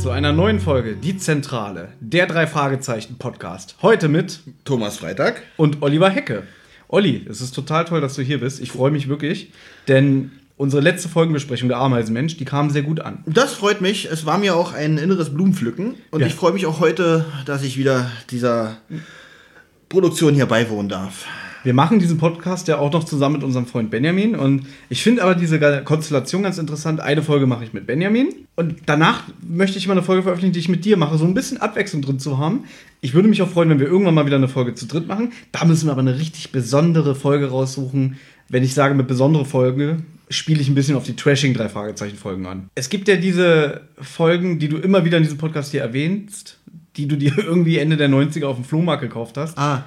Zu einer neuen Folge Die Zentrale, der drei Fragezeichen Podcast. Heute mit Thomas Freitag und Oliver Hecke. Olli, es ist total toll, dass du hier bist. Ich freue mich wirklich, denn unsere letzte Folgenbesprechung der Ameisenmensch, die kam sehr gut an. Das freut mich. Es war mir auch ein inneres Blumenpflücken und Ja. ich freue mich auch heute, dass ich wieder dieser Produktion hier beiwohnen darf. Wir machen diesen Podcast ja auch noch zusammen mit unserem Freund Benjamin und ich finde aber diese Konstellation ganz interessant. Eine Folge mache ich mit Benjamin und danach möchte ich mal eine Folge veröffentlichen, die ich mit dir mache, so ein bisschen Abwechslung drin zu haben. Ich würde mich auch freuen, wenn wir irgendwann mal wieder eine Folge zu dritt machen. Da müssen wir aber eine richtig besondere Folge raussuchen. Wenn ich sage mit besondere Folge, spiele ich ein bisschen auf die Trashing drei Fragezeichen Folgen an. Es gibt ja diese Folgen, die du immer wieder in diesem Podcast hier erwähnst, die du dir irgendwie Ende der 90er auf dem Flohmarkt gekauft hast. Ah,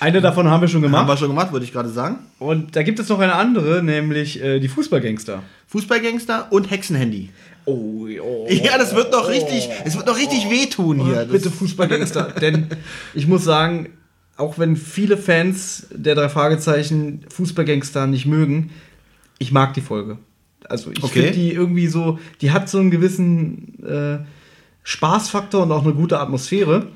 Eine davon haben wir schon gemacht. haben wir schon gemacht, würde ich gerade sagen. Und da gibt es noch eine andere, nämlich äh, die Fußballgangster. Fußballgangster und Hexenhandy. Oh, oh, Ja, das wird noch richtig, es wird noch richtig wehtun hier. Bitte Fußballgangster. Denn ich muss sagen, auch wenn viele Fans der drei Fragezeichen Fußballgangster nicht mögen, ich mag die Folge. Also ich Okay. finde die irgendwie so, die hat so einen gewissen äh, Spaßfaktor und auch eine gute Atmosphäre.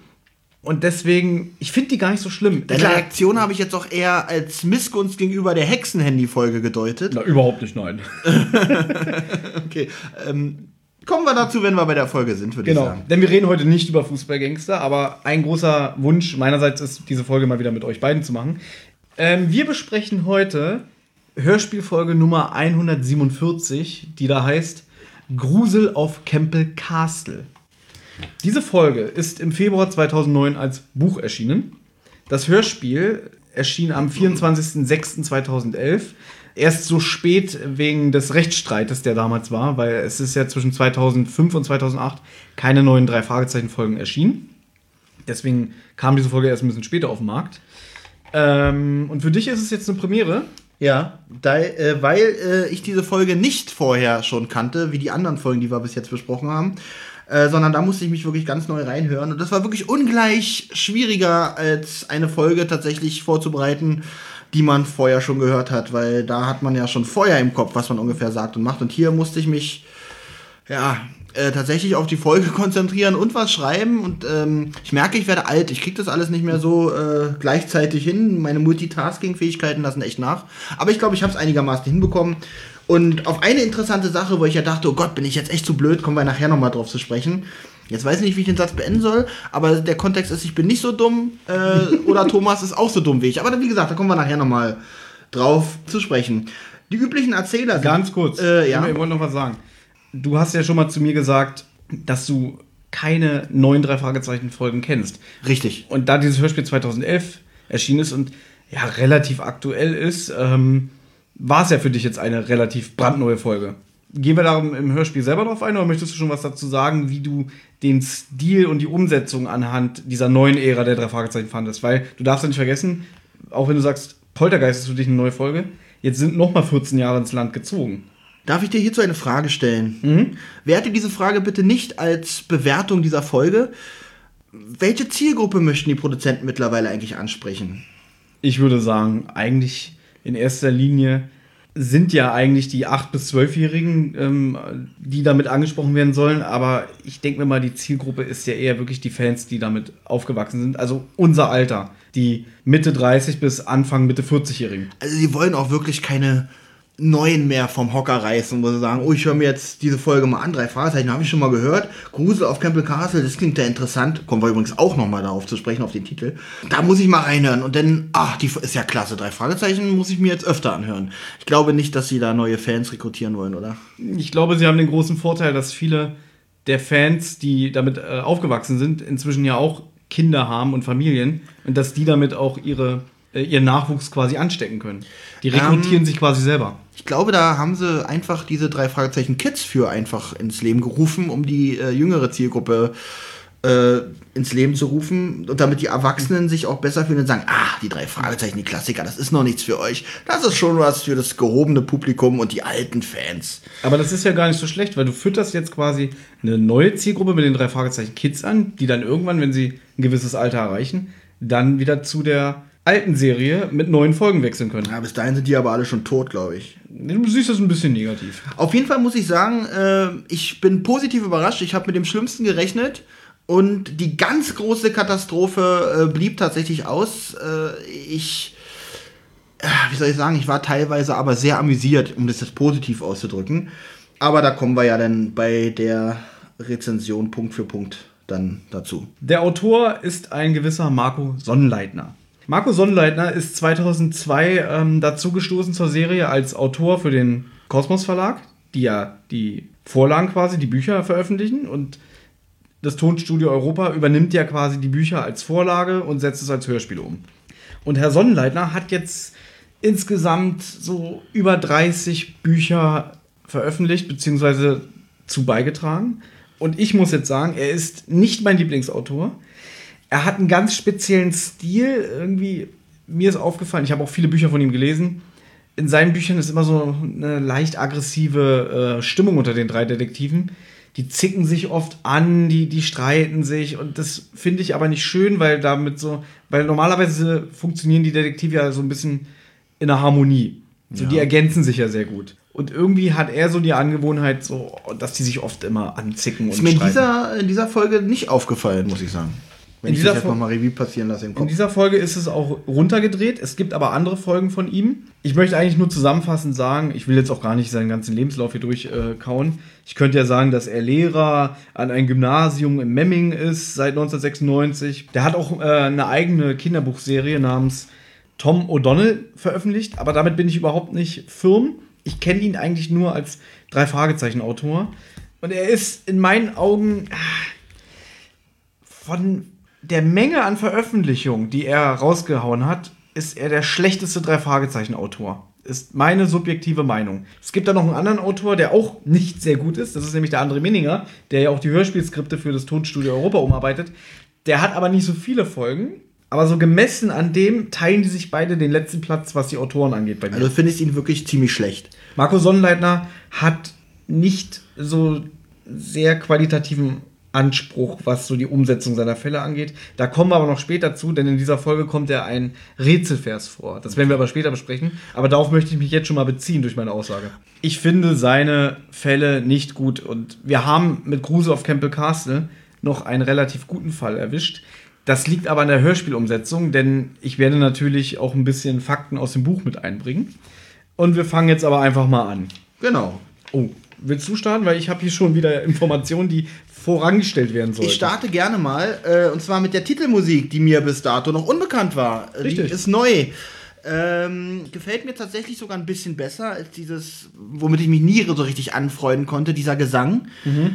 Und deswegen, ich finde die gar nicht so schlimm. Deine Klar- Reaktion habe ich jetzt auch eher als Missgunst gegenüber der Hexenhandy-Folge gedeutet. Na, überhaupt nicht, nein. Okay, ähm, kommen wir dazu, wenn wir bei der Folge sind, würde ich Genau, sagen. denn wir reden heute nicht über Fußballgangster, aber ein großer Wunsch meinerseits ist, diese Folge mal wieder mit euch beiden zu machen. Ähm, wir besprechen heute Hörspielfolge Nummer 147, die da heißt Grusel auf Campbell Castle. Diese Folge ist im Februar 2009 als Buch erschienen. Das Hörspiel erschien am 24.06.2011. Erst so spät wegen des Rechtsstreites, der damals war, weil es ist ja zwischen 2005 und 2008 keine neuen drei Fragezeichen-Folgen erschienen. Deswegen kam diese Folge erst ein bisschen später auf den Markt. Ähm, und für dich ist es jetzt eine Premiere. Ja, da, äh, weil äh, ich diese Folge nicht vorher schon kannte, wie die anderen Folgen, die wir bis jetzt besprochen haben, äh, sondern da musste ich mich wirklich ganz neu reinhören. Und das war wirklich ungleich schwieriger, als eine Folge tatsächlich vorzubereiten, die man vorher schon gehört hat, weil da hat man ja schon vorher im Kopf, was man ungefähr sagt und macht. Und hier musste ich mich ja, äh, tatsächlich auf die Folge konzentrieren und was schreiben. Und ähm, ich merke, ich werde alt. Ich kriege das alles nicht mehr so äh, gleichzeitig hin. Meine Multitasking-Fähigkeiten lassen echt nach. Aber ich glaube, ich habe es einigermaßen hinbekommen. Und auf eine interessante Sache, wo ich ja dachte, oh Gott, bin ich jetzt echt zu blöd, kommen wir nachher nochmal drauf zu sprechen. Jetzt weiß ich nicht, wie ich den Satz beenden soll, aber der Kontext ist, ich bin nicht so dumm äh, oder Thomas ist auch so dumm wie ich. Aber wie gesagt, da kommen wir nachher nochmal drauf zu sprechen. Die üblichen Erzähler sind... Ganz kurz. Äh, ja. Ich wollte noch was sagen. Du hast ja schon mal zu mir gesagt, dass du keine neuen drei Fragezeichen-Folgen kennst. Richtig. Und da dieses Hörspiel 2011 erschienen ist und ja relativ aktuell ist, ähm, war es ja für dich jetzt eine relativ brandneue Folge. Gehen wir da im Hörspiel selber drauf ein oder möchtest du schon was dazu sagen, wie du den Stil und die Umsetzung anhand dieser neuen Ära der drei Fragezeichen fandest? Weil du darfst ja nicht vergessen, auch wenn du sagst, Poltergeist ist für dich eine neue Folge, jetzt sind noch mal 14 Jahre ins Land gezogen. Darf ich dir hierzu eine Frage stellen? Werte diese Frage bitte nicht als Bewertung dieser Folge. Welche Zielgruppe möchten die Produzenten mittlerweile eigentlich ansprechen? Ich würde sagen, eigentlich in erster Linie sind ja eigentlich die 8- bis 12-Jährigen, ähm, die damit angesprochen werden sollen. Aber ich denke mir mal, die Zielgruppe ist ja eher wirklich die Fans, die damit aufgewachsen sind. Also unser Alter. Die Mitte 30 bis Anfang Mitte 40-Jährigen. Also, sie wollen auch wirklich keine neuen mehr vom Hocker reißen, wo sie sagen, oh, ich höre mir jetzt diese Folge mal an, drei Fragezeichen, habe ich schon mal gehört. Grusel auf Campbell Castle, das klingt ja interessant. Kommen wir übrigens auch nochmal darauf zu sprechen, auf den Titel. Da muss ich mal reinhören und dann, ach, die ist ja klasse, drei Fragezeichen muss ich mir jetzt öfter anhören. Ich glaube nicht, dass sie da neue Fans rekrutieren wollen, oder? Ich glaube, sie haben den großen Vorteil, dass viele der Fans, die damit äh, aufgewachsen sind, inzwischen ja auch Kinder haben und Familien und dass die damit auch ihre, ihren Nachwuchs quasi anstecken können. Die rekrutieren sich quasi selber. Ich glaube, da haben sie einfach diese drei Fragezeichen Kids für einfach ins Leben gerufen, um die äh, jüngere Zielgruppe äh, ins Leben zu rufen und damit die Erwachsenen sich auch besser fühlen und sagen, ah, die drei Fragezeichen, die Klassiker, das ist noch nichts für euch. Das ist schon was für das gehobene Publikum und die alten Fans. Aber das ist ja gar nicht so schlecht, weil du fütterst jetzt quasi eine neue Zielgruppe mit den drei Fragezeichen Kids an, die dann irgendwann, wenn sie ein gewisses Alter erreichen, dann wieder zu der alten Serie mit neuen Folgen wechseln können. Ja, bis dahin sind die aber alle schon tot, glaube ich. Du siehst das ein bisschen negativ. Auf jeden Fall muss ich sagen, äh, ich bin positiv überrascht. Ich habe mit dem Schlimmsten gerechnet. Und die ganz große Katastrophe äh, blieb tatsächlich aus. Äh, ich, äh, wie soll ich sagen, ich war teilweise aber sehr amüsiert, um das jetzt positiv auszudrücken. Aber da kommen wir ja dann bei der Rezension Punkt für Punkt dann dazu. Der Autor ist ein gewisser Marco Sonnenleitner. Marco Sonnenleitner ist 2002 ähm, dazugestoßen zur Serie als Autor für den Kosmos Verlag, die ja die Vorlagen quasi, die Bücher veröffentlichen und das Tonstudio Europa übernimmt ja quasi die Bücher als Vorlage und setzt es als Hörspiel um. Und Herr Sonnenleitner hat jetzt insgesamt so über 30 Bücher veröffentlicht bzw. zu beigetragen. Und ich muss jetzt sagen, er ist nicht mein Lieblingsautor. Er hat einen ganz speziellen Stil. Irgendwie, mir ist aufgefallen, ich habe auch viele Bücher von ihm gelesen. In seinen Büchern ist immer so eine leicht aggressive äh, Stimmung unter den drei Detektiven. Die zicken sich oft an, die, die streiten sich und das finde ich aber nicht schön, weil damit so, weil normalerweise funktionieren die Detektive ja so ein bisschen in der Harmonie. So, Ja. Die ergänzen sich ja sehr gut. Und irgendwie hat er so die Angewohnheit, so, dass die sich oft immer anzicken und Ist mir in streiten. dieser, in dieser Folge nicht aufgefallen, muss ich sagen. Wenn In ich dieser das jetzt nochmal Revue passieren lasse im In Kopf. dieser Folge ist es auch runtergedreht. Es gibt aber andere Folgen von ihm. Ich möchte eigentlich nur zusammenfassend sagen, ich will jetzt auch gar nicht seinen ganzen Lebenslauf hier durchkauen. ich könnte ja sagen, dass er Lehrer an einem Gymnasium in Memming ist seit 1996. Der hat auch äh, eine eigene Kinderbuchserie namens Tom O'Donnell veröffentlicht, aber damit bin ich überhaupt nicht firm. Ich kenne ihn eigentlich nur als Drei-Fragezeichen-Autor. Und er ist in meinen Augen ah, von der Menge an Veröffentlichungen, die er rausgehauen hat, ist er der schlechteste Drei-Fragezeichen-Autor. Ist meine subjektive Meinung. Es gibt da noch einen anderen Autor, der auch nicht sehr gut ist. Das ist nämlich der André Minninger, der ja auch die Hörspielskripte für das Tonstudio Europa umarbeitet. Der hat aber nicht so viele Folgen. Aber so gemessen an dem teilen die sich beide den letzten Platz, was die Autoren angeht bei mir. Also finde ich ihn wirklich ziemlich schlecht. Marco Sonnenleitner hat nicht so sehr qualitativen Anspruch, was so die Umsetzung seiner Fälle angeht. Da kommen wir aber noch später zu, denn in dieser Folge kommt er ein Rätselvers vor. Das werden wir aber später besprechen. Aber darauf möchte ich mich jetzt schon mal beziehen durch meine Aussage. Ich finde seine Fälle nicht gut und wir haben mit Grusel auf Campbell Castle noch einen relativ guten Fall erwischt. Das liegt aber an der Hörspielumsetzung, denn ich werde natürlich auch ein bisschen Fakten aus dem Buch mit einbringen. Und wir fangen jetzt aber einfach mal an. Genau. Oh, willst du starten? Weil ich habe hier schon wieder Informationen, die vorangestellt werden sollten. Ich starte gerne mal, äh, und zwar mit der Titelmusik, die mir bis dato noch unbekannt war. Richtig. Die ist neu. Ähm, gefällt mir tatsächlich sogar ein bisschen besser als dieses, womit ich mich nie so richtig anfreunden konnte, dieser Gesang.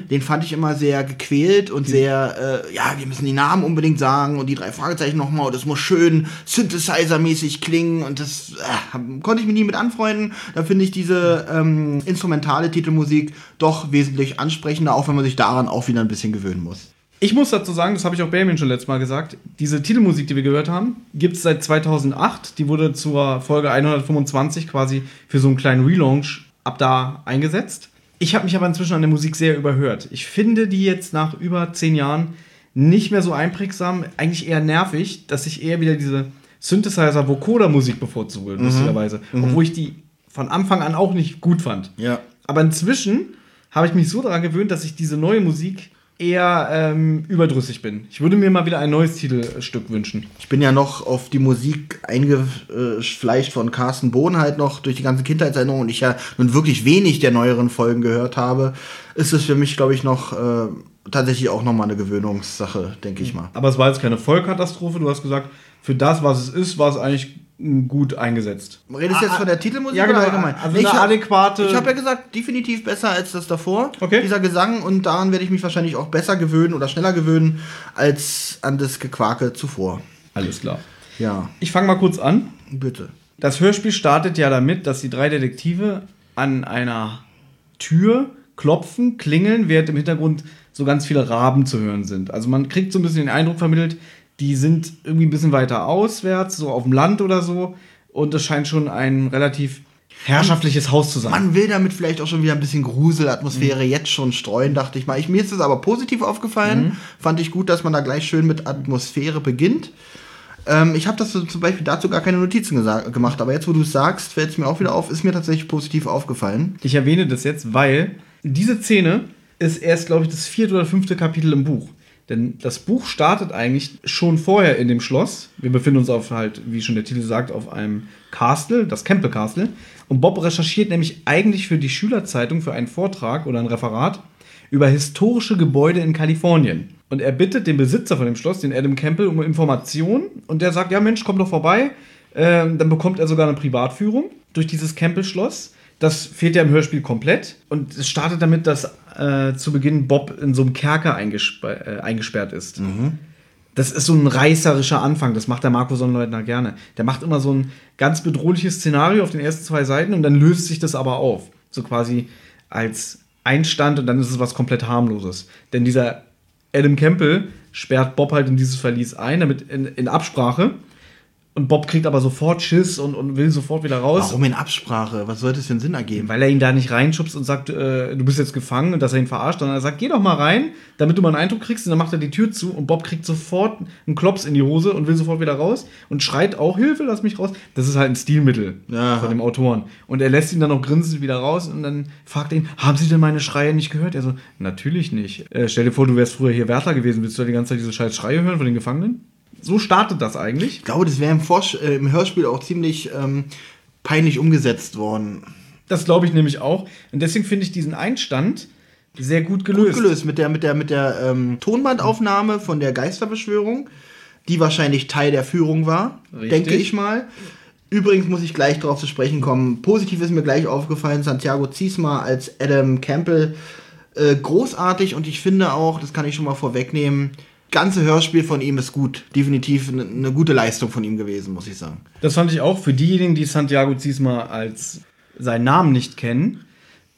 Den fand ich immer sehr gequält und sehr, äh, ja, wir müssen die Namen unbedingt sagen und die drei Fragezeichen nochmal und das muss schön Synthesizer-mäßig klingen und das äh, konnte ich mich nie mit anfreunden. Da finde ich diese ähm, instrumentale Titelmusik doch wesentlich ansprechender, auch wenn man sich daran auch wieder ein bisschen gewöhnen muss. Ich muss dazu sagen, das habe ich auch Benjamin schon letztes Mal gesagt, diese Titelmusik, die wir gehört haben, gibt es seit 2008. Die wurde zur Folge 125 quasi für so einen kleinen Relaunch ab da eingesetzt. Ich habe mich aber inzwischen an der Musik sehr überhört. Ich finde die jetzt nach über zehn Jahren nicht mehr so einprägsam, eigentlich eher nervig, dass ich eher wieder diese Synthesizer-Vocoder-Musik bevorzuge, lustigerweise. Obwohl ich die von Anfang an auch nicht gut fand. Ja. Aber inzwischen habe ich mich so daran gewöhnt, dass ich diese neue Musik eher ähm, überdrüssig bin. Ich würde mir mal wieder ein neues Titelstück wünschen. Ich bin ja noch auf die Musik eingefleischt von Carsten Bohn halt noch durch die ganze Kindheitserinnerung und ich ja nun wirklich wenig der neueren Folgen gehört habe, ist es für mich, glaube ich, noch äh, tatsächlich auch nochmal eine Gewöhnungssache, denke ich mal. Aber es war jetzt keine Vollkatastrophe. Du hast gesagt, für das, was es ist, war es eigentlich gut eingesetzt. Redest du jetzt von der Titelmusik ja, genau, oder allgemein? also ich eine hab- adäquate- Ich habe ja gesagt, definitiv besser als das davor. Okay. Dieser Gesang und daran werde ich mich wahrscheinlich auch besser gewöhnen oder schneller gewöhnen als an das Gequake zuvor. Alles klar. Ja, Ich fange mal kurz an. bitte. Das Hörspiel startet ja damit, dass die drei Detektive an einer Tür klopfen, klingeln, während im Hintergrund so ganz viele Raben zu hören sind. Also man kriegt so ein bisschen den Eindruck vermittelt, die sind irgendwie ein bisschen weiter auswärts, so auf dem Land oder so. Und es scheint schon ein relativ herrschaftliches Haus zu sein. Man will damit vielleicht auch schon wieder ein bisschen Gruselatmosphäre jetzt schon streuen, dachte ich mal. Ich, mir ist es aber positiv aufgefallen. Fand ich gut, dass man da gleich schön mit Atmosphäre beginnt. Ähm, ich habe das zum Beispiel dazu gar keine Notizen gemacht, aber jetzt, wo du es sagst, fällt es mir auch wieder auf, ist mir tatsächlich positiv aufgefallen. Ich erwähne das jetzt, weil diese Szene ist erst, glaube ich, das vierte oder fünfte Kapitel im Buch. Denn das Buch startet eigentlich schon vorher in dem Schloss. Wir befinden uns auf halt, wie schon der Titel sagt, auf einem Castle, das Campbell Castle. Und Bob recherchiert nämlich eigentlich für die Schülerzeitung für einen Vortrag oder ein Referat über historische Gebäude in Kalifornien. Und er bittet den Besitzer von dem Schloss, den Adam Campbell, um Informationen. Und der sagt, ja Mensch, komm doch vorbei. Ähm, dann bekommt er sogar eine Privatführung durch dieses Campbell-Schloss. Das fehlt ja im Hörspiel komplett. Und es startet damit, dass äh, zu Beginn Bob in so einem Kerker eingesper äh, eingesperrt ist. Mhm. Das ist so ein reißerischer Anfang. Das macht der Marco Sonnenleutner gerne. Der macht immer so ein ganz bedrohliches Szenario auf den ersten zwei Seiten und dann löst sich das aber auf. So quasi als Einstand und dann ist es was komplett harmloses. Denn dieser Adam Campbell sperrt Bob halt in dieses Verlies ein, damit in, in Absprache. Und Bob kriegt aber sofort Schiss und, und will sofort wieder raus. Warum in Absprache? Was sollte es einen Sinn ergeben? Weil er ihn da nicht reinschubst und sagt, äh, du bist jetzt gefangen und dass er ihn verarscht, sondern er sagt, geh doch mal rein, damit du mal einen Eindruck kriegst. Und dann macht er die Tür zu und Bob kriegt sofort einen Klops in die Hose und will sofort wieder raus und schreit auch Hilfe, lass mich raus. Das ist halt ein Stilmittel ja. von dem Autoren. Und er lässt ihn dann noch grinsend wieder raus und dann fragt er ihn, haben Sie denn meine Schreie nicht gehört? Er so, natürlich nicht. Äh, stell dir vor, du wärst früher hier Wärter gewesen, willst du da die ganze Zeit diese scheiß Schreie hören von den Gefangenen? So startet das eigentlich. Ich glaube, das wäre im, äh, im, Hörspiel auch ziemlich ähm, peinlich umgesetzt worden. Das glaube ich nämlich auch. Und deswegen finde ich diesen Einstand sehr gut gelöst. Gut gelöst mit der, mit der, mit der ähm, Tonbandaufnahme von der Geisterbeschwörung, die wahrscheinlich Teil der Führung war, Richtig. denke ich mal. Übrigens muss ich gleich darauf zu sprechen kommen. Positiv ist mir gleich aufgefallen, Santiago Ziesma als Adam Campbell. Äh, großartig und ich finde auch, das kann ich schon mal vorwegnehmen, ganze Hörspiel von ihm ist gut. Definitiv eine, eine, gute Leistung von ihm gewesen, muss ich sagen. Das fand ich auch. Für diejenigen, die Santiago Ziesma als seinen Namen nicht kennen,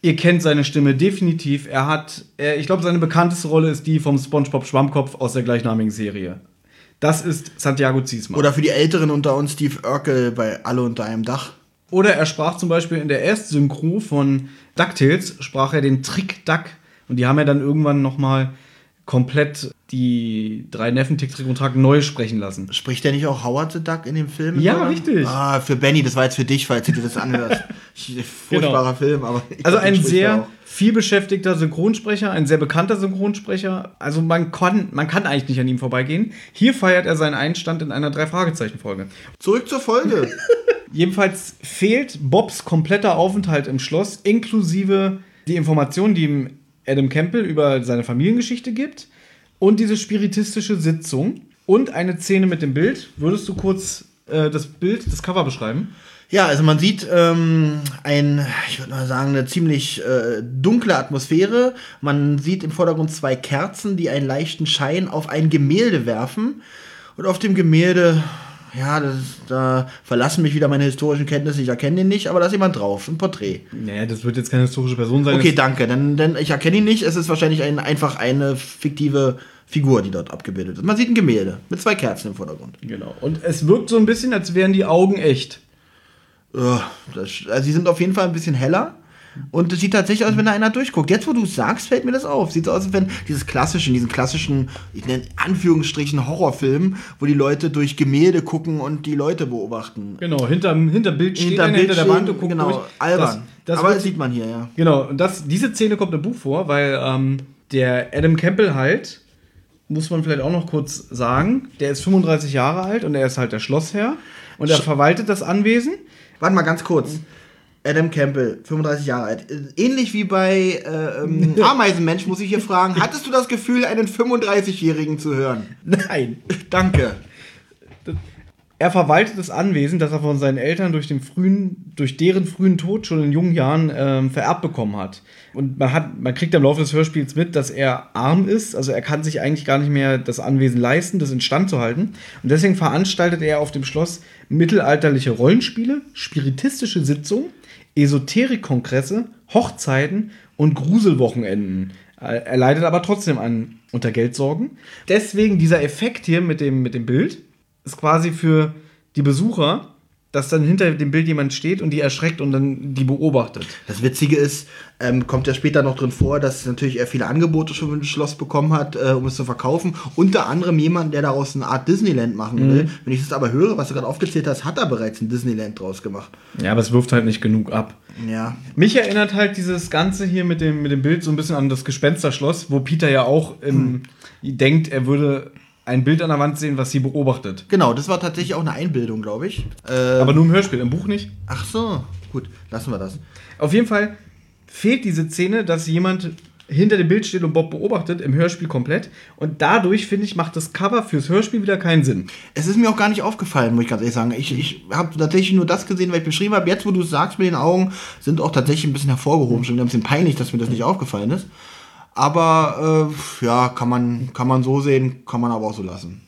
ihr kennt seine Stimme definitiv. Er hat, er, ich glaube, seine bekannteste Rolle ist die vom SpongeBob Schwammkopf aus der gleichnamigen Serie. Das ist Santiago Ziesma. Oder für die Älteren unter uns Steve Urkel bei Alle unter einem Dach. Oder er sprach zum Beispiel in der Erstsynchro von DuckTales, sprach er den Trick Duck. Und die haben ja dann irgendwann noch mal komplett die drei Neffen Tick, Trick und Track neu sprechen lassen. Spricht der nicht auch Howard the Duck in dem Film? Ja, oder? richtig. Ah, für Benny, das war jetzt für dich, falls du das anhörst. Furchtbarer genau. Film, aber. Also ein sehr vielbeschäftigter Synchronsprecher, ein sehr bekannter Synchronsprecher. Also man kann, man kann eigentlich nicht an ihm vorbeigehen. Hier feiert er seinen Einstand in einer Drei-Fragezeichen-Folge. Zurück zur Folge. Jedenfalls fehlt Bobs kompletter Aufenthalt im Schloss, inklusive die Informationen, die ihm Adam Campbell über seine Familiengeschichte gibt und diese spiritistische Sitzung und eine Szene mit dem Bild. Würdest du kurz äh, das Bild, das Cover beschreiben? Ja, also man sieht ähm, ein, ich würde mal sagen, eine ziemlich äh, dunkle Atmosphäre. Man sieht im Vordergrund zwei Kerzen, die einen leichten Schein auf ein Gemälde werfen. Und auf dem Gemälde ja, das, da verlassen mich wieder meine historischen Kenntnisse. Ich erkenne ihn nicht, aber da ist jemand drauf, ein Porträt. Naja, das wird jetzt keine historische Person sein. Okay, danke. Denn, denn ich erkenne ihn nicht. Es ist wahrscheinlich ein, einfach eine fiktive Figur, die dort abgebildet ist. Man sieht ein Gemälde mit zwei Kerzen im Vordergrund. Genau. Und es wirkt so ein bisschen, als wären die Augen echt. Oh, das, also sie sind auf jeden Fall ein bisschen heller. Und es sieht tatsächlich aus, wenn da einer durchguckt. Jetzt, wo du es sagst, fällt mir das auf. Sieht so aus, als wenn dieses klassischen, diesen klassischen, ich nenne Anführungsstrichen Horrorfilm, wo die Leute durch Gemälde gucken und die Leute beobachten. Genau, hinter, hinter Bild steht hinter, einer, hinter der Wand und guckt genau, durch. albern. Das, das Aber das sieht man hier, ja. Genau, und das, diese Szene kommt im Buch vor, weil ähm, der Adam Campbell halt, muss man vielleicht auch noch kurz sagen, der ist 35 Jahre alt und er ist halt der Schlossherr und er Sch verwaltet das Anwesen. Warte mal ganz kurz. Adam Campbell, 35 Jahre alt. Ähnlich wie bei äh, ähm, Ameisenmensch muss ich hier fragen, hattest du das Gefühl, einen 35-Jährigen zu hören? Nein. Danke. Er verwaltet das Anwesen, das er von seinen Eltern durch, den frühen, durch deren frühen Tod schon in jungen Jahren ähm, vererbt bekommen hat. Und man, hat, man kriegt im Laufe des Hörspiels mit, dass er arm ist. Also er kann sich eigentlich gar nicht mehr das Anwesen leisten, das instand zu halten. Und deswegen veranstaltet er auf dem Schloss mittelalterliche Rollenspiele, spiritistische Sitzungen Esoterikkongresse, Hochzeiten und Gruselwochenenden. Er leidet aber trotzdem an unter Geldsorgen. Deswegen dieser Effekt hier mit dem, mit dem Bild ist quasi für die Besucher, dass dann hinter dem Bild jemand steht und die erschreckt und dann die beobachtet. Das Witzige ist, ähm, kommt ja später noch drin vor, dass natürlich er viele Angebote schon für das Schloss bekommen hat, äh, um es zu verkaufen. Unter anderem jemand, der daraus eine Art Disneyland machen will. Mhm. Wenn ich das aber höre, was du gerade aufgezählt hast, hat er bereits ein Disneyland draus gemacht. Ja, aber es wirft halt nicht genug ab. Ja. Mich erinnert halt dieses Ganze hier mit dem, mit dem Bild so ein bisschen an das Gespensterschloss, wo Peter ja auch ähm, denkt, er würde ein Bild an der Wand sehen, was sie beobachtet. Genau, das war tatsächlich auch eine Einbildung, glaube ich. Äh, Aber nur im Hörspiel, im Buch nicht. ach so, gut, lassen wir das. Auf jeden Fall fehlt diese Szene, dass jemand hinter dem Bild steht und Bob beobachtet, im Hörspiel komplett. Und dadurch, finde ich, macht das Cover fürs Hörspiel wieder keinen Sinn. Es ist mir auch gar nicht aufgefallen, muss ich ganz ehrlich sagen. Ich, ich habe tatsächlich nur das gesehen, was ich beschrieben habe. Jetzt, wo du es sagst mit den Augen, sind auch tatsächlich ein bisschen hervorgehoben. Schon wieder ein bisschen peinlich, dass mir das nicht aufgefallen ist. Aber äh, ja, kann man, kann man so sehen, kann man aber auch so lassen.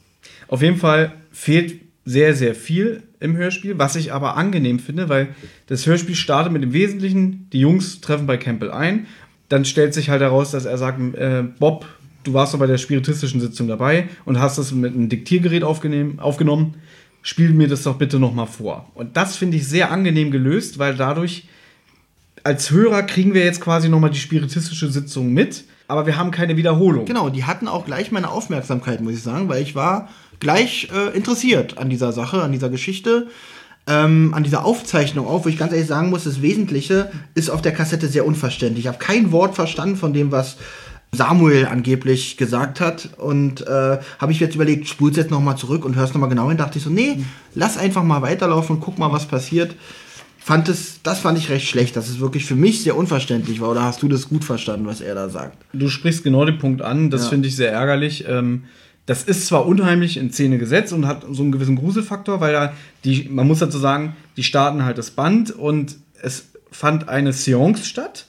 Auf jeden Fall fehlt sehr, sehr viel im Hörspiel, was ich aber angenehm finde, weil das Hörspiel startet mit dem Wesentlichen, die Jungs treffen bei Campbell ein, dann stellt sich halt heraus, dass er sagt, äh, Bob, du warst doch bei der spiritistischen Sitzung dabei und hast das mit einem Diktiergerät aufgenommen, spiel mir das doch bitte nochmal vor. Und das finde ich sehr angenehm gelöst, weil dadurch als Hörer kriegen wir jetzt quasi nochmal die spiritistische Sitzung mit, aber wir haben keine Wiederholung. Genau, die hatten auch gleich meine Aufmerksamkeit, muss ich sagen, weil ich war gleich äh, interessiert an dieser Sache, an dieser Geschichte, ähm, an dieser Aufzeichnung auch, wo ich ganz ehrlich sagen muss, das Wesentliche ist auf der Kassette sehr unverständlich. Ich habe kein Wort verstanden von dem, was Samuel angeblich gesagt hat und äh, habe ich jetzt überlegt, spul's jetzt nochmal zurück und hörst nochmal genau hin, dachte ich so, nee, lass einfach mal weiterlaufen und guck mal, was passiert. Fand es, das fand ich recht schlecht, dass es wirklich für mich sehr unverständlich war. Oder hast du das gut verstanden, was er da sagt? Du sprichst genau den Punkt an, das Ja. finde ich sehr ärgerlich. Ähm, das ist zwar unheimlich in Szene gesetzt und hat so einen gewissen Gruselfaktor, weil da die, man muss dazu sagen, die starten halt das Band und es fand eine Seance statt.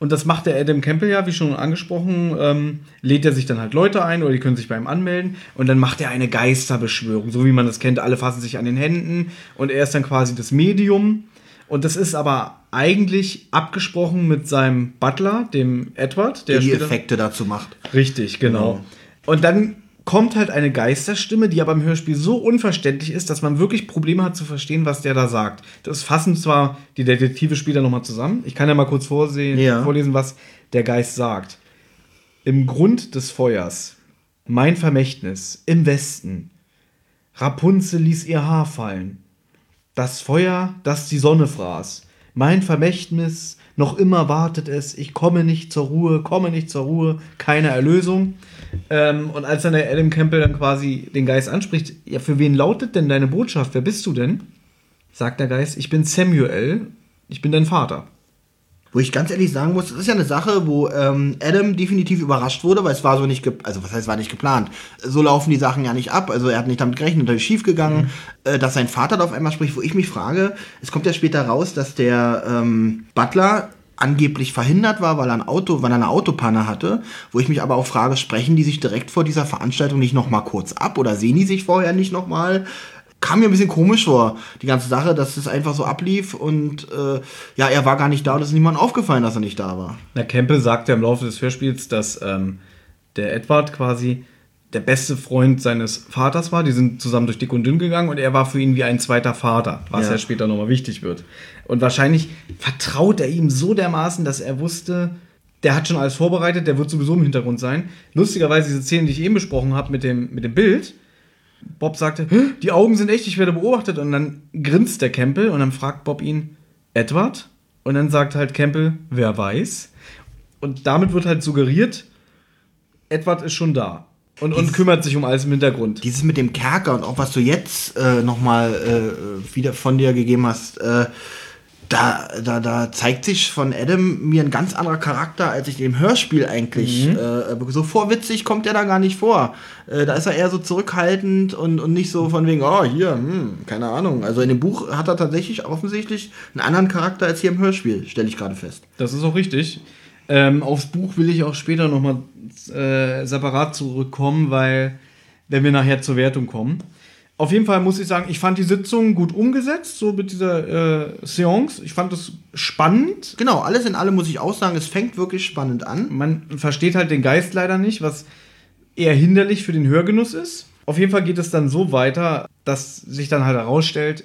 Und das macht der Adam Campbell ja, wie schon angesprochen, ähm, lädt er sich dann halt Leute ein oder die können sich bei ihm anmelden und dann macht er eine Geisterbeschwörung, so wie man das kennt. Alle fassen sich an den Händen und er ist dann quasi das Medium. Und das ist aber eigentlich abgesprochen mit seinem Butler, dem Edward, der Der die Effekte dazu macht. Richtig, genau. Genau. Und dann kommt halt eine Geisterstimme, die aber im Hörspiel so unverständlich ist, dass man wirklich Probleme hat zu verstehen, was der da sagt. Das fassen zwar die Detektive später nochmal zusammen. Ich kann ja mal kurz vorsehen, Ja. vorlesen, was der Geist sagt. Im Grund des Feuers, mein Vermächtnis, im Westen. Rapunzel ließ ihr Haar fallen. Das Feuer, das die Sonne fraß. Mein Vermächtnis, noch immer wartet es, ich komme nicht zur Ruhe, komme nicht zur Ruhe, keine Erlösung. Ähm, und als dann der Adam Campbell dann quasi den Geist anspricht, ja, für wen lautet denn deine Botschaft? Wer bist du denn? Sagt der Geist, ich bin Samuel, ich bin dein Vater. Wo ich ganz ehrlich sagen muss, das ist ja eine Sache, wo ähm, Adam definitiv überrascht wurde, weil es war so nicht, ge also was heißt, war nicht geplant. So laufen die Sachen ja nicht ab. Also er hat nicht damit gerechnet, natürlich schief gegangen, äh, dass sein Vater da auf einmal spricht, wo ich mich frage, es kommt ja später raus, dass der ähm, Butler angeblich verhindert war, weil er ein Auto, weil er eine Autopanne hatte, wo ich mich aber auch frage, sprechen die sich direkt vor dieser Veranstaltung nicht noch mal kurz ab oder sehen die sich vorher nicht noch mal? Kam mir ein bisschen komisch vor, die ganze Sache, dass es einfach so ablief und äh, ja, er war gar nicht da und es ist niemandem aufgefallen, dass er nicht da war. Na, Campbell sagt ja im Laufe des Hörspiels, dass ähm, der Edward quasi der beste Freund seines Vaters war. Die sind zusammen durch dick und dünn gegangen und er war für ihn wie ein zweiter Vater, was ja, Ja. später nochmal wichtig wird. Und wahrscheinlich vertraut er ihm so dermaßen, dass er wusste, der hat schon alles vorbereitet, der wird sowieso im Hintergrund sein. Lustigerweise diese Szene, die ich eben besprochen habe mit dem, mit dem Bild. Bob sagte, "Hä? die Augen sind echt, ich werde beobachtet. Und dann grinst der Campbell und dann fragt Bob ihn, Edward? Und dann sagt halt Campbell, wer weiß. Und damit wird halt suggeriert, Edward ist schon da. Und, und kümmert sich um alles im Hintergrund. Dieses mit dem Kerker und auch was du jetzt äh, nochmal äh, wieder von dir gegeben hast, äh, da, da, da zeigt sich von Adam mir ein ganz anderer Charakter, als ich im Hörspiel eigentlich. Äh, so vorwitzig kommt er da gar nicht vor. Äh, da ist er eher so zurückhaltend und, und nicht so von wegen, oh, hier, hm, keine Ahnung. Also in dem Buch hat er tatsächlich offensichtlich einen anderen Charakter als hier im Hörspiel, stelle ich gerade fest. Das ist auch richtig. Ähm, aufs Buch will ich auch später nochmal äh, separat zurückkommen, weil, wenn wir nachher zur Wertung kommen. Auf jeden Fall muss ich sagen, ich fand die Sitzung gut umgesetzt, so mit dieser äh, Seance. Ich fand es spannend. Genau, alles in allem muss ich auch sagen, es fängt wirklich spannend an. Man versteht halt den Geist leider nicht, was eher hinderlich für den Hörgenuss ist. Auf jeden Fall geht es dann so weiter, dass sich dann halt herausstellt,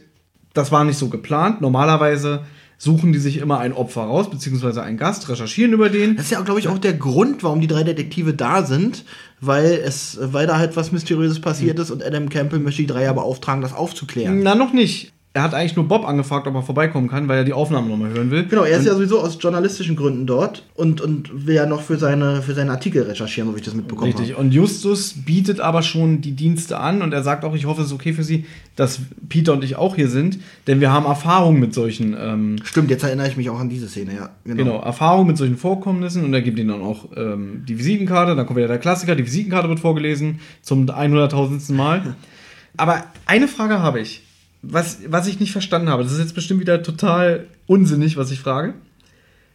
Das war nicht so geplant. Normalerweise suchen die sich immer ein Opfer raus, beziehungsweise einen Gast, recherchieren über den. Das ist ja, glaube ich, auch der Grund, warum die drei Detektive da sind, weil es, weil da halt was Mysteriöses passiert ist und Adam Campbell möchte die drei ja beauftragen, das aufzuklären. Na, noch nicht. Er hat eigentlich nur Bob angefragt, ob er vorbeikommen kann, weil er die Aufnahme nochmal hören will. Genau, er ist Und- ja sowieso aus journalistischen Gründen dort und, und will ja noch für seine, für seine Artikel recherchieren, so wie ich das mitbekommen Richtig. habe. Und Justus bietet aber schon die Dienste an und er sagt auch, ich hoffe, es ist okay für Sie, dass Peter und ich auch hier sind, denn wir haben Erfahrung mit solchen, ähm, Stimmt, jetzt erinnere ich mich auch an diese Szene, ja. genau, Erfahrung mit solchen Vorkommnissen und er gibt ihnen dann auch ähm, die Visitenkarte, dann kommt wieder der Klassiker, die Visitenkarte wird vorgelesen zum 100.000. Mal. aber eine Frage habe ich, was, was ich nicht verstanden habe, das ist jetzt bestimmt wieder total unsinnig, was ich frage.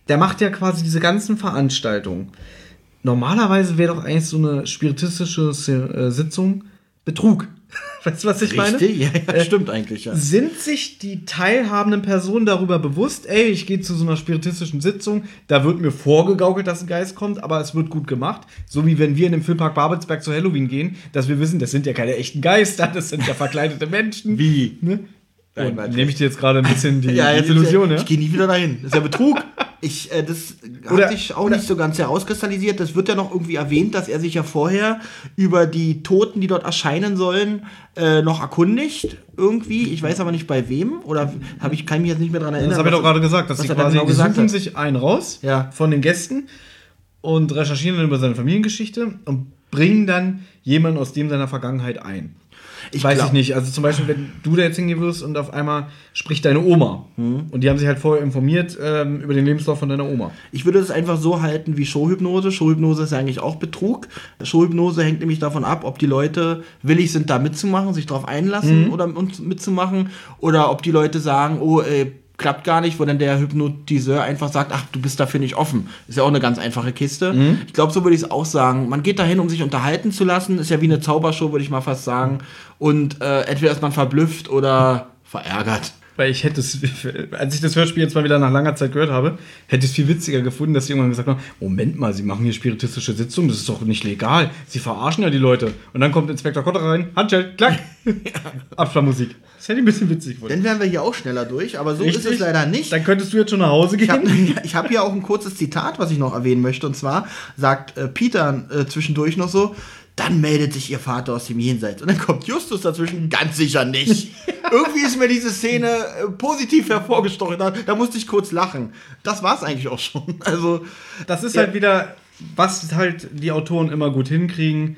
Der macht ja quasi diese ganzen Veranstaltungen. Normalerweise wäre doch eigentlich so eine spiritistische äh, Sitzung Betrug. Weißt du, was ich meine? Richtig? Ja, ja, Äh, stimmt eigentlich, ja. Sind sich die teilhabenden Personen darüber bewusst, ey, ich gehe zu so einer spiritistischen Sitzung, da wird mir vorgegaukelt, dass ein Geist kommt, aber es wird gut gemacht. So wie wenn wir in den Filmpark Babelsberg zu Halloween gehen, dass wir wissen, das sind ja keine echten Geister, das sind ja verkleidete Menschen. Wie? Ne? Nein, Und nehme ich dir jetzt gerade ein bisschen die, Ja, die Illusion, ja? Ich gehe nie wieder dahin. Das ist ja Betrug. Ich, äh, das Oder- hat sich auch nicht so ganz herauskristallisiert. Das wird ja noch irgendwie erwähnt, dass er sich ja vorher über die Toten, die dort erscheinen sollen, äh, noch erkundigt. Irgendwie. Ich weiß aber nicht bei wem. Oder habe ich, kann ich mich jetzt nicht mehr daran erinnern. Das habe ich doch gerade gesagt, dass sie quasi genau suchen hat. sich einen raus Ja. von den Gästen und recherchieren dann über seine Familiengeschichte und bringen dann jemanden aus dem seiner Vergangenheit ein. Ich Weiß glaub- ich nicht. Also zum Beispiel, wenn du da jetzt hingehen wirst und auf einmal spricht deine Oma. Hm. Und die haben sich halt vorher informiert ähm, über den Lebenslauf von deiner Oma. Ich würde es einfach so halten wie Showhypnose. Showhypnose ist ja eigentlich auch Betrug. Showhypnose hängt nämlich davon ab, ob die Leute willig sind, da mitzumachen, sich darauf einlassen Mhm. oder mitzumachen. Oder ob die Leute sagen, oh, äh, klappt gar nicht, wo dann der Hypnotiseur einfach sagt, ach, du bist dafür nicht offen. Ist ja auch eine ganz einfache Kiste. Mhm. Ich glaube, so würde ich es auch sagen. Man geht dahin, um sich unterhalten zu lassen. Ist ja wie eine Zaubershow, würde ich mal fast sagen. Und äh, entweder ist man verblüfft oder verärgert. Weil ich hätte es, als ich das Hörspiel jetzt mal wieder nach langer Zeit gehört habe, hätte ich es viel witziger gefunden, dass sie irgendwann gesagt haben: Moment mal, Sie machen hier spiritistische Sitzungen, das ist doch nicht legal. Sie verarschen ja die Leute. Und dann kommt Inspektor Kotter rein, Handschell, klack, Absplannmusik. Das hätte ich ein bisschen witzig gefunden. Dann wären wir hier auch schneller durch, aber so ist Richtig? es leider nicht. Dann könntest du jetzt schon nach Hause Ich habe gehen. ich hab hier auch ein kurzes Zitat, was ich noch erwähnen möchte. Und zwar sagt äh, Peter äh, zwischendurch noch so: Dann meldet sich ihr Vater aus dem Jenseits. Und dann kommt Justus dazwischen: Ganz sicher nicht. Irgendwie ist mir diese Szene äh, positiv hervorgestochen. Da, da musste ich kurz lachen. Das war es eigentlich auch schon. Also, Das ist Ja. halt wieder, was halt die Autoren immer gut hinkriegen.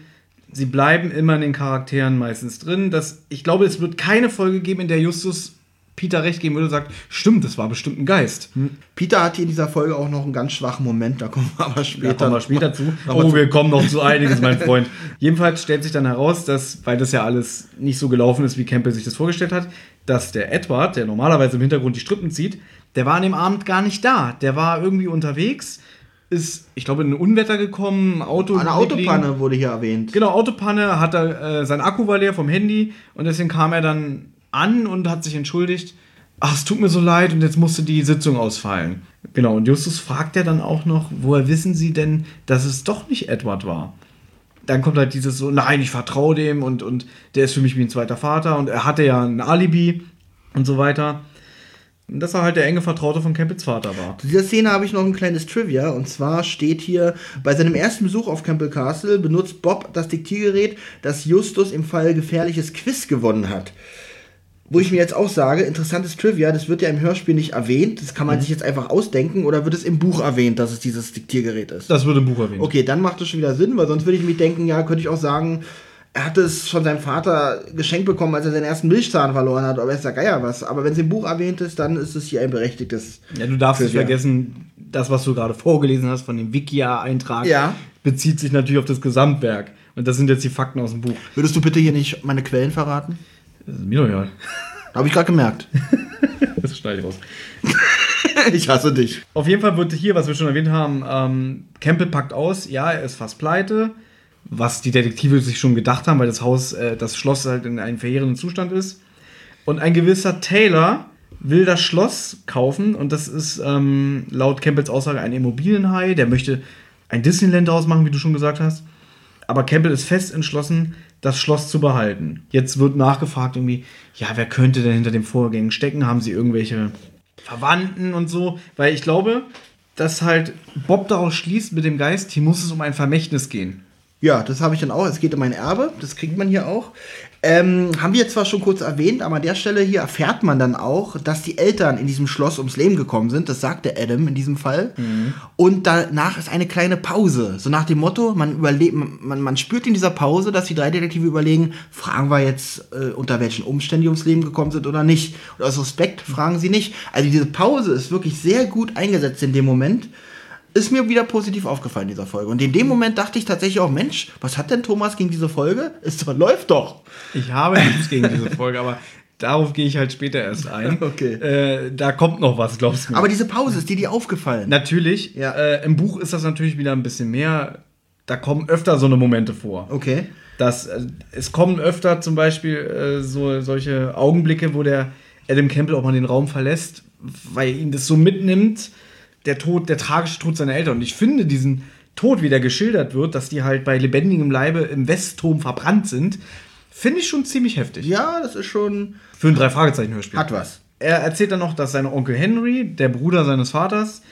Sie bleiben immer in den Charakteren meistens drin. Das, ich glaube, es wird keine Folge geben, in der Justus Peter recht geben würde und sagt, stimmt, das war bestimmt ein Geist. Peter hat hier in dieser Folge auch noch einen ganz schwachen Moment. Da kommen wir aber später, Da kommen wir später zu. Aber Oh, zu- wir kommen noch zu einiges, mein Freund. Jedenfalls stellt sich dann heraus, dass, weil das ja alles nicht so gelaufen ist, wie Campbell sich das vorgestellt hat, dass der Edward, der normalerweise im Hintergrund die Strippen zieht, der war an dem Abend gar nicht da. Der war irgendwie unterwegs, ist, ich glaube, in ein Unwetter gekommen, Auto. Eine. Autopanne wurde hier erwähnt. Genau, Autopanne, hat er, äh, sein Akku war leer vom Handy und deswegen kam er dann an und hat sich entschuldigt. Ach, es tut mir so leid und jetzt musste die Sitzung ausfallen. Genau, und Justus fragt ja dann auch noch, woher wissen Sie denn, dass es doch nicht Edward war? Dann kommt halt dieses so, nein, ich vertraue dem und, und der ist für mich wie ein zweiter Vater und er hatte ja ein Alibi und so weiter. Und dass er halt der enge Vertraute von Campbells Vater war. Zu dieser Szene habe ich noch ein kleines Trivia. Und zwar steht hier, bei seinem ersten Besuch auf Campbell Castle benutzt Bob das Diktiergerät, das Justus im Fall gefährliches Quiz gewonnen hat. Wo ich mir jetzt auch sage, interessantes Trivia, das wird ja im Hörspiel nicht erwähnt. Das kann man sich jetzt einfach ausdenken oder wird es im Buch erwähnt, dass es dieses Diktiergerät ist? Das wird im Buch erwähnt. Okay, dann macht es schon wieder Sinn, weil sonst würde ich mich denken, ja, könnte ich auch sagen, er hat es von seinem Vater geschenkt bekommen, als er seinen ersten Milchzahn verloren hat, aber ist ja Geier was. Aber wenn es im Buch erwähnt ist, dann ist es hier ein berechtigtes. Ja, du darfst nicht vergessen, das, was du gerade vorgelesen hast von dem Wikia-Eintrag, Ja. bezieht sich natürlich auf das Gesamtwerk. Und das sind jetzt die Fakten aus dem Buch. Würdest du bitte hier nicht meine Quellen verraten? Das ist mir doch egal. Habe ich gerade gemerkt. Das schneide ich raus. ich hasse dich. Auf jeden Fall wird hier, was wir schon erwähnt haben, ähm, Campbell packt aus, ja, er ist fast pleite, was die Detektive sich schon gedacht haben, weil das Haus, äh, das Schloss halt in einem verheerenden Zustand ist. Und ein gewisser Taylor will das Schloss kaufen und das ist ähm, laut Campbells Aussage ein Immobilienhai, der möchte ein Disneyland daraus machen, wie du schon gesagt hast. Aber Campbell ist fest entschlossen, das Schloss zu behalten. Jetzt wird nachgefragt irgendwie, ja, wer könnte denn hinter den Vorgängen stecken? Haben sie irgendwelche Verwandten und so? Weil ich glaube, dass halt Bob daraus schließt mit dem Geist, hier muss es um ein Vermächtnis gehen. Ja, das habe ich dann auch. Es geht um ein Erbe, das kriegt man hier auch. Ähm, haben wir zwar schon kurz erwähnt, aber an der Stelle hier erfährt man dann auch, dass die Eltern in diesem Schloss ums Leben gekommen sind. Das sagte Adam in diesem Fall. Mhm. Und danach ist eine kleine Pause. So nach dem Motto, man überlebt, man, man spürt in dieser Pause, dass die drei Detektive überlegen, fragen wir jetzt, äh, unter welchen Umständen die ums Leben gekommen sind oder nicht. Und aus Respekt fragen sie nicht. Also diese Pause ist wirklich sehr gut eingesetzt in dem Moment ist mir wieder positiv aufgefallen in dieser Folge. Und in dem Moment dachte ich tatsächlich auch, Mensch, was hat denn Thomas gegen diese Folge? Es läuft doch. Ich habe nichts gegen diese Folge, aber darauf gehe ich halt später erst ein. Okay. Äh, da kommt noch was, glaubst du mir. Aber diese Pause, ist dir die aufgefallen? Natürlich. Ja. Äh, Im Buch ist das natürlich wieder ein bisschen mehr. Da kommen öfter so eine Momente vor. Okay. Das, äh, es kommen öfter zum Beispiel äh, so, solche Augenblicke, wo der Adam Campbell auch mal den Raum verlässt, weil ihn das so mitnimmt der Tod, der tragische Tod seiner Eltern. Und ich finde diesen Tod, wie der geschildert wird, dass die halt bei lebendigem Leibe im Westturm verbrannt sind, finde ich schon ziemlich heftig. Ja, das ist schon. Für ein Drei-Fragezeichen-Hörspiel. Hat was. Er erzählt dann noch, dass sein Onkel Henry, der Bruder seines Vaters,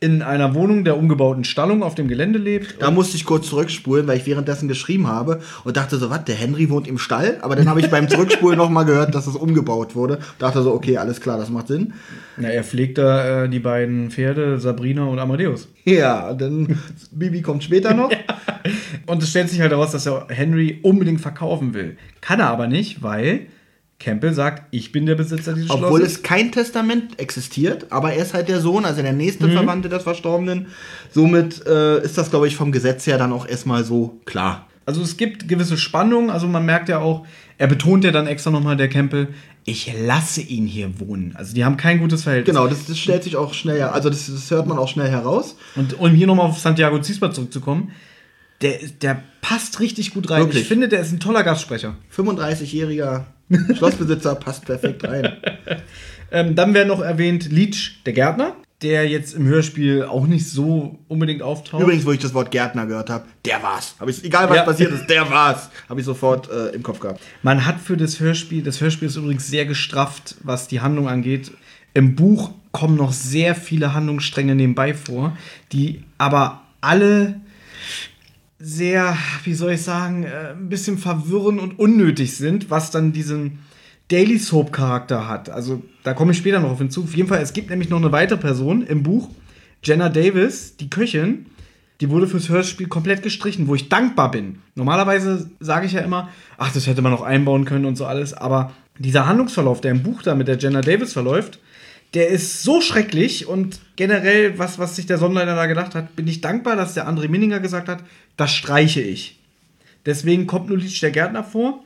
in einer Wohnung der umgebauten Stallung auf dem Gelände lebt. Da musste ich kurz zurückspulen, weil ich währenddessen geschrieben habe und dachte so, was, der Henry wohnt im Stall? Aber dann habe ich beim Zurückspulen nochmal gehört, dass es umgebaut wurde. Dachte so, okay, alles klar, das macht Sinn. Na, er pflegt da äh, die beiden Pferde, Sabrina und Amadeus. Ja, dann Bibi kommt später noch. ja. Und es stellt sich halt heraus, dass er Henry unbedingt verkaufen will. Kann er aber nicht, weil Campbell sagt, ich bin der Besitzer dieses Obwohl Schlosses. Obwohl es kein Testament existiert, aber er ist halt der Sohn, also der nächste mhm. Verwandte des Verstorbenen. Somit äh, ist das, glaube ich, vom Gesetz her dann auch erstmal so klar. Also es gibt gewisse Spannungen, also man merkt ja auch, er betont ja dann extra nochmal, der Campbell, ich lasse ihn hier wohnen. Also die haben kein gutes Verhältnis. Genau, das, das stellt sich auch schnell, also das, das, hört man auch schnell heraus. Und um hier nochmal auf Santiago Ziesbert zurückzukommen, der, der passt richtig gut rein. Wirklich? Ich finde, der ist ein toller Gastsprecher. 35-jähriger Schlossbesitzer passt perfekt rein. ähm, dann wäre noch erwähnt Leech, der Gärtner, der jetzt im Hörspiel auch nicht so unbedingt auftaucht. Übrigens, wo ich das Wort Gärtner gehört habe, der war's. Hab ich, egal was ja. passiert ist, der war's. Habe ich sofort äh, im Kopf gehabt. Man hat für das Hörspiel, das Hörspiel ist übrigens sehr gestrafft, was die Handlung angeht. Im Buch kommen noch sehr viele Handlungsstränge nebenbei vor, die aber alle sehr, wie soll ich sagen, äh, ein bisschen verwirrend und unnötig sind, was dann diesen Daily Soap Charakter hat. Also da komme ich später noch auf hinzu. Auf jeden Fall, es gibt nämlich noch eine weitere Person im Buch, Jenna Davis, die Köchin. Die wurde fürs Hörspiel komplett gestrichen, wo ich dankbar bin. Normalerweise sage ich ja immer, ach, das hätte man noch einbauen können und so alles. Aber dieser Handlungsverlauf, der im Buch da mit der Jenna Davis verläuft, der ist so schrecklich und generell, was, was sich der Sonnenleiter da gedacht hat, bin ich dankbar, dass der André Minninger gesagt hat, das streiche ich. Deswegen kommt nur Litsch der Gärtner vor.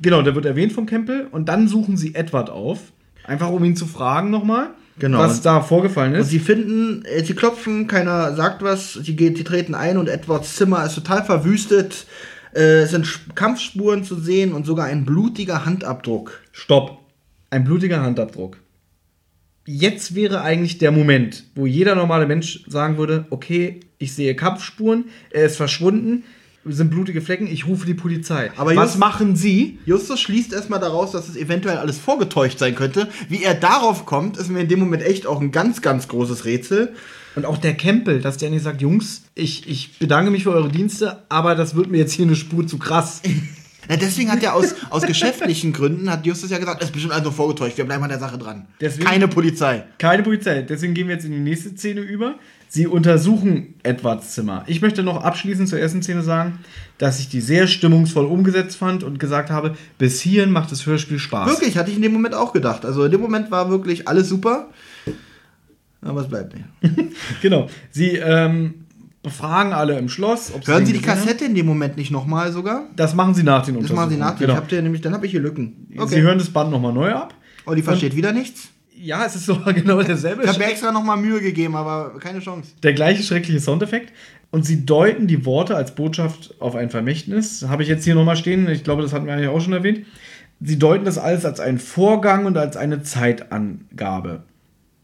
Genau, der wird erwähnt vom Campbell und dann suchen sie Edward auf. Einfach um ihn zu fragen nochmal, genau. was da vorgefallen ist. Und sie finden, äh, sie klopfen, keiner sagt was, sie, geht, sie treten ein und Edwards Zimmer ist total verwüstet. Äh, es sind Kampfspuren zu sehen und sogar ein blutiger Handabdruck. Stopp. Ein blutiger Handabdruck jetzt wäre eigentlich der Moment, wo jeder normale Mensch sagen würde, okay, ich sehe Kampfspuren, er ist verschwunden, sind blutige Flecken, ich rufe die Polizei. Aber was machen Sie? Justus schließt erstmal daraus, dass es eventuell alles vorgetäuscht sein könnte. Wie er darauf kommt, ist mir in dem Moment echt auch ein ganz, ganz großes Rätsel. Und auch der Campbell, dass der nicht sagt, Jungs, ich, ich bedanke mich für eure Dienste, aber das wird mir jetzt hier eine Spur zu krass. Ja, deswegen hat er aus, aus geschäftlichen Gründen, hat Justus ja gesagt, es ist bestimmt also vorgetäuscht, wir bleiben an der Sache dran. Deswegen, keine Polizei. Keine Polizei. Deswegen gehen wir jetzt in die nächste Szene über. Sie untersuchen Edwards Zimmer. Ich möchte noch abschließend zur ersten Szene sagen, dass ich die sehr stimmungsvoll umgesetzt fand und gesagt habe, bis hierhin macht das Hörspiel Spaß. Wirklich, hatte ich in dem Moment auch gedacht. Also in dem Moment war wirklich alles super. Aber es bleibt nicht. genau. Sie ähm, befragen alle im Schloss. Hören Sie die Kassette in dem Moment nicht nochmal sogar? Das machen Sie nach den Untersuchungen. Das machen Sie nach den. Genau. Ich nämlich, dann habe ich hier Lücken. Okay. Sie hören das Band nochmal neu ab. Oh, die versteht Und, wieder nichts? Ja, es ist so genau derselbe. Ich habe mir extra nochmal Mühe gegeben, aber keine Chance. Der gleiche schreckliche Soundeffekt. Und sie deuten die Worte als Botschaft auf ein Vermächtnis. Habe ich jetzt hier nochmal stehen. Ich glaube, das hatten wir eigentlich auch schon erwähnt. Sie deuten das alles als einen Vorgang und als eine Zeitangabe.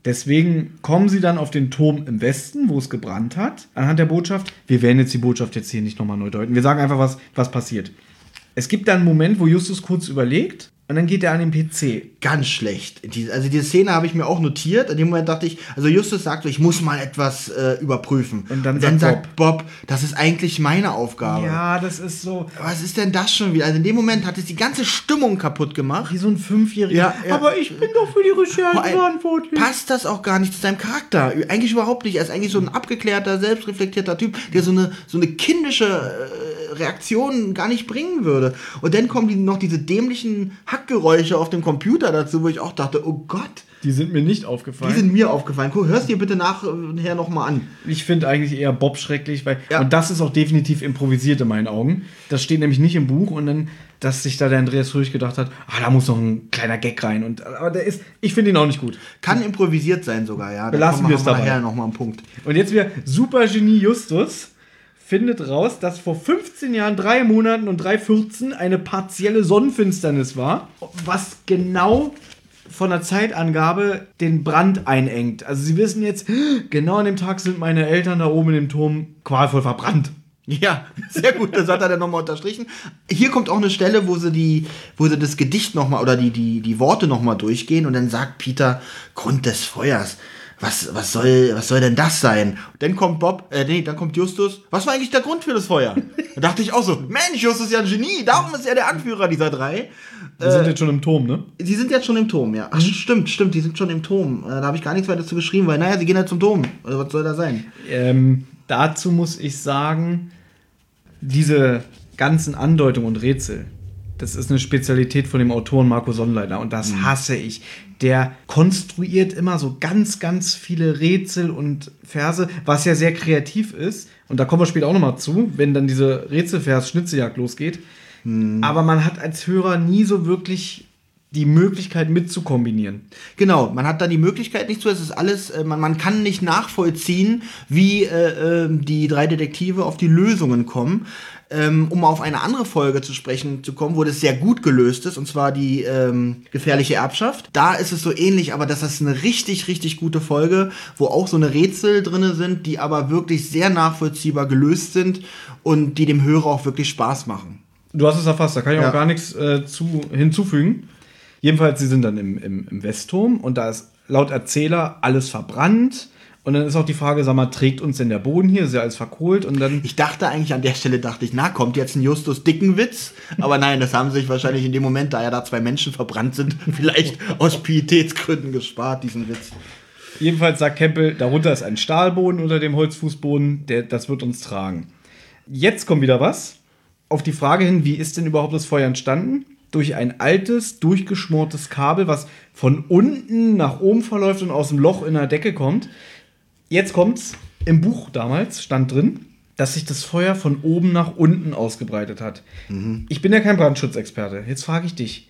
Deswegen kommen sie dann auf den Turm im Westen, wo es gebrannt hat, anhand der Botschaft. Wir werden jetzt die Botschaft jetzt hier nicht nochmal neu deuten. Wir sagen einfach, was, was passiert. Es gibt da einen Moment, wo Justus kurz überlegt und dann geht er an den PC. Ganz schlecht. Also diese Szene habe ich mir auch notiert. In dem Moment dachte ich, also Justus sagt so, ich muss mal etwas äh, überprüfen. Und dann sagt sagt Bob, das ist eigentlich meine Aufgabe. Ja, das ist so Was ist denn das schon wieder? Also in dem Moment hat es die ganze Stimmung kaputt gemacht. wie so ein Fünfjähriger. Ja, ja. Aber ich bin doch für die Recherche verantwortlich. Passt das auch gar nicht zu seinem Charakter? Eigentlich überhaupt nicht. Er ist eigentlich so ein abgeklärter, selbstreflektierter Typ, der so eine, so eine kindische äh, Reaktion gar nicht bringen würde. Und dann kommen die, noch diese dämlichen Hackgeräusche auf dem Computer dazu, wo ich auch dachte, oh Gott, Die sind mir nicht die aufgefallen. sind mir aufgefallen. Guck, hörst dir bitte nachher nochmal an. ich finde eigentlich eher Bob schrecklich, weil Ja. und das ist auch definitiv improvisiert in meinen Augen. Das steht nämlich nicht im Buch und dann, dass sich da der Andreas Röhrig gedacht hat, ah, da muss noch ein kleiner Gag rein. Und aber der ist, ich finde ihn auch nicht gut. Kann improvisiert sein sogar, ja. Da Belassen wir es dabei. nachher nochmal einen Punkt. Und jetzt wieder Supergenie Justus findet raus, dass vor 15 Jahren, drei Monaten und drei 14 eine partielle Sonnenfinsternis war, was genau von der Zeitangabe den Brand einengt. Also sie wissen jetzt, genau an dem Tag sind meine Eltern da oben in dem Turm qualvoll verbrannt. Ja, sehr gut, das hat er dann nochmal unterstrichen. Hier kommt auch eine Stelle, wo sie die, wo sie das Gedicht nochmal oder die, die, die Worte nochmal durchgehen und dann sagt Peter, Grund des Feuers. Was, was, soll, was soll denn das sein? Und dann kommt Bob, äh, nee, dann kommt Justus. Was war eigentlich der Grund für das Feuer? Da dachte ich auch so, Mensch, Justus ist ja ein Genie, darum ist er der Anführer dieser drei. Wir sind jetzt schon im Turm, ne? Die sind jetzt schon im Turm, ja. Ach, stimmt, stimmt, die sind schon im Turm. Äh, da habe ich gar nichts weiter zu geschrieben, weil, naja, sie gehen halt zum Turm. Äh, was soll da sein? Ähm, dazu muss ich sagen, diese ganzen Andeutungen und Rätsel, das ist eine Spezialität von dem Autoren Marco Sonnleitner und das hasse ich. Der konstruiert immer so ganz, ganz viele Rätsel und Verse, was ja sehr kreativ ist. Und da kommen wir später auch nochmal zu, wenn dann diese Rätselvers-Schnitzeljagd losgeht. Aber man hat als Hörer nie so wirklich die Möglichkeit mitzukombinieren. Genau, man hat da die Möglichkeit nicht zu, es ist alles, äh, man, man kann nicht nachvollziehen, wie äh, ähm, die drei Detektive auf die Lösungen kommen. Ähm, um auf eine andere Folge zu sprechen zu kommen, wo das sehr gut gelöst ist, und zwar die ähm, gefährliche Erbschaft. Da ist es so ähnlich, aber das ist eine richtig, richtig gute Folge, wo auch so eine Rätsel drin sind, die aber wirklich sehr nachvollziehbar gelöst sind und die dem Hörer auch wirklich Spaß machen. Du hast es erfasst, da kann ich Ja. auch gar nichts äh, zu, hinzufügen. Jedenfalls, sie sind dann im, im, im Westturm und da ist laut Erzähler alles verbrannt. Und dann ist auch die Frage, sag mal, trägt uns denn der Boden hier? Ist ja alles verkohlt und dann. Ich dachte eigentlich an der Stelle, dachte ich, na, kommt jetzt ein Justus Dickenwitz? Aber nein, das haben sie sich wahrscheinlich in dem Moment, da ja da zwei Menschen verbrannt sind, vielleicht aus Pietätsgründen gespart, diesen Witz. Jedenfalls sagt Campbell, darunter ist ein Stahlboden unter dem Holzfußboden, der, das wird uns tragen. Jetzt kommt wieder was. Auf die Frage hin, wie ist denn überhaupt das Feuer entstanden? Durch ein altes, durchgeschmortes Kabel, was von unten nach oben verläuft und aus dem Loch in der Decke kommt. Jetzt kommt's. Im Buch damals stand drin, dass sich das Feuer von oben nach unten ausgebreitet hat. Ich bin ja kein Brandschutzexperte. Jetzt frage ich dich.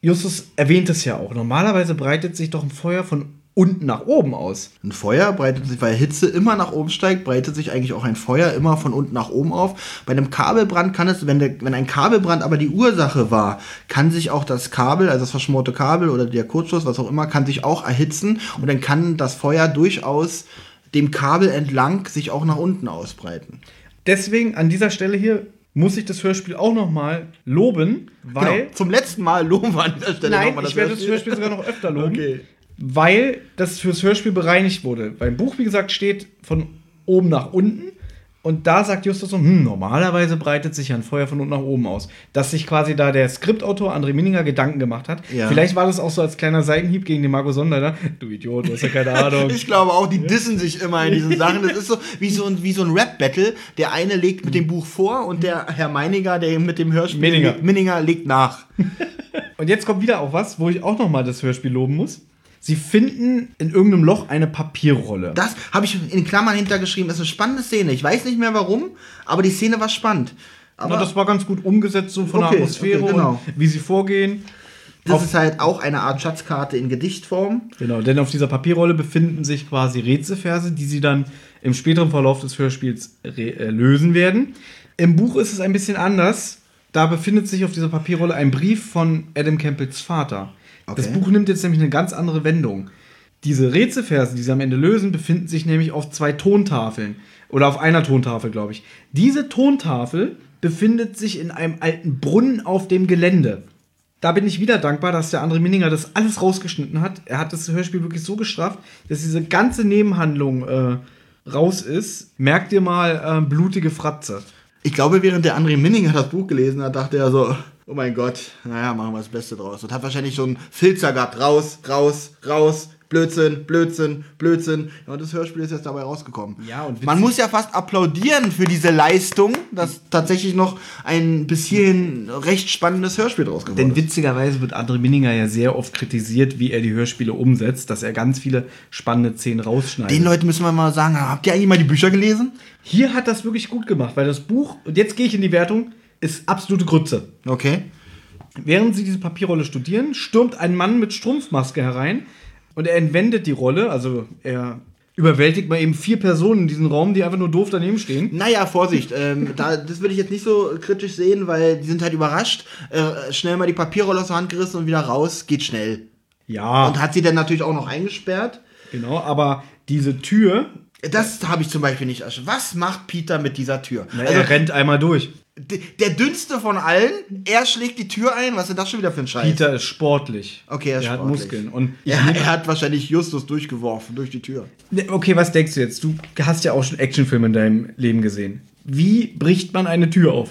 Justus erwähnt es ja auch. Normalerweise breitet sich doch ein Feuer von unten nach oben aus. Ein Feuer breitet sich, weil Hitze immer nach oben steigt, breitet sich eigentlich auch ein Feuer immer von unten nach oben auf. Bei einem Kabelbrand kann es, wenn, der, wenn ein Kabelbrand aber die Ursache war, kann sich auch das Kabel, also das verschmorte Kabel oder der Kurzschluss, was auch immer, kann sich auch erhitzen und dann kann das Feuer durchaus dem Kabel entlang sich auch nach unten ausbreiten. Deswegen an dieser Stelle hier muss ich das Hörspiel auch noch mal loben, weil genau. Zum letzten Mal loben wir an dieser Stelle nein, nochmal ich werde das Hörspiel sogar noch öfter loben, Okay. weil das fürs Hörspiel bereinigt wurde. Beim Buch wie gesagt steht von oben nach unten und da sagt Justus so, hm, normalerweise breitet sich ein Feuer von unten nach oben aus. Dass sich quasi da der Skriptautor André Minninger Gedanken gemacht hat. Ja. Vielleicht war das auch so als kleiner Seitenhieb gegen den Marco Sonderler. Du Idiot, du hast ja keine Ahnung. Ich glaube auch, die dissen sich immer in diesen Sachen. Das ist so wie so ein, wie so ein Rap-Battle. Der eine legt mit dem Buch vor und der Herr Meininger, der mit dem Hörspiel Minninger. legt- Minninger legt nach. Und jetzt kommt wieder auch was, wo ich auch noch mal das Hörspiel loben muss. Sie finden in irgendeinem Loch eine Papierrolle. Das habe ich in Klammern hintergeschrieben. Das ist eine spannende Szene. Ich weiß nicht mehr warum, aber die Szene war spannend. Aber Na, das war ganz gut umgesetzt, so von Okay, der Atmosphäre okay, genau. und wie sie vorgehen. das auf- ist halt auch eine Art Schatzkarte in Gedichtform. Genau, denn auf dieser Papierrolle befinden sich quasi Rätselverse, die sie dann im späteren Verlauf des Hörspiels äh, lösen werden. Im Buch ist es ein bisschen anders. Da befindet sich auf dieser Papierrolle ein Brief von Adam Campbells Vater. Das Okay. Buch nimmt jetzt nämlich eine ganz andere Wendung. Diese Rätselverse, die sie am Ende lösen, befinden sich nämlich auf zwei Tontafeln. Oder auf einer Tontafel, glaube ich. Diese Tontafel befindet sich in einem alten Brunnen auf dem Gelände. Da bin ich wieder dankbar, dass der André Minninger das alles rausgeschnitten hat. Er hat das Hörspiel wirklich so gestrafft, dass diese ganze Nebenhandlung äh, raus ist. Merkt ihr mal äh, blutige Fratze. Ich glaube, während der André Minninger das Buch gelesen hat, dachte er so, oh mein Gott, naja, machen wir das Beste draus. Und hat wahrscheinlich so einen Filzer gehabt, raus, raus, raus, Blödsinn, Blödsinn, Blödsinn. Ja, und das Hörspiel ist jetzt dabei rausgekommen. Ja, und Man muss ja fast applaudieren für diese Leistung, dass tatsächlich noch ein bis hierhin recht spannendes Hörspiel draus geworden Denn ist. witzigerweise wird André Minninger ja sehr oft kritisiert, wie er die Hörspiele umsetzt, dass er ganz viele spannende Szenen rausschneidet. Den Leuten müssen wir mal sagen, habt ihr eigentlich mal die Bücher gelesen? Hier hat das wirklich gut gemacht, weil das Buch, und jetzt gehe ich in die Wertung, ist absolute Grütze. Okay. Während sie diese Papierrolle studieren, stürmt ein Mann mit Strumpfmaske herein und er entwendet die Rolle, also er überwältigt mal eben vier Personen in diesem Raum, die einfach nur doof daneben stehen. Naja, Vorsicht, ähm, da, das würde ich jetzt nicht so kritisch sehen, weil die sind halt überrascht. Äh, schnell mal die Papierrolle aus der Hand gerissen und wieder raus, geht schnell. Ja, Und hat sie dann natürlich auch noch eingesperrt. genau, aber diese Tür, Das habe ich zum Beispiel nicht. Was macht Peter mit dieser Tür? na, also, er rennt einmal durch. Der dünnste von allen, er schlägt die Tür ein. Was ist denn das schon wieder für ein Scheiß? Peter ist sportlich. Okay, er er hat sportlich. Muskeln. Und ich er, hat wahrscheinlich Justus durchgeworfen durch die Tür. Ne, Okay, was denkst du jetzt? Du hast ja auch schon Actionfilme in deinem Leben gesehen. Wie bricht man eine Tür auf?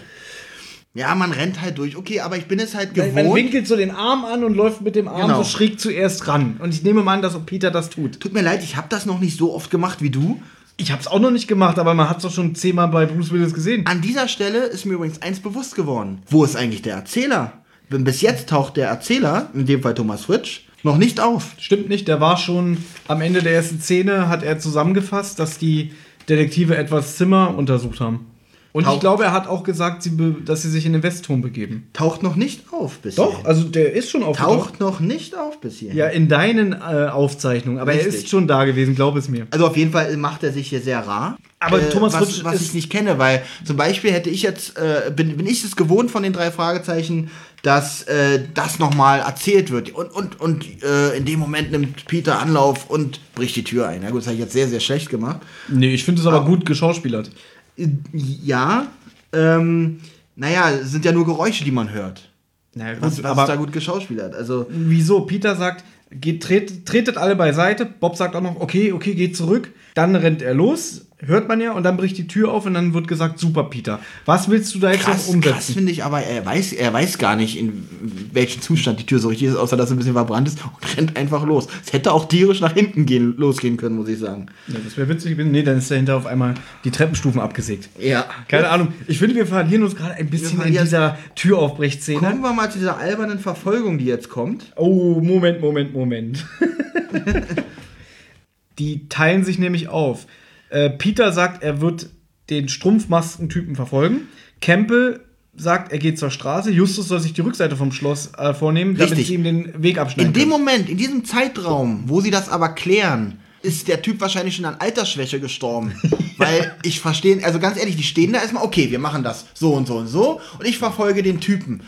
Ja, man rennt halt durch. Okay, aber ich bin es halt Man gewohnt. winkelt so den Arm an und läuft mit dem Arm Genau. so schräg zuerst ran. Und ich nehme mal an, dass auch Peter das tut. Tut mir leid, ich habe das noch nicht so oft gemacht wie du. Ich hab's auch noch nicht gemacht, aber man hat's doch schon zehnmal bei Bruce Willis gesehen. An dieser Stelle ist mir übrigens eins bewusst geworden. Wo ist eigentlich der Erzähler? Denn bis jetzt taucht der Erzähler, in dem Fall Thomas Fritsch, noch nicht auf. Stimmt nicht, der war schon am Ende der ersten Szene, hat er zusammengefasst, dass die Detektive etwas Zimmer untersucht haben. Und ich Taucht- glaube, er hat auch gesagt, sie dass sie sich in den Westturm begeben. Taucht noch nicht auf bis Doch, hierhin. also der ist schon aufgetaucht. Taucht noch nicht auf bis hierhin. Ja, in deinen äh, Aufzeichnungen. Aber er Richtig. ist schon da gewesen, glaub es mir. Also auf jeden Fall macht er sich hier sehr rar. Aber Thomas was, Fritsch was ich nicht kenne, weil zum Beispiel hätte ich jetzt, äh, bin, bin ich es gewohnt von den drei Fragezeichen, dass äh, das nochmal erzählt wird. Und, und, und äh, in dem Moment nimmt Peter Anlauf und bricht die Tür ein. Ja gut, das habe ich jetzt sehr, sehr schlecht gemacht. Nee, ich finde es aber gut geschauspielert. Ja, ähm, naja, es sind ja nur Geräusche, die man hört. Na gut, Was, was aber ist da gut geschauspielert? Also, wieso? Peter sagt, geht, tret, tretet alle beiseite. Bob sagt auch noch, okay, okay, geht zurück. Dann rennt er los, hört man ja, und dann bricht die Tür auf und dann wird gesagt, super, Peter. Was willst du da jetzt krass, noch umsetzen? krass finde ich, aber er weiß, er weiß gar nicht, in welchem Zustand die Tür so richtig ist, außer dass sie ein bisschen verbrannt ist und rennt einfach los. Es hätte auch tierisch nach hinten gehen, losgehen können, muss ich sagen. Ja, das wäre witzig gewesen. Nee, dann ist dahinter auf einmal die Treppenstufen abgesägt. Ja. Keine Ahnung. Ich finde, wir verlieren uns gerade ein bisschen in dieser Türaufbrechszene. Kommen wir mal zu dieser albernen Verfolgung, die jetzt kommt. Oh, Moment, Moment, Moment. die teilen sich nämlich auf. Äh, Peter sagt, er wird den Strumpfmaskentypen verfolgen. Campbell sagt, er geht zur Straße. Justus soll sich die Rückseite vom Schloss äh, vornehmen, damit Richtig. sie ihm den Weg abschneiden In dem können. Moment, in diesem Zeitraum, wo sie das aber klären, ist der Typ wahrscheinlich schon an Altersschwäche gestorben. Weil ich verstehe, also ganz ehrlich, die stehen da erstmal, okay, wir machen das so und so und so und ich verfolge den Typen.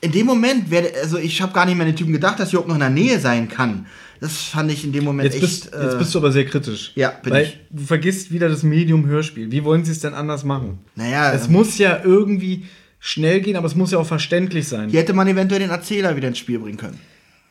In dem Moment werde, also ich habe gar nicht mehr an den Typen gedacht, dass überhaupt noch in der Nähe sein kann. Das fand ich in dem Moment Jetzt bist, echt. äh, jetzt bist du aber sehr kritisch. Ja, bin weil ich. du vergisst wieder das Medium-Hörspiel. Wie wollen sie es denn anders machen? naja, Es muss ja irgendwie schnell gehen, aber es muss ja auch verständlich sein. hier hätte man eventuell den Erzähler wieder ins Spiel bringen können.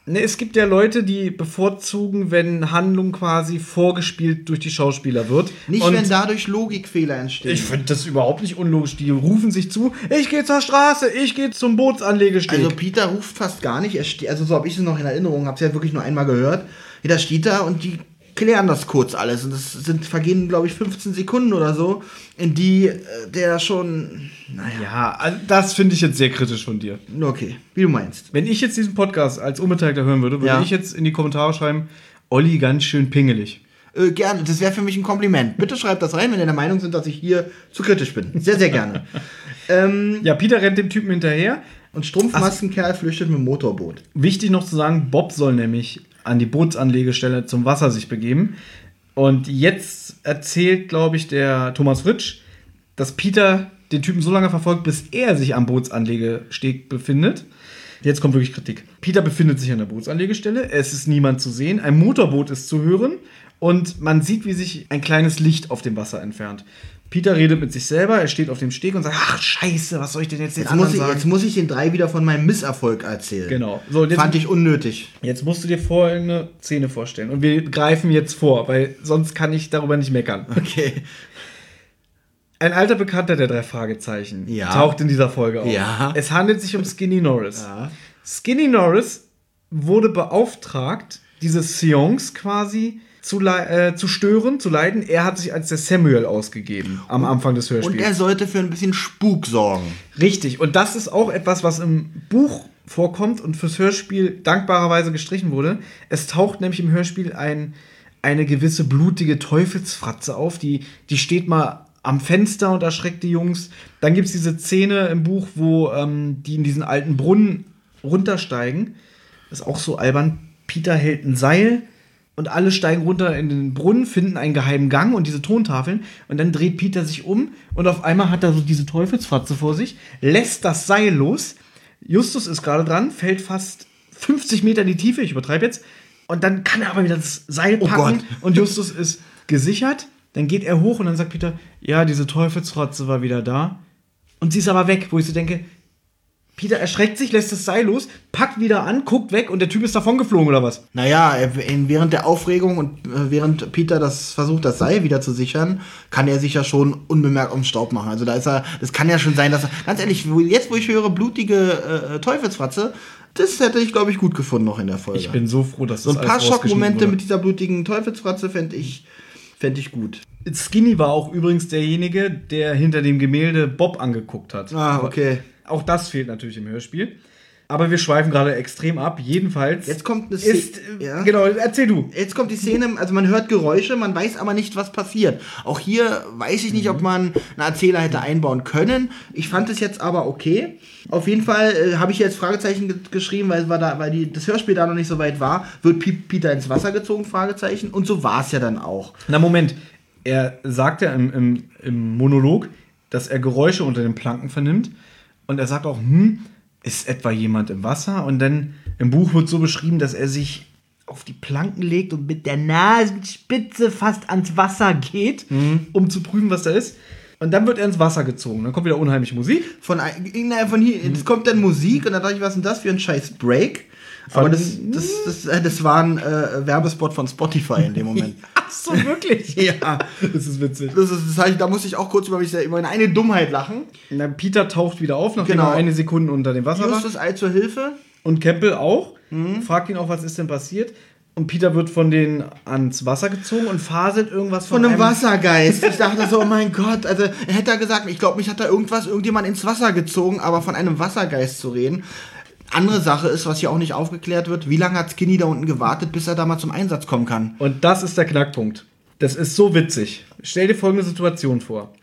Ne, es gibt ja Leute, die bevorzugen, wenn Handlung quasi vorgespielt durch die Schauspieler wird. Nicht, Und wenn dadurch Logikfehler entstehen. ich finde das überhaupt nicht unlogisch. Die rufen sich zu, ich gehe zur Straße, ich gehe zum Bootsanlegesteg. Also Peter ruft fast gar nicht. Er also so habe ich es noch in Erinnerung, habe es ja wirklich nur einmal gehört. Da steht da und die klären das kurz alles. Und das sind, vergehen, glaube ich, 15 Sekunden oder so, in die äh, der schon. Naja, ja, das finde ich jetzt sehr kritisch von dir. okay, wie du meinst. Wenn ich jetzt diesen Podcast als Unbeteiligter hören würde, würde Ja. ich jetzt in die Kommentare schreiben, Olli ganz schön pingelig. Äh, gerne, das wäre für mich ein Kompliment. Bitte schreibt das rein, wenn ihr der Meinung sind, dass ich hier zu kritisch bin. Sehr, sehr gerne. ähm, Ja, Peter rennt dem Typen hinterher. und Strumpfmaskenkerl flüchtet mit dem Motorboot. Wichtig noch zu sagen, Bob soll nämlich an die Bootsanlegestelle zum Wasser sich begeben. Und jetzt erzählt, glaube ich, der Thomas Fritsch, dass Peter den Typen so lange verfolgt, bis er sich am Bootsanlegesteg befindet. Jetzt kommt wirklich Kritik. Peter befindet sich an der Bootsanlegestelle, es ist niemand zu sehen, ein Motorboot ist zu hören Und man sieht, wie sich ein kleines Licht auf dem Wasser entfernt. Peter redet mit sich selber, er steht auf dem Steg und sagt, ach scheiße, was soll ich denn jetzt den Jetzt muss, ich, sagen? jetzt muss ich den drei wieder von meinem Misserfolg erzählen. Genau. So, jetzt, Fand ich unnötig. jetzt musst du dir folgende Szene vorstellen. Und wir greifen jetzt vor, weil sonst kann ich darüber nicht meckern. Okay. Ein alter Bekannter der drei Fragezeichen Ja. taucht in dieser Folge auf. Ja. Es handelt sich um Skinny Norris. Ja. Skinny Norris wurde beauftragt, diese Seance quasi zu, äh, zu stören, zu leiden. Er hat sich als der Samuel ausgegeben am Anfang des Und Hörspiels. er sollte für ein bisschen Spuk sorgen. Richtig. Und das ist auch etwas, was im Buch vorkommt und fürs Hörspiel dankbarerweise gestrichen wurde. Es taucht nämlich im Hörspiel ein, eine gewisse blutige Teufelsfratze auf, die, die steht mal am Fenster und erschreckt die Jungs. Dann gibt es diese Szene im Buch, wo ähm, die in diesen alten Brunnen runtersteigen. Das ist auch so albern. Peter hält ein Seil und alle steigen runter in den Brunnen, finden einen geheimen Gang und diese Tontafeln. Und dann dreht Peter sich um und auf einmal hat er so diese Teufelsfratze vor sich, lässt das Seil los. Justus ist gerade dran, fällt fast 50 Meter in die Tiefe, ich übertreibe jetzt. Und dann kann er aber wieder das Seil Oh packen Gott. und Justus ist gesichert. Dann geht er hoch und dann sagt Peter, ja, diese Teufelsfratze war wieder da. Und sie ist aber weg, wo ich so denke, Peter erschreckt sich, lässt das Seil los, packt wieder an, guckt weg und der Typ ist davon geflogen oder was? Naja, während der Aufregung und äh, während Peter das versucht, das Seil wieder zu sichern, kann er sich ja schon unbemerkt um Staub machen. Also da ist er, das kann ja schon sein, dass er, ganz ehrlich, jetzt wo ich höre, blutige äh, Teufelsfratze, das hätte ich, glaube ich, gut gefunden noch in der Folge. Ich bin so froh, dass so das ein paar Schockmomente mit dieser blutigen Teufelsfratze fände ich, fänd ich gut. Skinny war auch übrigens derjenige, der hinter dem Gemälde Bob angeguckt hat. Ah, okay. Auch das fehlt natürlich im Hörspiel. Aber wir schweifen gerade extrem ab. Jedenfalls. Jetzt kommt eine Szene- ist, ja. Genau, erzähl du. Jetzt kommt die Szene, also man hört Geräusche, man weiß aber nicht, was passiert. Auch hier weiß ich nicht, ob man einen Erzähler hätte einbauen können. Ich fand es jetzt aber okay. Auf jeden Fall äh, habe ich jetzt Fragezeichen ge geschrieben, weil, war da, weil die, das Hörspiel da noch nicht so weit war. Wird Pi Peter ins Wasser gezogen? Fragezeichen. Und so war es ja dann auch. Na, Moment. Er sagt ja im, im, im Monolog, dass er Geräusche unter den Planken vernimmt. Und er sagt auch, hm, ist etwa jemand im Wasser? Und dann im Buch wird so beschrieben, dass er sich auf die Planken legt und mit der Nasenspitze fast ans Wasser geht, um zu prüfen, was da ist. Und dann wird er ins Wasser gezogen. Dann kommt wieder unheimlich Musik. Von, na, von hier, es kommt dann Musik und dann dachte ich, was ist denn das für ein scheiß Break? Aber das, das, das, äh, das war ein äh, Werbespot von Spotify in dem Moment. Ach so, wirklich? ja. Das ist witzig. Das ist, das heißt, da musste ich auch kurz über mich über eine Dummheit lachen. Na, Peter taucht wieder auf, nachdem Genau. er eine Sekunde unter dem Wasser war. Justus Ei zur Hilfe. Und Campbell auch. Fragt ihn auch, was ist denn passiert. Und Peter wird von denen ans Wasser gezogen und faselt irgendwas von, Von einem Wassergeist. Ich dachte so, oh mein Gott. Also, er hätte da gesagt, ich glaube, mich hat da irgendwas, irgendjemand ins Wasser gezogen, aber von einem Wassergeist zu reden. Andere Sache ist, was hier auch nicht aufgeklärt wird, wie lange hat Skinny da unten gewartet, bis er da mal zum Einsatz kommen kann? Und das ist der Knackpunkt. Das ist so witzig. Stell dir folgende Situation vor.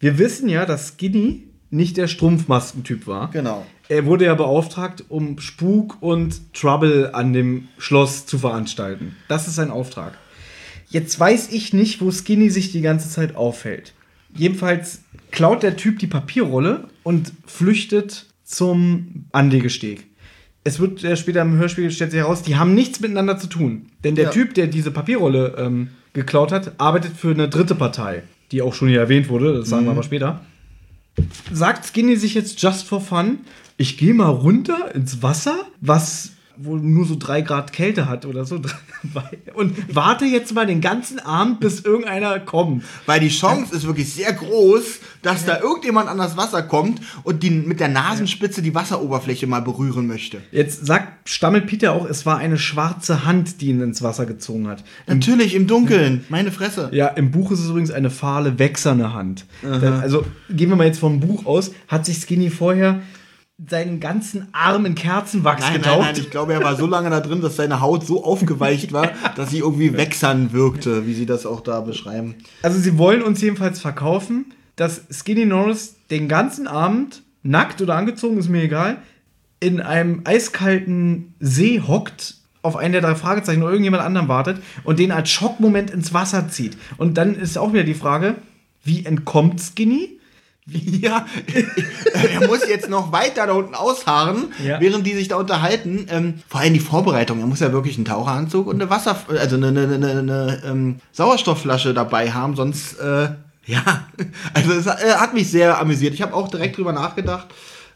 Wir wissen ja, dass Skinny nicht der Strumpfmaskentyp war. Genau. Er wurde ja beauftragt, um Spuk und Trouble an dem Schloss zu veranstalten. Das ist sein Auftrag. Jetzt weiß ich nicht, wo Skinny sich die ganze Zeit aufhält. Jedenfalls klaut der Typ die Papierrolle und flüchtet zum Anlegesteg. Es wird äh, später im Hörspiel stellt sich heraus, die haben nichts miteinander zu tun. Denn der Ja. Typ, der diese Papierrolle ähm, geklaut hat, arbeitet für eine dritte Partei, die auch schon hier erwähnt wurde, das sagen wir aber später sagt Skinny sich jetzt just for fun, ich gehe mal runter ins Wasser, was wohl nur so drei Grad Kälte hat oder so. Und warte jetzt mal den ganzen Abend, bis irgendeiner kommt. Weil die Chance ist wirklich sehr groß, dass da irgendjemand an das Wasser kommt und die mit der Nasenspitze die Wasseroberfläche mal berühren möchte. Jetzt sagt, stammelt Peter auch, es war eine schwarze Hand, die ihn ins Wasser gezogen hat. Natürlich, im Dunkeln. Meine Fresse. Ja, im Buch ist es übrigens eine fahle, wächserne Hand. Da, also gehen wir mal jetzt vom Buch aus, hat sich Skinny vorher seinen ganzen Arm in Kerzenwachs Nein, nein, getaucht. nein, ich glaube, er war so lange da drin, dass seine Haut so aufgeweicht war, dass sie irgendwie wächsern wirkte, wie sie das auch da beschreiben. Also sie wollen uns jedenfalls verkaufen, dass Skinny Norris den ganzen Abend, nackt oder angezogen, ist mir egal, in einem eiskalten See hockt, auf einen der drei Fragezeichen oder irgendjemand anderen wartet und den als Schockmoment ins Wasser zieht. Und dann ist auch wieder die Frage, wie entkommt Skinny? Ja, er muss jetzt noch weiter da unten ausharren, Ja. während die sich da unterhalten. Ähm, vor allem die Vorbereitung. Er muss ja wirklich einen Taucheranzug und eine Wasser, also eine, eine, eine, eine ähm, Sauerstoffflasche dabei haben, sonst äh, ja. Also es äh, hat mich sehr amüsiert. Ich habe auch direkt drüber nachgedacht.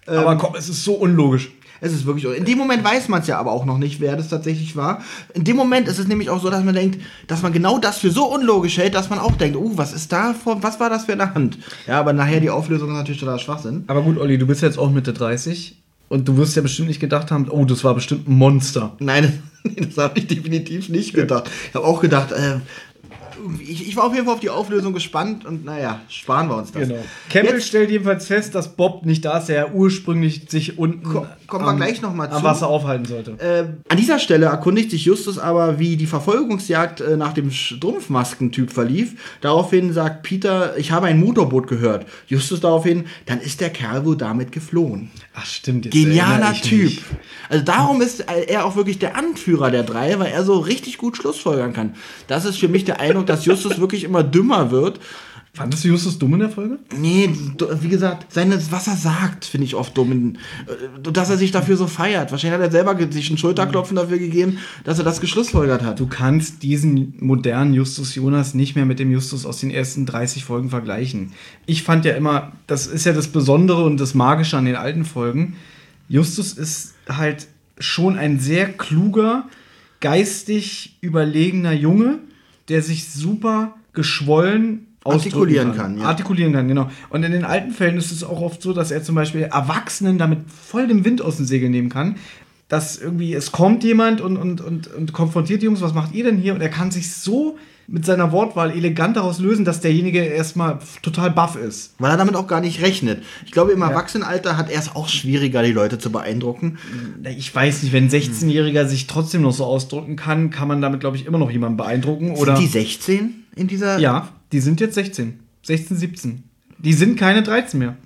Ähm, Aber komm, es ist so unlogisch. Es ist wirklich. In dem Moment weiß man es ja aber auch noch nicht, wer das tatsächlich war. In dem Moment ist es nämlich auch so, dass man denkt, dass man genau das für so unlogisch hält, dass man auch denkt, oh, was ist da vor, was war das für eine Hand? Ja, aber nachher die Auflösung ist natürlich total Schwachsinn. Aber gut, Olli, du bist jetzt auch Mitte 30 und du wirst ja bestimmt nicht gedacht haben, oh, das war bestimmt ein Monster. Nein, das habe ich definitiv nicht gedacht. Ich habe auch gedacht, äh, ich, ich war auf jeden Fall auf die Auflösung gespannt und naja, sparen wir uns das. Genau. Campbell Jetzt- stellt jedenfalls fest, dass Bob nicht da ist, der ursprünglich sich unten Ko- kommen wir gleich noch mal am zu. Wasser aufhalten sollte. Äh, an dieser Stelle erkundigt sich Justus aber, wie die Verfolgungsjagd äh, nach dem Strumpfmaskentyp verlief. Daraufhin sagt Peter, ich habe ein Motorboot gehört. Justus daraufhin, dann ist der Kerl wohl damit geflohen. Ach stimmt, jetzt Genialer Typ. mich. Also darum ist er auch wirklich der Anführer der drei, weil er so richtig gut Schlussfolgern kann. Das ist für mich der Eindruck, dass Justus wirklich immer dümmer wird. Fandest du Justus dumm in der Folge? Nee, wie gesagt, seine, was er sagt, finde ich oft dumm. Äh, Dass er sich dafür so feiert. Wahrscheinlich hat er selber sich einen Schulterklopfen dafür gegeben, dass er das geschlussfolgert hat. Du kannst diesen modernen Justus Jonas nicht mehr mit dem Justus aus den ersten 30 Folgen vergleichen. Ich fand ja immer, das ist ja das Besondere und das Magische an den alten Folgen. Justus ist halt schon ein sehr kluger, geistig überlegener Junge, der sich super geschwollen Artikulieren kann, ja. Artikulieren kann, genau. Und in den alten Fällen ist es auch oft so, dass er zum Beispiel Erwachsenen damit voll den Wind aus den Segeln nehmen kann. Dass irgendwie, es kommt jemand und, und, und, und konfrontiert die Jungs, was macht ihr denn hier? Und er kann sich so mit seiner Wortwahl elegant daraus lösen, dass derjenige erstmal total baff ist. Weil er damit auch gar nicht rechnet. Ich glaube, im Erwachsenenalter hat er es auch schwieriger, die Leute zu beeindrucken. Ich weiß nicht, wenn ein 16-Jähriger sich trotzdem noch so ausdrücken kann, kann man damit, glaube ich, immer noch jemanden beeindrucken. Oder Sind die 16 in dieser? ja, die sind jetzt 16. 16, 17. Die sind keine 13 mehr.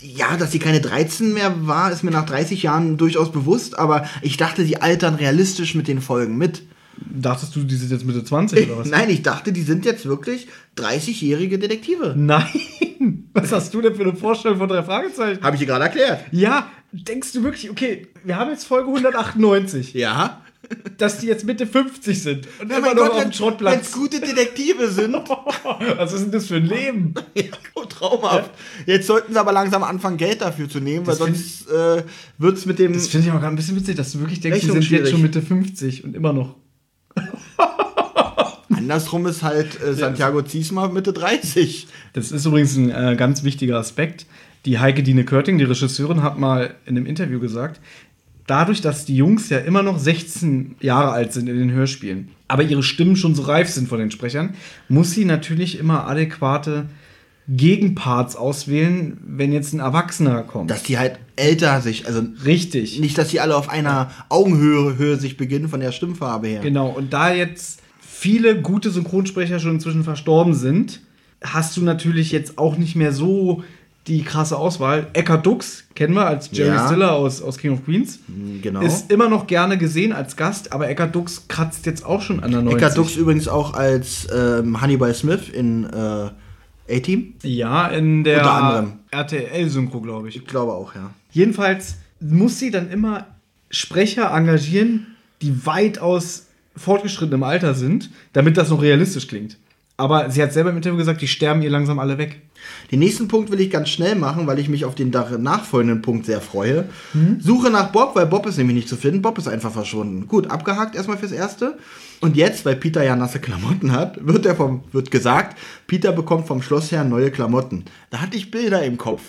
Ja, dass sie keine 13 mehr war, ist mir nach 30 Jahren durchaus bewusst, aber ich dachte, die altern realistisch mit den Folgen mit. Dachtest du, die sind jetzt Mitte 20 oder was? Nein, ich dachte, die sind jetzt wirklich 30-jährige Detektive. Nein! Was hast du denn für eine Vorstellung von drei Fragezeichen? Habe ich dir gerade erklärt. Ja, denkst du wirklich, okay, wir haben jetzt Folge 198, Ja. dass die jetzt Mitte 50 sind und Ja, immer noch Gott, auf dem wenn es Schrottplatz. gute Detektive sind. Was ist denn das für ein Leben? ja, traumhaft. Jetzt sollten sie aber langsam anfangen, Geld dafür zu nehmen, weil Das find sonst äh, wird es mit dem. Das finde ich auch gerade ein bisschen witzig, dass du wirklich denkst, die sind jetzt schon Mitte 50 und immer noch. Andersrum ist halt äh, Santiago Ziesma Mitte 30. Das ist übrigens ein äh, ganz wichtiger Aspekt. Die Heike Dine Körting, die Regisseurin, hat mal in einem Interview gesagt, dadurch, dass die Jungs ja immer noch 16 Jahre alt sind in den Hörspielen, aber ihre Stimmen schon so reif sind von den Sprechern, muss sie natürlich immer adäquate Gegenparts auswählen, wenn jetzt ein Erwachsener kommt. Dass die halt älter sich, also Richtig. nicht, dass die alle auf einer Augenhöhe Höhe sich beginnen von der Stimmfarbe her. Genau, und da jetzt viele gute Synchronsprecher schon inzwischen verstorben sind, hast du natürlich jetzt auch nicht mehr so die krasse Auswahl. Eckhard Dux kennen wir als Jerry Ja. Stiller aus, aus King of Queens. Genau. Ist immer noch gerne gesehen als Gast, aber Eckhard Dux kratzt jetzt auch schon an der 90. Eckhard Dux übrigens auch als ähm, Hannibal Smith in äh, A-Team. Ja, in der. RTL-Synchro, glaube ich. Ich glaube auch, ja. Jedenfalls muss sie dann immer Sprecher engagieren, die weitaus fortgeschrittenem Alter sind, damit das noch realistisch klingt. Aber sie hat selber im Interview gesagt, die sterben ihr langsam alle weg. Den nächsten Punkt will ich ganz schnell machen, weil ich mich auf den nachfolgenden Punkt sehr freue. Suche nach Bob, weil Bob ist nämlich nicht zu finden. Bob ist einfach verschwunden. Gut, abgehakt erstmal fürs Erste. Und jetzt, weil Peter ja nasse Klamotten hat, wird, er vom, wird gesagt, Peter bekommt vom Schlossherrn neue Klamotten. Da hatte ich Bilder im Kopf.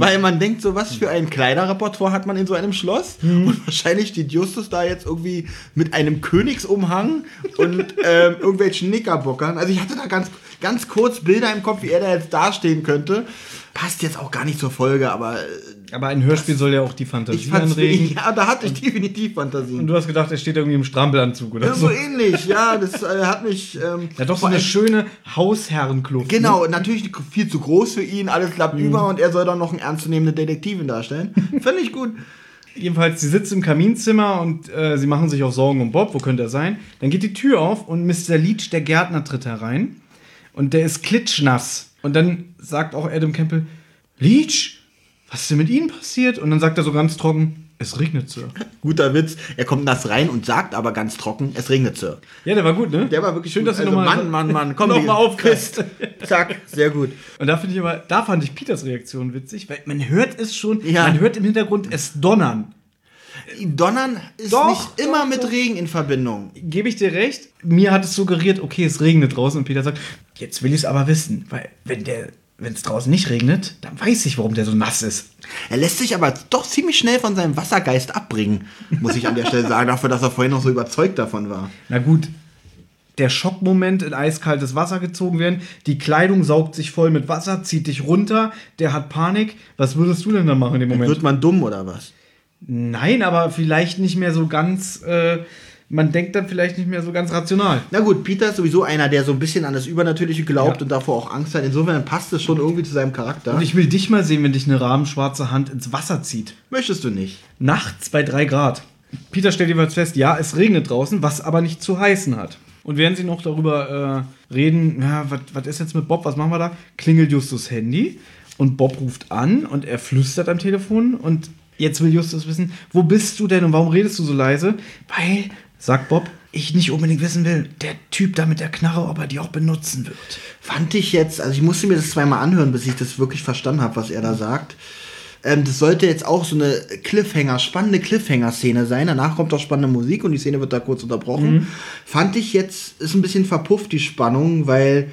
Weil man denkt, so was für ein Kleiderrepertoire hat man in so einem Schloss. Und wahrscheinlich steht Justus da jetzt irgendwie mit einem Königsumhang und ähm, irgendwelchen Knickerbockern. Also ich hatte da ganz, ganz kurz Bilder im Kopf, wie er da jetzt dastehen könnte. Passt jetzt auch gar nicht zur Folge, aber äh, Aber ein Hörspiel soll ja auch die Fantasie anregen. ja, da hatte ich definitiv Fantasie. Und du hast gedacht, er steht irgendwie im Strampelanzug oder Ja, so so. ähnlich, ja, das äh, hat mich. Ähm, Ja, doch so eine schöne Hausherrenkluft. Genau, natürlich viel zu groß für ihn, alles klappt über und er soll dann noch einen ernstzunehmenden Detektivin darstellen. Finde ich gut. Jedenfalls, sie sitzt im Kaminzimmer und äh, sie machen sich auch Sorgen um Bob. Wo könnte er sein? Dann geht die Tür auf und Mr. Leach, der Gärtner, tritt herein. Und der ist klitschnass. Und dann sagt auch Adam Campbell, Leech, was ist denn mit Ihnen passiert? Und dann sagt er so ganz trocken, es regnet, Sir. Guter Witz. Er kommt nass rein und sagt aber ganz trocken, es regnet, Sir. Ja, der war gut, ne? Der war wirklich schön, gut. dass du also, nochmal Mann, Mann, Mann, komm, noch mal aufkriegst. Zack, sehr gut. Und da finde ich aber, da fand ich Peters Reaktion witzig, weil man hört es schon, Ja. man hört im Hintergrund es donnern. Donnern ist Doch, nicht immer doch, mit doch. Regen in Verbindung. Gebe ich dir recht? Mir hat es suggeriert, okay, es regnet draußen und Peter sagt, jetzt will ich es aber wissen, weil wenn der wenn es draußen nicht regnet, dann weiß ich, warum der so nass ist. Er lässt sich aber doch ziemlich schnell von seinem Wassergeist abbringen, muss ich an der Stelle sagen, dafür, dass er vorhin noch so überzeugt davon war. Na gut, der Schockmoment in eiskaltes Wasser gezogen werden, die Kleidung saugt sich voll mit Wasser, zieht dich runter, der hat Panik. Was würdest du denn dann machen in dem Moment? Wird man dumm oder was? Nein, aber vielleicht nicht mehr so ganz, äh, man denkt dann vielleicht nicht mehr so ganz rational. Na gut, Peter ist sowieso einer, der so ein bisschen an das Übernatürliche glaubt Ja. und davor auch Angst hat. Insofern passt es schon irgendwie zu seinem Charakter. Und ich will dich mal sehen, wenn dich eine rahmenschwarze Hand ins Wasser zieht. Möchtest du nicht? Nachts bei 3 Grad. Peter stellt jeweils fest, ja, es regnet draußen, was aber nicht zu heißen hat. Und während sie noch darüber äh, reden, ja, was was ist jetzt mit Bob, was machen wir da, klingelt Justus Handy und Bob ruft an und er flüstert am Telefon und jetzt will Justus wissen, wo bist du denn und warum redest du so leise? Weil, sagt Bob, ich nicht unbedingt wissen will, der Typ da mit der Knarre, ob er die auch benutzen wird. Fand ich jetzt, also ich musste mir das zweimal anhören, bis ich das wirklich verstanden habe, was er da sagt. Ähm, das sollte jetzt auch so eine Cliffhanger, spannende Cliffhanger-Szene sein. Danach kommt auch spannende Musik und die Szene wird da kurz unterbrochen. Fand ich jetzt, ist ein bisschen verpufft, die Spannung, weil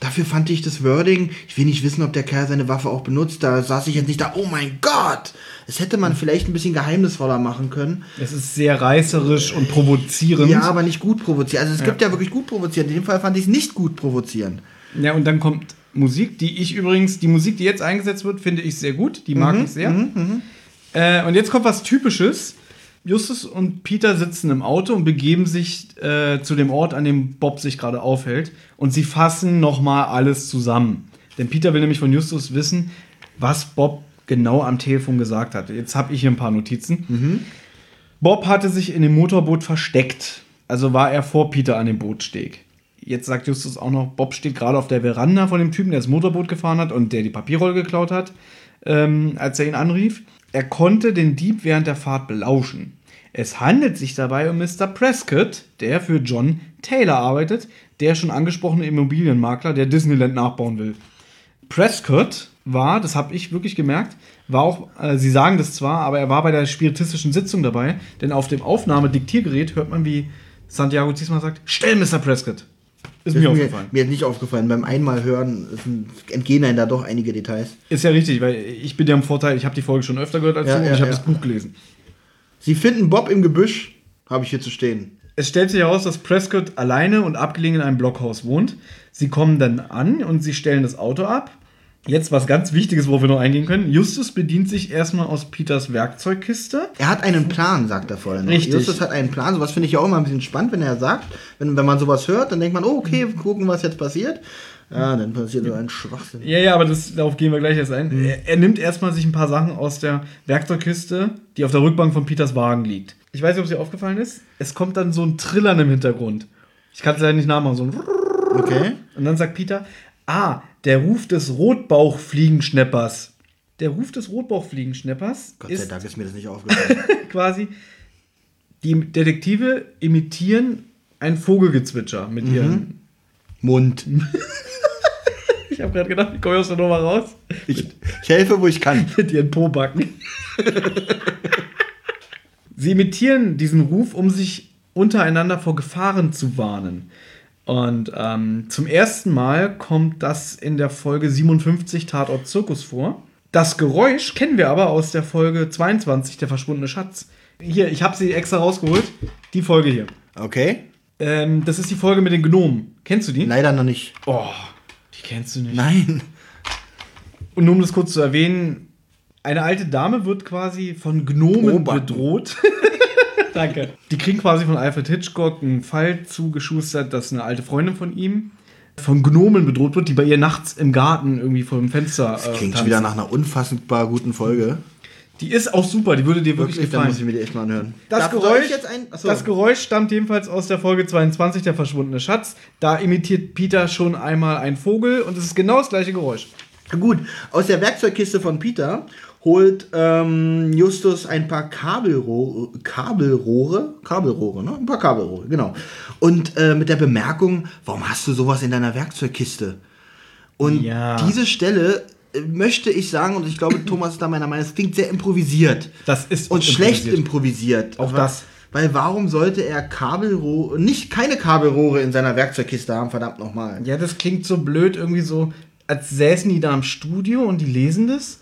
dafür fand ich das Wording, ich will nicht wissen, ob der Kerl seine Waffe auch benutzt. Da saß ich jetzt nicht da, oh mein Gott! Das hätte man vielleicht ein bisschen geheimnisvoller machen können. Es ist sehr reißerisch und provozierend. Ja, aber nicht gut provozieren. Also es gibt ja wirklich gut provozieren. In dem Fall fand ich es nicht gut provozieren. Ja, und dann kommt Musik, die ich übrigens, die Musik, die jetzt eingesetzt wird, finde ich sehr gut. Die mag ich sehr. Äh, und jetzt kommt was Typisches. Justus und Peter sitzen im Auto und begeben sich äh, zu dem Ort, an dem Bob sich gerade aufhält. Und sie fassen nochmal alles zusammen. Denn Peter will nämlich von Justus wissen, was Bob genau am Telefon gesagt hat. Jetzt habe ich hier ein paar Notizen. Bob hatte sich in dem Motorboot versteckt. Also war er vor Peter an dem Bootsteg. Jetzt sagt Justus auch noch, Bob steht gerade auf der Veranda von dem Typen, der das Motorboot gefahren hat und der die Papierrolle geklaut hat, ähm, als er ihn anrief. Er konnte den Dieb während der Fahrt belauschen. Es handelt sich dabei um Mr. Prescott, der für John Taylor arbeitet, der schon angesprochene Immobilienmakler, der Disneyland nachbauen will. Prescott war, das habe ich wirklich gemerkt, war auch, äh, sie sagen das zwar, aber er war bei der spiritistischen Sitzung dabei, denn auf dem Aufnahmediktiergerät hört man, wie Santiago diesmal sagt, stell Mr. Prescott. Ist mir mir, aufgefallen. mir ist nicht aufgefallen. Beim einmal hören entgehen einem da doch einige Details. Ist ja richtig, weil ich bin ja im Vorteil, ich habe die Folge schon öfter gehört als Ja, du und ja, ich habe ja. das Buch gelesen. Sie finden Bob im Gebüsch, habe ich hier zu stehen. Es stellt sich heraus, dass Prescott alleine und abgelegen in einem Blockhaus wohnt. Sie kommen dann an und sie stellen das Auto ab. Jetzt was ganz Wichtiges, worauf wir noch eingehen können. Justus bedient sich erstmal aus Peters Werkzeugkiste. Er hat einen Plan, sagt er vorhin. Richtig. Justus hat einen Plan. Sowas finde ich ja auch immer ein bisschen spannend, wenn er sagt. Wenn, wenn man sowas hört, dann denkt man, oh, okay, gucken, was jetzt passiert. Ja, dann passiert so ein Schwachsinn. Ja, ja, aber das, darauf gehen wir gleich erst ein. Er, er nimmt erstmal sich ein paar Sachen aus der Werkzeugkiste, die auf der Rückbank von Peters Wagen liegt. Ich weiß nicht, ob es dir aufgefallen ist. Es kommt dann so ein Trillern im Hintergrund. Ich kann es leider nicht nachmachen. So ein Okay. Und dann sagt Peter, ah, der Ruf des Rotbauchfliegenschneppers. Der Ruf des Rotbauchfliegenschneppers Gott sei ist Dank ist mir das nicht aufgefallen. quasi, die Detektive imitieren ein Vogelgezwitscher mit ihren... Mund. Ich habe gerade gedacht, ich komme aus der Nummer raus. Ich, ich helfe, wo ich kann. mit ihren Pobacken. Sie imitieren diesen Ruf, um sich untereinander vor Gefahren zu warnen. Und ähm, zum ersten Mal kommt das in der Folge 57 Tatort Zirkus vor. Das Geräusch kennen wir aber aus der Folge 22, der verschwundene Schatz. Hier, ich habe sie extra rausgeholt. Die Folge hier. Okay. Ähm, das ist die Folge mit den Gnomen. Kennst du die? Leider noch nicht. Oh, die kennst du nicht. Nein. Und nur um das kurz zu erwähnen, eine alte Dame wird quasi von Gnomen Probacken. bedroht. Danke. Die kriegen quasi von Alfred Hitchcock einen Fall zugeschustert, dass eine alte Freundin von ihm von Gnomen bedroht wird, die bei ihr nachts im Garten irgendwie vor dem Fenster. Das äh, klingt schon tanzen. wieder nach einer unfassbar guten Folge. Die ist auch super, die würde dir wirklich, Wirklich, dann gefallen. muss ich mir die echt mal anhören. Das Darf- Geräusch, das Geräusch stammt jedenfalls aus der Folge 22, der verschwundene Schatz. Da imitiert Peter schon einmal einen Vogel und es ist genau das gleiche Geräusch. Gut, aus der Werkzeugkiste von Peter holt ähm, Justus ein paar Kabelrohre, Kabelrohre, Kabelrohre, ne? Ein paar Kabelrohre, genau. Und äh, mit der Bemerkung, warum hast du sowas in deiner Werkzeugkiste? Und Ja. diese Stelle äh, möchte ich sagen, und ich glaube, Thomas ist da meiner Meinung, es klingt sehr improvisiert. Das ist und auch schlecht improvisiert. improvisiert. Auch Weil- das. Weil warum sollte er Kabelrohre, nicht keine Kabelrohre in seiner Werkzeugkiste haben, verdammt nochmal. Ja, das klingt so blöd, irgendwie so, als säßen die da im Studio und die lesen das.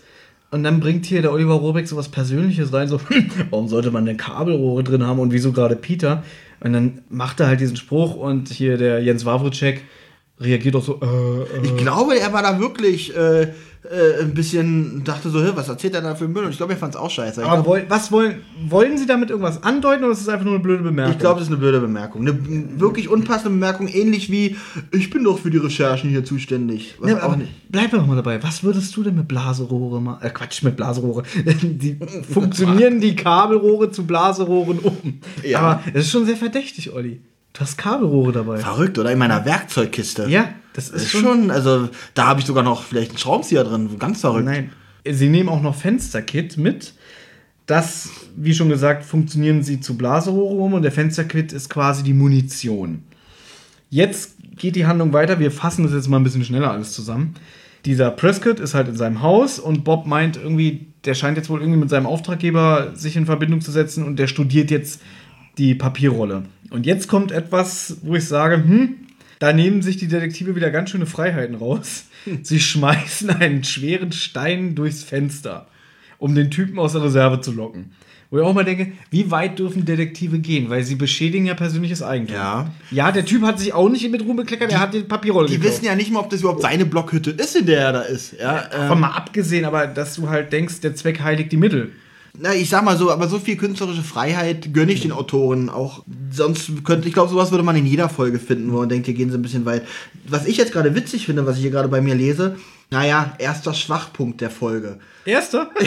Und dann bringt hier der Oliver Rohrbeck so was Persönliches rein, so, warum sollte man denn Kabelrohre drin haben und wieso gerade Peter? Und dann macht er halt diesen Spruch und hier der Jens Wawritschek reagiert auch so, äh, äh. Ich glaube, er war da wirklich äh, äh, ein bisschen, dachte so, "Hä, was erzählt er da für Müll? Und ich glaube, er fand es auch scheiße. Aber glaube, woll, was wollen, wollen sie damit irgendwas andeuten oder ist es einfach nur eine blöde Bemerkung? ich glaube, das ist eine blöde Bemerkung. Eine wirklich unpassende Bemerkung, ähnlich wie, ich bin doch für die Recherchen hier zuständig. Was Ja, auch Ne, aber nicht. bleib doch mal dabei. Was würdest du denn mit Blaserohre machen? Äh, Quatsch, mit Blaserohre. Die funktionieren die Kabelrohre zu Blaserohren um. Ja. Aber es ist schon sehr verdächtig, Olli. Du hast Kabelrohre dabei. Verrückt, oder? In meiner Werkzeugkiste. Ja, das Das ist ist schon. schon, also da habe ich sogar noch vielleicht einen Schraubenzieher drin. Ganz verrückt. Nein. Sie nehmen auch noch Fensterkit mit. Das, wie schon gesagt, funktionieren sie zu Blaserohre um und der Fensterkit ist quasi die Munition. Jetzt geht die Handlung weiter. Wir fassen das jetzt mal ein bisschen schneller alles zusammen. Dieser Prescott ist halt in seinem Haus und Bob meint irgendwie, der scheint jetzt wohl irgendwie mit seinem Auftraggeber sich in Verbindung zu setzen und der studiert jetzt die Papierrolle. Und jetzt kommt etwas, wo ich sage, hm, da nehmen sich die Detektive wieder ganz schöne Freiheiten raus. Sie schmeißen einen schweren Stein durchs Fenster, um den Typen aus der Reserve zu locken. Wo ich auch mal denke, wie weit dürfen Detektive gehen? Weil sie beschädigen ja persönliches Eigentum. Ja. Ja, der Typ hat sich auch nicht mit Ruhm bekleckert, er hat die Papierrolle Die geklaut. wissen ja nicht mal, ob das überhaupt seine Blockhütte ist, in der er da ist. Ja, Davon ähm, mal abgesehen, aber dass du halt denkst, der Zweck heiligt die Mittel. Na, ich sag mal so, aber so viel künstlerische Freiheit gönne ich den Autoren auch. Sonst könnte, ich glaube, sowas würde man in jeder Folge finden, wo man denkt, hier gehen sie ein bisschen weit. Was ich jetzt gerade witzig finde, was ich hier gerade bei mir lese, naja, erster Schwachpunkt der Folge. Erster?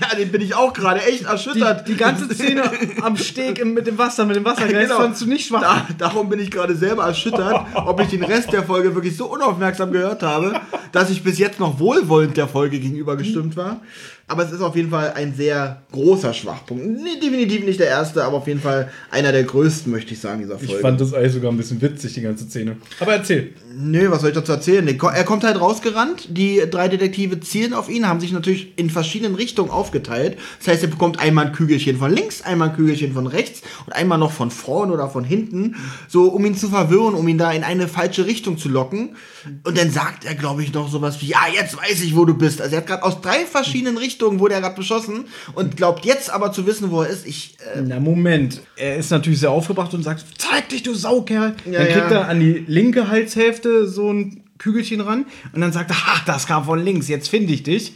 Ja, den bin ich auch gerade echt Die, erschüttert. die ganze Szene am Steg mit dem Wasser, mit dem Wassergeist Genau. fandst du nicht schwach. Da, darum bin ich gerade selber erschüttert, ob ich den Rest der Folge wirklich so unaufmerksam gehört habe, dass ich bis jetzt noch wohlwollend der Folge gegenüber gestimmt war. Aber es ist auf jeden Fall ein sehr großer Schwachpunkt. Nee, definitiv nicht der erste, aber auf jeden Fall einer der größten, möchte ich sagen, dieser Folge. Ich fand das eigentlich sogar ein bisschen witzig, die ganze Szene. Aber erzähl. Nö, was soll ich dazu erzählen? Er kommt halt rausgerannt, die drei Detektive zielen auf ihn, haben sich natürlich in verschiedenen Richtungen aufgeteilt. Das heißt, er bekommt einmal ein Kügelchen von links, einmal ein Kügelchen von rechts und einmal noch von vorn oder von hinten, so um ihn zu verwirren, um ihn da in eine falsche Richtung zu locken. Und dann sagt er, glaube ich, noch sowas wie, ja, jetzt weiß ich, wo du bist. Also er hat gerade aus drei verschiedenen Richtungen wurde er gerade beschossen und glaubt jetzt aber zu wissen, wo er ist. Ich, äh, Na, Moment. Er ist natürlich sehr aufgebracht und sagt, zeig dich, du Saukerl. Ja, dann kriegt ja. er an die linke Halshälfte so ein Kügelchen ran und dann sagt er, ach, das kam von links, jetzt finde ich dich.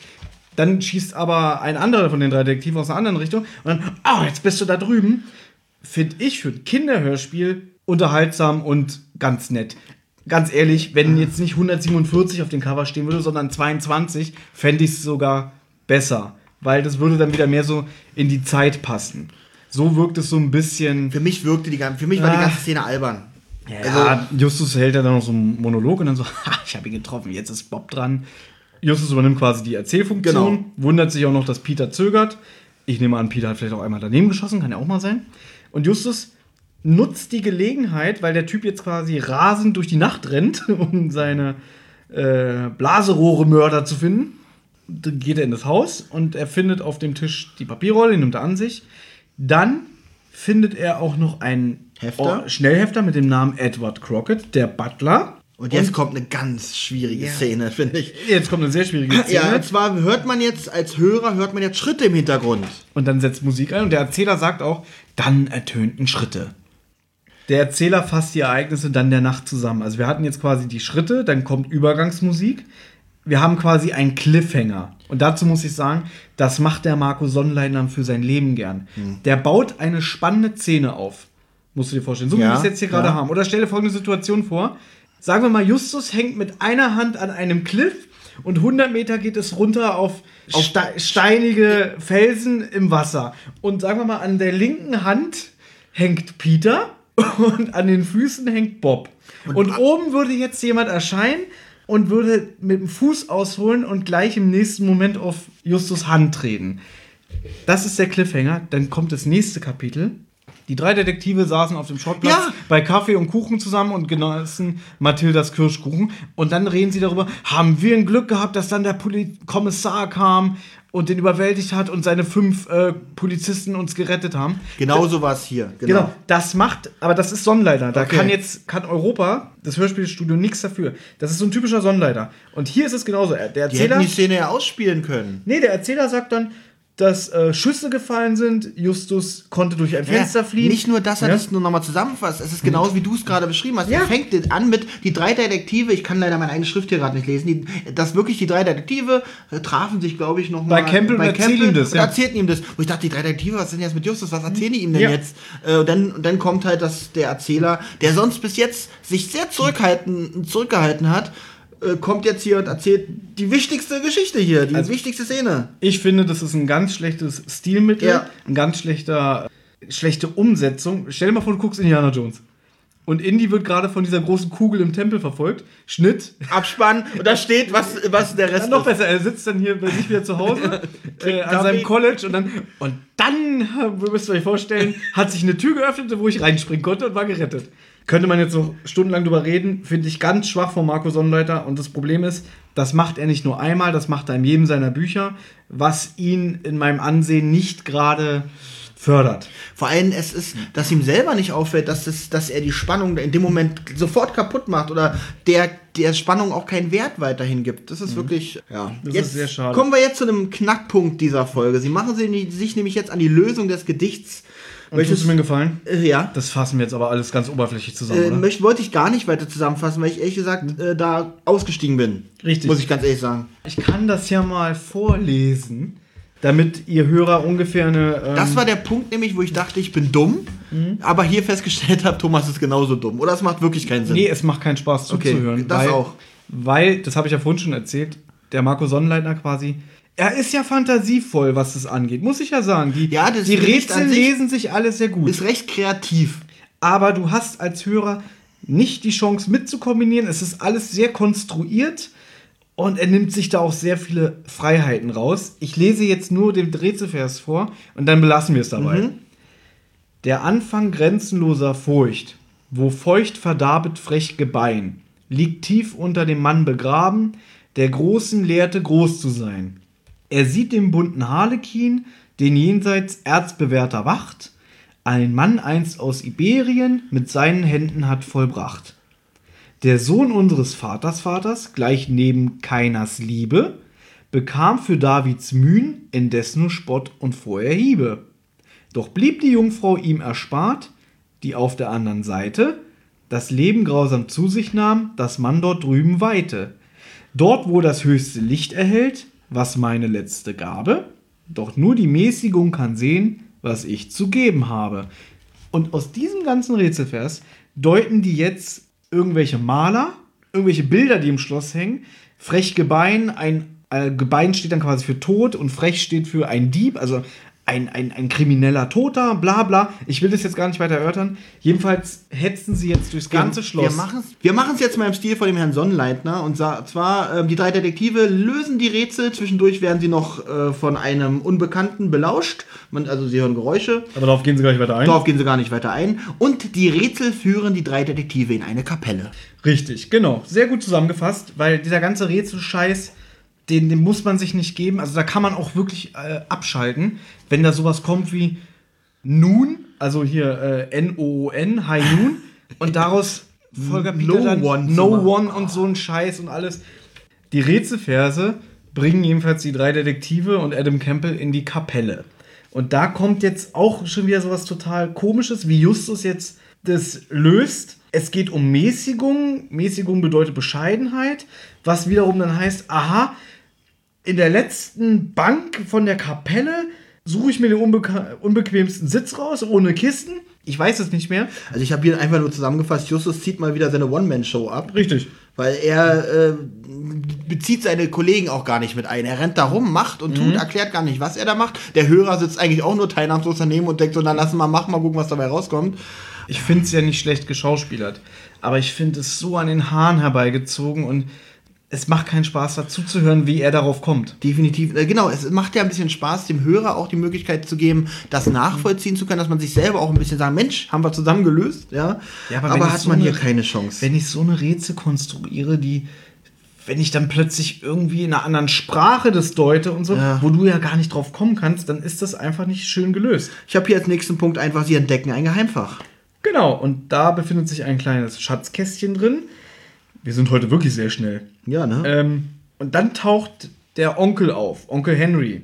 Dann schießt aber ein anderer von den drei Detektiven aus einer anderen Richtung und dann, oh, jetzt bist du da drüben. Finde ich für ein Kinderhörspiel unterhaltsam und ganz nett. Ganz ehrlich, wenn jetzt nicht 147 auf dem Cover stehen würde, sondern 22, fände ich es sogar besser. Weil das würde dann wieder mehr so in die Zeit passen. So wirkt es so ein bisschen. für mich wirkte die, gan- für mich war die Ah. ganze Szene albern. Ja, Justus hält ja dann noch so einen Monolog und dann so, ha, ich habe ihn getroffen, jetzt ist Bob dran. Justus übernimmt quasi die Erzählfunktion, Genau. wundert sich auch noch, dass Peter zögert. Ich nehme an, Peter hat vielleicht auch einmal daneben geschossen, kann ja auch mal sein. Und Justus nutzt die Gelegenheit, weil der Typ jetzt quasi rasend durch die Nacht rennt, um seine äh, Blaserohre-Mörder zu finden. Dann geht er in das Haus und er findet auf dem Tisch die Papierrolle, die nimmt er an sich. Dann findet er auch noch einen Hefter? Oh, Schnellhefter mit dem Namen Edward Crockett, der Butler. Und jetzt kommt eine ganz schwierige Ja. Szene, finde ich. Jetzt kommt eine sehr schwierige Szene. Ja, und zwar hört man jetzt als Hörer, hört man jetzt Schritte im Hintergrund. Und dann setzt Musik ein und der Erzähler sagt auch, dann ertönten Schritte. Der Erzähler fasst die Ereignisse dann der Nacht zusammen. Also wir hatten jetzt quasi die Schritte, dann kommt Übergangsmusik. Wir haben quasi einen Cliffhanger. Und dazu muss ich sagen, das macht der Marco Sonnleitner für sein Leben gern. Der baut eine spannende Szene auf. Musst du dir vorstellen. So wie Ja, wir es jetzt hier gerade ja. haben. Oder stell dir folgende Situation vor. Sagen wir mal, Justus hängt mit einer Hand an einem Cliff und 100 Meter geht es runter auf, Ste steinige Felsen im Wasser. Und sagen wir mal, an der linken Hand hängt Peter und an den Füßen hängt Bob. Und, oben würde jetzt jemand erscheinen, und würde mit dem Fuß ausholen und gleich im nächsten Moment auf Justus Hand treten. Das ist der Cliffhanger. Dann kommt das nächste Kapitel. Die drei Detektive saßen auf dem Schrottplatz Ja. bei Kaffee und Kuchen zusammen und genossen Mathildas Kirschkuchen. Und dann reden sie darüber, haben wir ein Glück gehabt, dass dann der Poli Kommissar kam und den überwältigt hat und seine fünf äh, Polizisten uns gerettet haben. Genauso war es hier. Genau. das macht, aber das ist Sonnenleiter. Da Okay. kann jetzt, kann Europa, das Hörspielstudio, nichts dafür. Das ist so ein typischer Sonnenleiter. Und hier ist es genauso. Der Die hätten Erzähler, die Szene ja ausspielen können. nee, der Erzähler sagt dann, dass äh, Schüsse gefallen sind. Justus konnte durch ein Fenster Ja, fliehen. Nicht nur, dass er Ja. das nur nochmal zusammenfasst. Es ist genauso, wie du es gerade beschrieben hast. Ja. Er fängt an mit die drei Detektive. Ich kann leider meine eigene Schrift hier gerade nicht lesen. Die, dass wirklich die drei Detektive äh, trafen sich, glaube ich, nochmal Bei Campbell und erzählen ihm das, und ja. erzählten ihm das. Wo ich dachte, die drei Detektive, was ist denn jetzt mit Justus? Was erzählen die ihm denn Ja. jetzt? Äh, und, dann, und dann kommt halt das, der Erzähler, der sonst bis jetzt sich sehr zurückhalten, zurückgehalten hat, äh, kommt jetzt hier und erzählt die wichtigste Geschichte hier, die Also- wichtigste Szene. Ich finde, das ist ein ganz schlechtes Stilmittel, Ja. ein ganz schlechter, schlechte Umsetzung. Stell dir mal vor, du guckst Indiana Jones. Und Indy wird gerade von dieser großen Kugel im Tempel verfolgt. Schnitt. Abspann und da steht, was, was der Rest Ja, noch ist. besser, er sitzt dann hier bei sich wieder zu Hause äh, an seinem College und dann, und dann, müsst ihr euch vorstellen, hat sich eine Tür geöffnet, wo ich reinspringen konnte und war gerettet. Könnte man jetzt noch stundenlang drüber reden, finde ich ganz schwach von Marco Sonnenleiter. Und das Problem ist, das macht er nicht nur einmal, das macht er in jedem seiner Bücher, was ihn in meinem Ansehen nicht gerade fördert. Vor allem, es ist, dass ihm selber nicht auffällt, dass, es, dass er die Spannung in dem Moment sofort kaputt macht oder der, der Spannung auch keinen Wert weiterhin gibt. Das ist wirklich, ja. Mhm. Das jetzt ist sehr schade. Kommen wir jetzt zu einem Knackpunkt dieser Folge. Sie machen sich nämlich jetzt an die Lösung des Gedichts. Tust du mir Gefallen? äh, ja. Das fassen wir jetzt aber alles ganz oberflächlich zusammen, Äh, oder? möchte, wollte ich gar nicht weiter zusammenfassen, weil ich ehrlich gesagt äh, da ausgestiegen bin. Richtig. Muss ich ganz ehrlich sagen. Ich kann das ja mal vorlesen, damit ihr Hörer ungefähr eine. Ähm, Das war der Punkt nämlich, wo ich dachte, ich bin dumm, Mhm. aber hier festgestellt habe, Thomas ist genauso dumm. Oder es macht wirklich keinen Sinn. Nee, es macht keinen Spaß Okay, zuzuhören. das weil, auch. Weil, das habe ich ja vorhin schon erzählt, der Marco Sonnenleitner quasi, er ist ja fantasievoll, was das angeht, muss ich ja sagen. Die, Ja, die Rätsel sich lesen sich alle sehr gut. Ist recht kreativ. Aber du hast als Hörer nicht die Chance mitzukombinieren. Es ist alles sehr konstruiert und er nimmt sich da auch sehr viele Freiheiten raus. Ich lese jetzt nur den Rätselvers vor und dann belassen wir es dabei. Mhm. Der Anfang grenzenloser Furcht, wo feucht verdarbet frech Gebein, liegt tief unter dem Mann begraben, der Großen lehrte groß zu sein. Er sieht den bunten Harlekin, den jenseits erzbewährter wacht, ein Mann einst aus Iberien mit seinen Händen hat vollbracht. Der Sohn unseres Vaters Vaters, gleich neben Keiners Liebe, bekam für Davids Mühen indes nur Spott und vorher Hiebe. Doch blieb die Jungfrau ihm erspart, die auf der anderen Seite das Leben grausam zu sich nahm, das man dort drüben weihte. Dort, wo das höchste Licht erhält, was meine letzte Gabe, doch nur die Mäßigung kann sehen, was ich zu geben habe. Und aus diesem ganzen Rätselvers deuten die jetzt irgendwelche Maler, irgendwelche Bilder, die im Schloss hängen. Frech Gebein, ein äh, Gebein steht dann quasi für Tod und Frech steht für ein Dieb, also ein, ein, ein krimineller Toter, bla bla. Ich will das jetzt gar nicht weiter erörtern. Jedenfalls hetzen sie jetzt durchs ganze Schloss. Wir machen es jetzt mal im Stil von dem Herrn Sonnenleitner. Und zwar, ähm, die drei Detektive lösen die Rätsel. Zwischendurch werden sie noch äh, von einem Unbekannten belauscht. Man, also sie hören Geräusche. Aber darauf gehen sie gleich weiter ein. Darauf gehen sie gar nicht weiter ein. Und die Rätsel führen die drei Detektive in eine Kapelle. Richtig, genau. Sehr gut zusammengefasst, weil dieser ganze Rätselscheiß, den, den muss man sich nicht geben. Also da kann man auch wirklich äh, abschalten, wenn da sowas kommt wie Nun, also hier äh, N-O-O-N, High Noon, und daraus Volker Peter No dann One No. One und so ein Scheiß und alles. Die Rätselverse bringen jedenfalls die drei Detektive und Adam Campbell in die Kapelle. Und da kommt jetzt auch schon wieder sowas total komisches, wie Justus jetzt das löst. Es geht um Mäßigung. Mäßigung bedeutet Bescheidenheit, was wiederum dann heißt, aha, in der letzten Bank von der Kapelle suche ich mir den unbeka- unbequemsten Sitz raus, ohne Kisten. Ich weiß es nicht mehr. Also ich habe hier einfach nur zusammengefasst, Justus zieht mal wieder seine One-Man-Show ab. Richtig. Weil er äh, bezieht seine Kollegen auch gar nicht mit ein. Er rennt da rum, macht und tut, erklärt gar nicht, was er da macht. Der Hörer sitzt eigentlich auch nur teilnahmslos daneben und denkt so, dann lass mal machen, mal gucken, was dabei rauskommt. Ich finde es ja nicht schlecht geschauspielert, aber ich finde es so an den Haaren herbeigezogen und es macht keinen Spaß, dazu zu hören, wie er darauf kommt. Definitiv. Äh, genau, es macht ja ein bisschen Spaß, dem Hörer auch die Möglichkeit zu geben, das nachvollziehen zu können, dass man sich selber auch ein bisschen sagt, Mensch, haben wir zusammen gelöst, ja. Ja, aber ich hat so man eine- hier keine Chance. Wenn ich so eine Rätsel konstruiere, die, wenn ich dann plötzlich irgendwie in einer anderen Sprache das deute und so, Ja. wo du ja gar nicht drauf kommen kannst, dann ist das einfach nicht schön gelöst. Ich habe hier als nächsten Punkt einfach, sie entdecken ein Geheimfach. Genau, und da befindet sich ein kleines Schatzkästchen drin. Wir sind heute wirklich sehr schnell. Ja, ne? Ähm, und dann taucht der Onkel auf, Onkel Henry.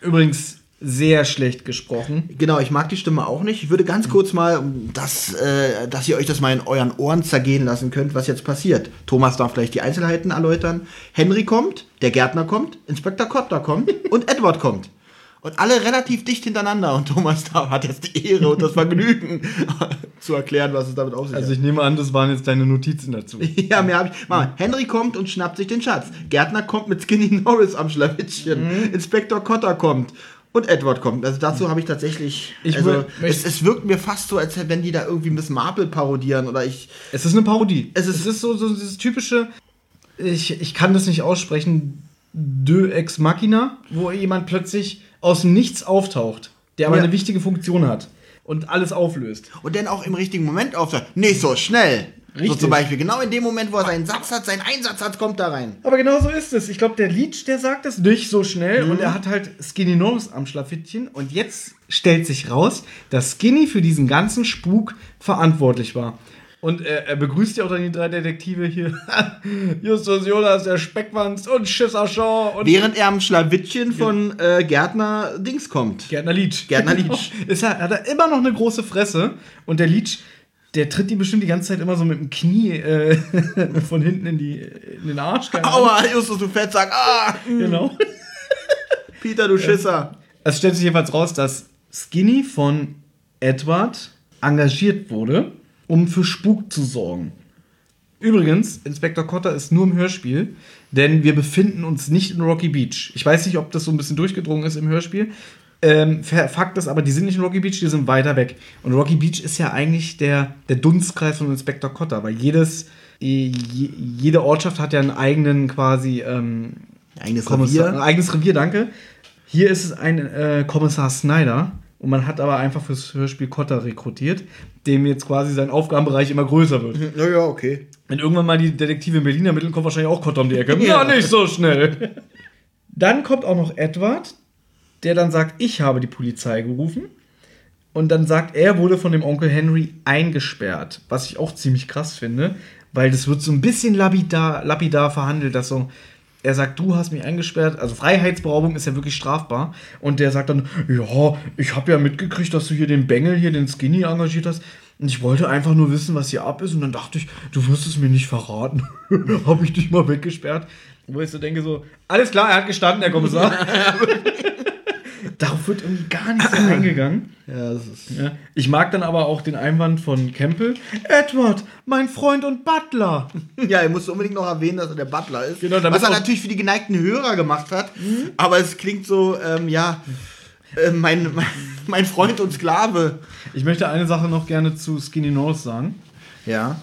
Übrigens sehr schlecht gesprochen. Genau, ich mag die Stimme auch nicht. Ich würde ganz kurz mal, um das, äh, dass ihr euch das mal in euren Ohren zergehen lassen könnt, was jetzt passiert. Thomas darf gleich die Einzelheiten erläutern. Henry kommt, der Gärtner kommt, Inspektor Kotter kommt und Edward kommt. Und alle relativ dicht hintereinander. Und Thomas da hat jetzt die Ehre und das Vergnügen zu erklären, was es damit auf sich Also hat. ich nehme an, das waren jetzt deine Notizen dazu. Ja, mehr habe ich. Mal, Henry kommt und schnappt sich den Schatz. Gärtner kommt mit Skinny Norris am Schlawittchen. Inspektor Cotter kommt. Und Edward kommt. Also dazu habe ich tatsächlich. Ich also, es, es wirkt mir fast so, als wenn die da irgendwie Miss Marple parodieren oder ich. Es ist eine Parodie. Es Es ist- ist, so, so dieses typische, ich, ich kann das nicht aussprechen, De Ex Machina, wo jemand plötzlich aus dem Nichts auftaucht, der aber Ja. eine wichtige Funktion hat und alles auflöst. Und dann auch im richtigen Moment aufsagt. Nicht so schnell. So Richtig. zum Beispiel, genau in dem Moment, wo er seinen Satz hat, seinen Einsatzsatz kommt da rein. Aber genau so ist es. Ich glaube, der Leech, der sagt es nicht so schnell und er hat halt Skinny Norris am Schlafittchen und jetzt stellt sich raus, dass Skinny für diesen ganzen Spuk verantwortlich war. Und er, er begrüßt ja auch dann die drei Detektive hier. Justus Jonas, der Speckwanz und Schisser Shaw und Während er am Schlawittchen von äh, Gärtner Dings kommt. Gärtner Leach. Gärtner Genau. Leach. Ist er, hat er immer noch eine große Fresse und der Leach, der tritt ihm bestimmt die ganze Zeit immer so mit dem Knie äh, von hinten in, die, in den Arsch. Aua, Justus, du Fettsack. Ah, Genau. Peter, du Schisser. Es stellt sich jedenfalls raus, dass Skinny von Edward engagiert wurde, um für Spuk zu sorgen. Übrigens, Inspektor Cotter ist nur im Hörspiel, denn wir befinden uns nicht in Rocky Beach. Ich weiß nicht, ob das so ein bisschen durchgedrungen ist im Hörspiel. Ähm, Fa- Fakt ist aber, die sind nicht in Rocky Beach, die sind weiter weg. Und Rocky Beach ist ja eigentlich der, der Dunstkreis von Inspektor Cotter, weil jedes, je, jede Ortschaft hat ja einen eigenen quasi ähm, Eigenes Kommissar, Revier. ein eigenes Revier, danke. Hier ist es ein äh, Kommissar Snyder und man hat aber einfach fürs Hörspiel Cotter rekrutiert, dem jetzt quasi sein Aufgabenbereich immer größer wird. Ja, ja, okay. Wenn irgendwann mal die Detektive in Berlin ermitteln, kommt wahrscheinlich auch Cotter um die Ecke. Ja. Ja, nicht so schnell. Dann kommt auch noch Edward, der dann sagt, ich habe die Polizei gerufen. Und dann sagt, er wurde von dem Onkel Henry eingesperrt. Was ich auch ziemlich krass finde, weil das wird so ein bisschen lapidar, lapidar verhandelt, dass so. Er sagt, du hast mich eingesperrt. Also Freiheitsberaubung ist ja wirklich strafbar. Und der sagt dann, ja, ich habe ja mitgekriegt, dass du hier den Bengel, hier den Skinny engagiert hast. Und ich wollte einfach nur wissen, was hier ab ist. Und dann dachte ich, du wirst es mir nicht verraten. habe ich dich mal weggesperrt. Wo ich so denke, so, alles klar, er hat gestanden, der Kommissar. Darauf wird irgendwie gar nicht so eingegangen. Ja, das ist. Ja. Ich mag dann aber auch den Einwand von Campbell. Edward, mein Freund und Butler. Ja, er musste unbedingt noch erwähnen, dass er der Butler ist. Genau, damit was er natürlich für die geneigten Hörer gemacht hat. Aber es klingt so, ähm, ja, äh, mein, mein, mein Freund und Sklave. Ich möchte eine Sache noch gerne zu Skinny Norris sagen. Ja.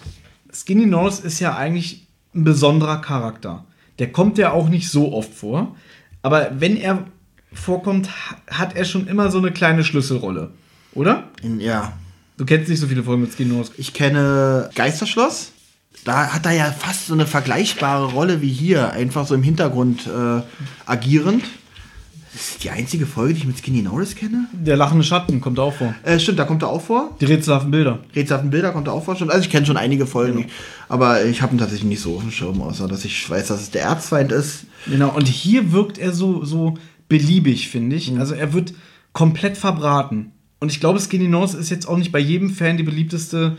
Skinny Norris ist ja eigentlich ein besonderer Charakter. Der kommt ja auch nicht so oft vor. Aber wenn er vorkommt, ha- hat er schon immer so eine kleine Schlüsselrolle. Oder? Ja. Du kennst nicht so viele Folgen mit Skinny Norris. Ich kenne Geisterschloss. Da hat er ja fast so eine vergleichbare Rolle wie hier. Einfach so im Hintergrund äh, agierend. Das ist die einzige Folge, die ich mit Skinny Norris kenne. Der lachende Schatten kommt auch vor. Äh, stimmt, da kommt er auch vor. Die rätselhaften Bilder. Rätselhaften Bilder kommt er auch vor. Stimmt. Also ich kenne schon einige Folgen. Aber ich habe ihn tatsächlich nicht so auf dem Schirm, außer dass ich weiß, dass es der Erzfeind ist. Genau, und hier wirkt er so, so beliebig, finde ich. Also er wird komplett verbraten. Und ich glaube, Skinny Nose ist jetzt auch nicht bei jedem Fan die beliebteste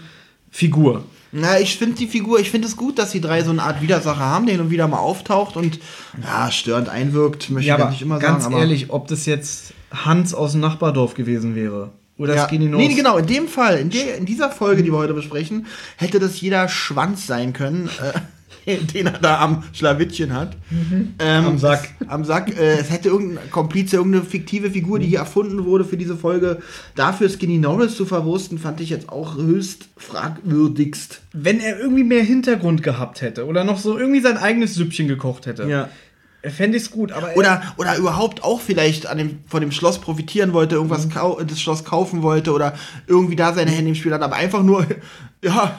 Figur. Na, ich finde die Figur, ich finde es gut, dass die drei so eine Art Widersacher haben, der hin und wieder mal auftaucht und ja, störend einwirkt, möchte Ja, ich nicht immer ganz sagen. aber- ehrlich, ob das jetzt Hans aus dem Nachbardorf gewesen wäre oder Ja. Skinny Nose. Nee, genau, in dem Fall, in, der, in dieser Folge, die wir heute besprechen, hätte das jeder Schwanz sein können. Den er da am Schlawittchen hat. Ähm, Am Sack. Es, am Sack. Äh, es hätte irgendein Komplize, irgendeine fiktive Figur, die hier erfunden wurde für diese Folge, dafür Skinny Norris zu verwursten, fand ich jetzt auch höchst fragwürdigst. Wenn er irgendwie mehr Hintergrund gehabt hätte oder noch so irgendwie sein eigenes Süppchen gekocht hätte, Ja. fände ich es gut. Aber er- Oder, oder überhaupt auch vielleicht an dem, von dem Schloss profitieren wollte, irgendwas kau das Schloss kaufen wollte oder irgendwie da seine Hände im Spiel hat, aber einfach nur, ja,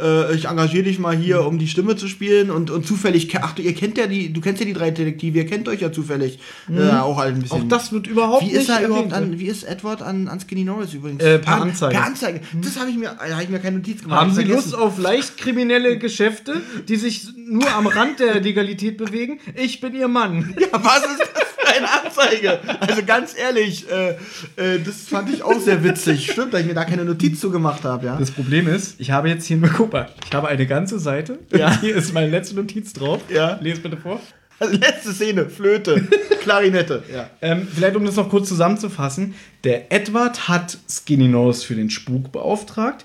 äh, ich engagiere dich mal hier, um die Stimme zu spielen und, und zufällig, ach du, ihr kennt ja die, du kennst ja die drei Detektive, ihr kennt euch ja zufällig. Äh, auch halt ein bisschen. auch das wird überhaupt wie ist nicht er überhaupt an, wie ist Edward an, an Skinny Norris übrigens? Äh, per Anzeige. Per Anzeige. Das habe ich mir, da habe ich mir keine Notiz gemacht. Haben Hab Sie. Lust auf leicht kriminelle Geschäfte, die sich nur am Rand der Legalität bewegen? Ich bin Ihr Mann. Ja, was ist das für eine Anzeige? Also ganz ehrlich, äh, äh, das fand ich auch sehr witzig. Stimmt, dass ich mir da keine Notiz zu gemacht habe, ja. Das Problem ist, ich habe jetzt hier nur, guck mal, ich habe eine ganze Seite. Ja. Hier ist meine letzte Notiz drauf. Ja. Lies bitte vor. Also letzte Szene, Flöte, Klarinette. Ja. Ähm, vielleicht um das noch kurz zusammenzufassen. Der Edward hat Skinny Norris für den Spuk beauftragt.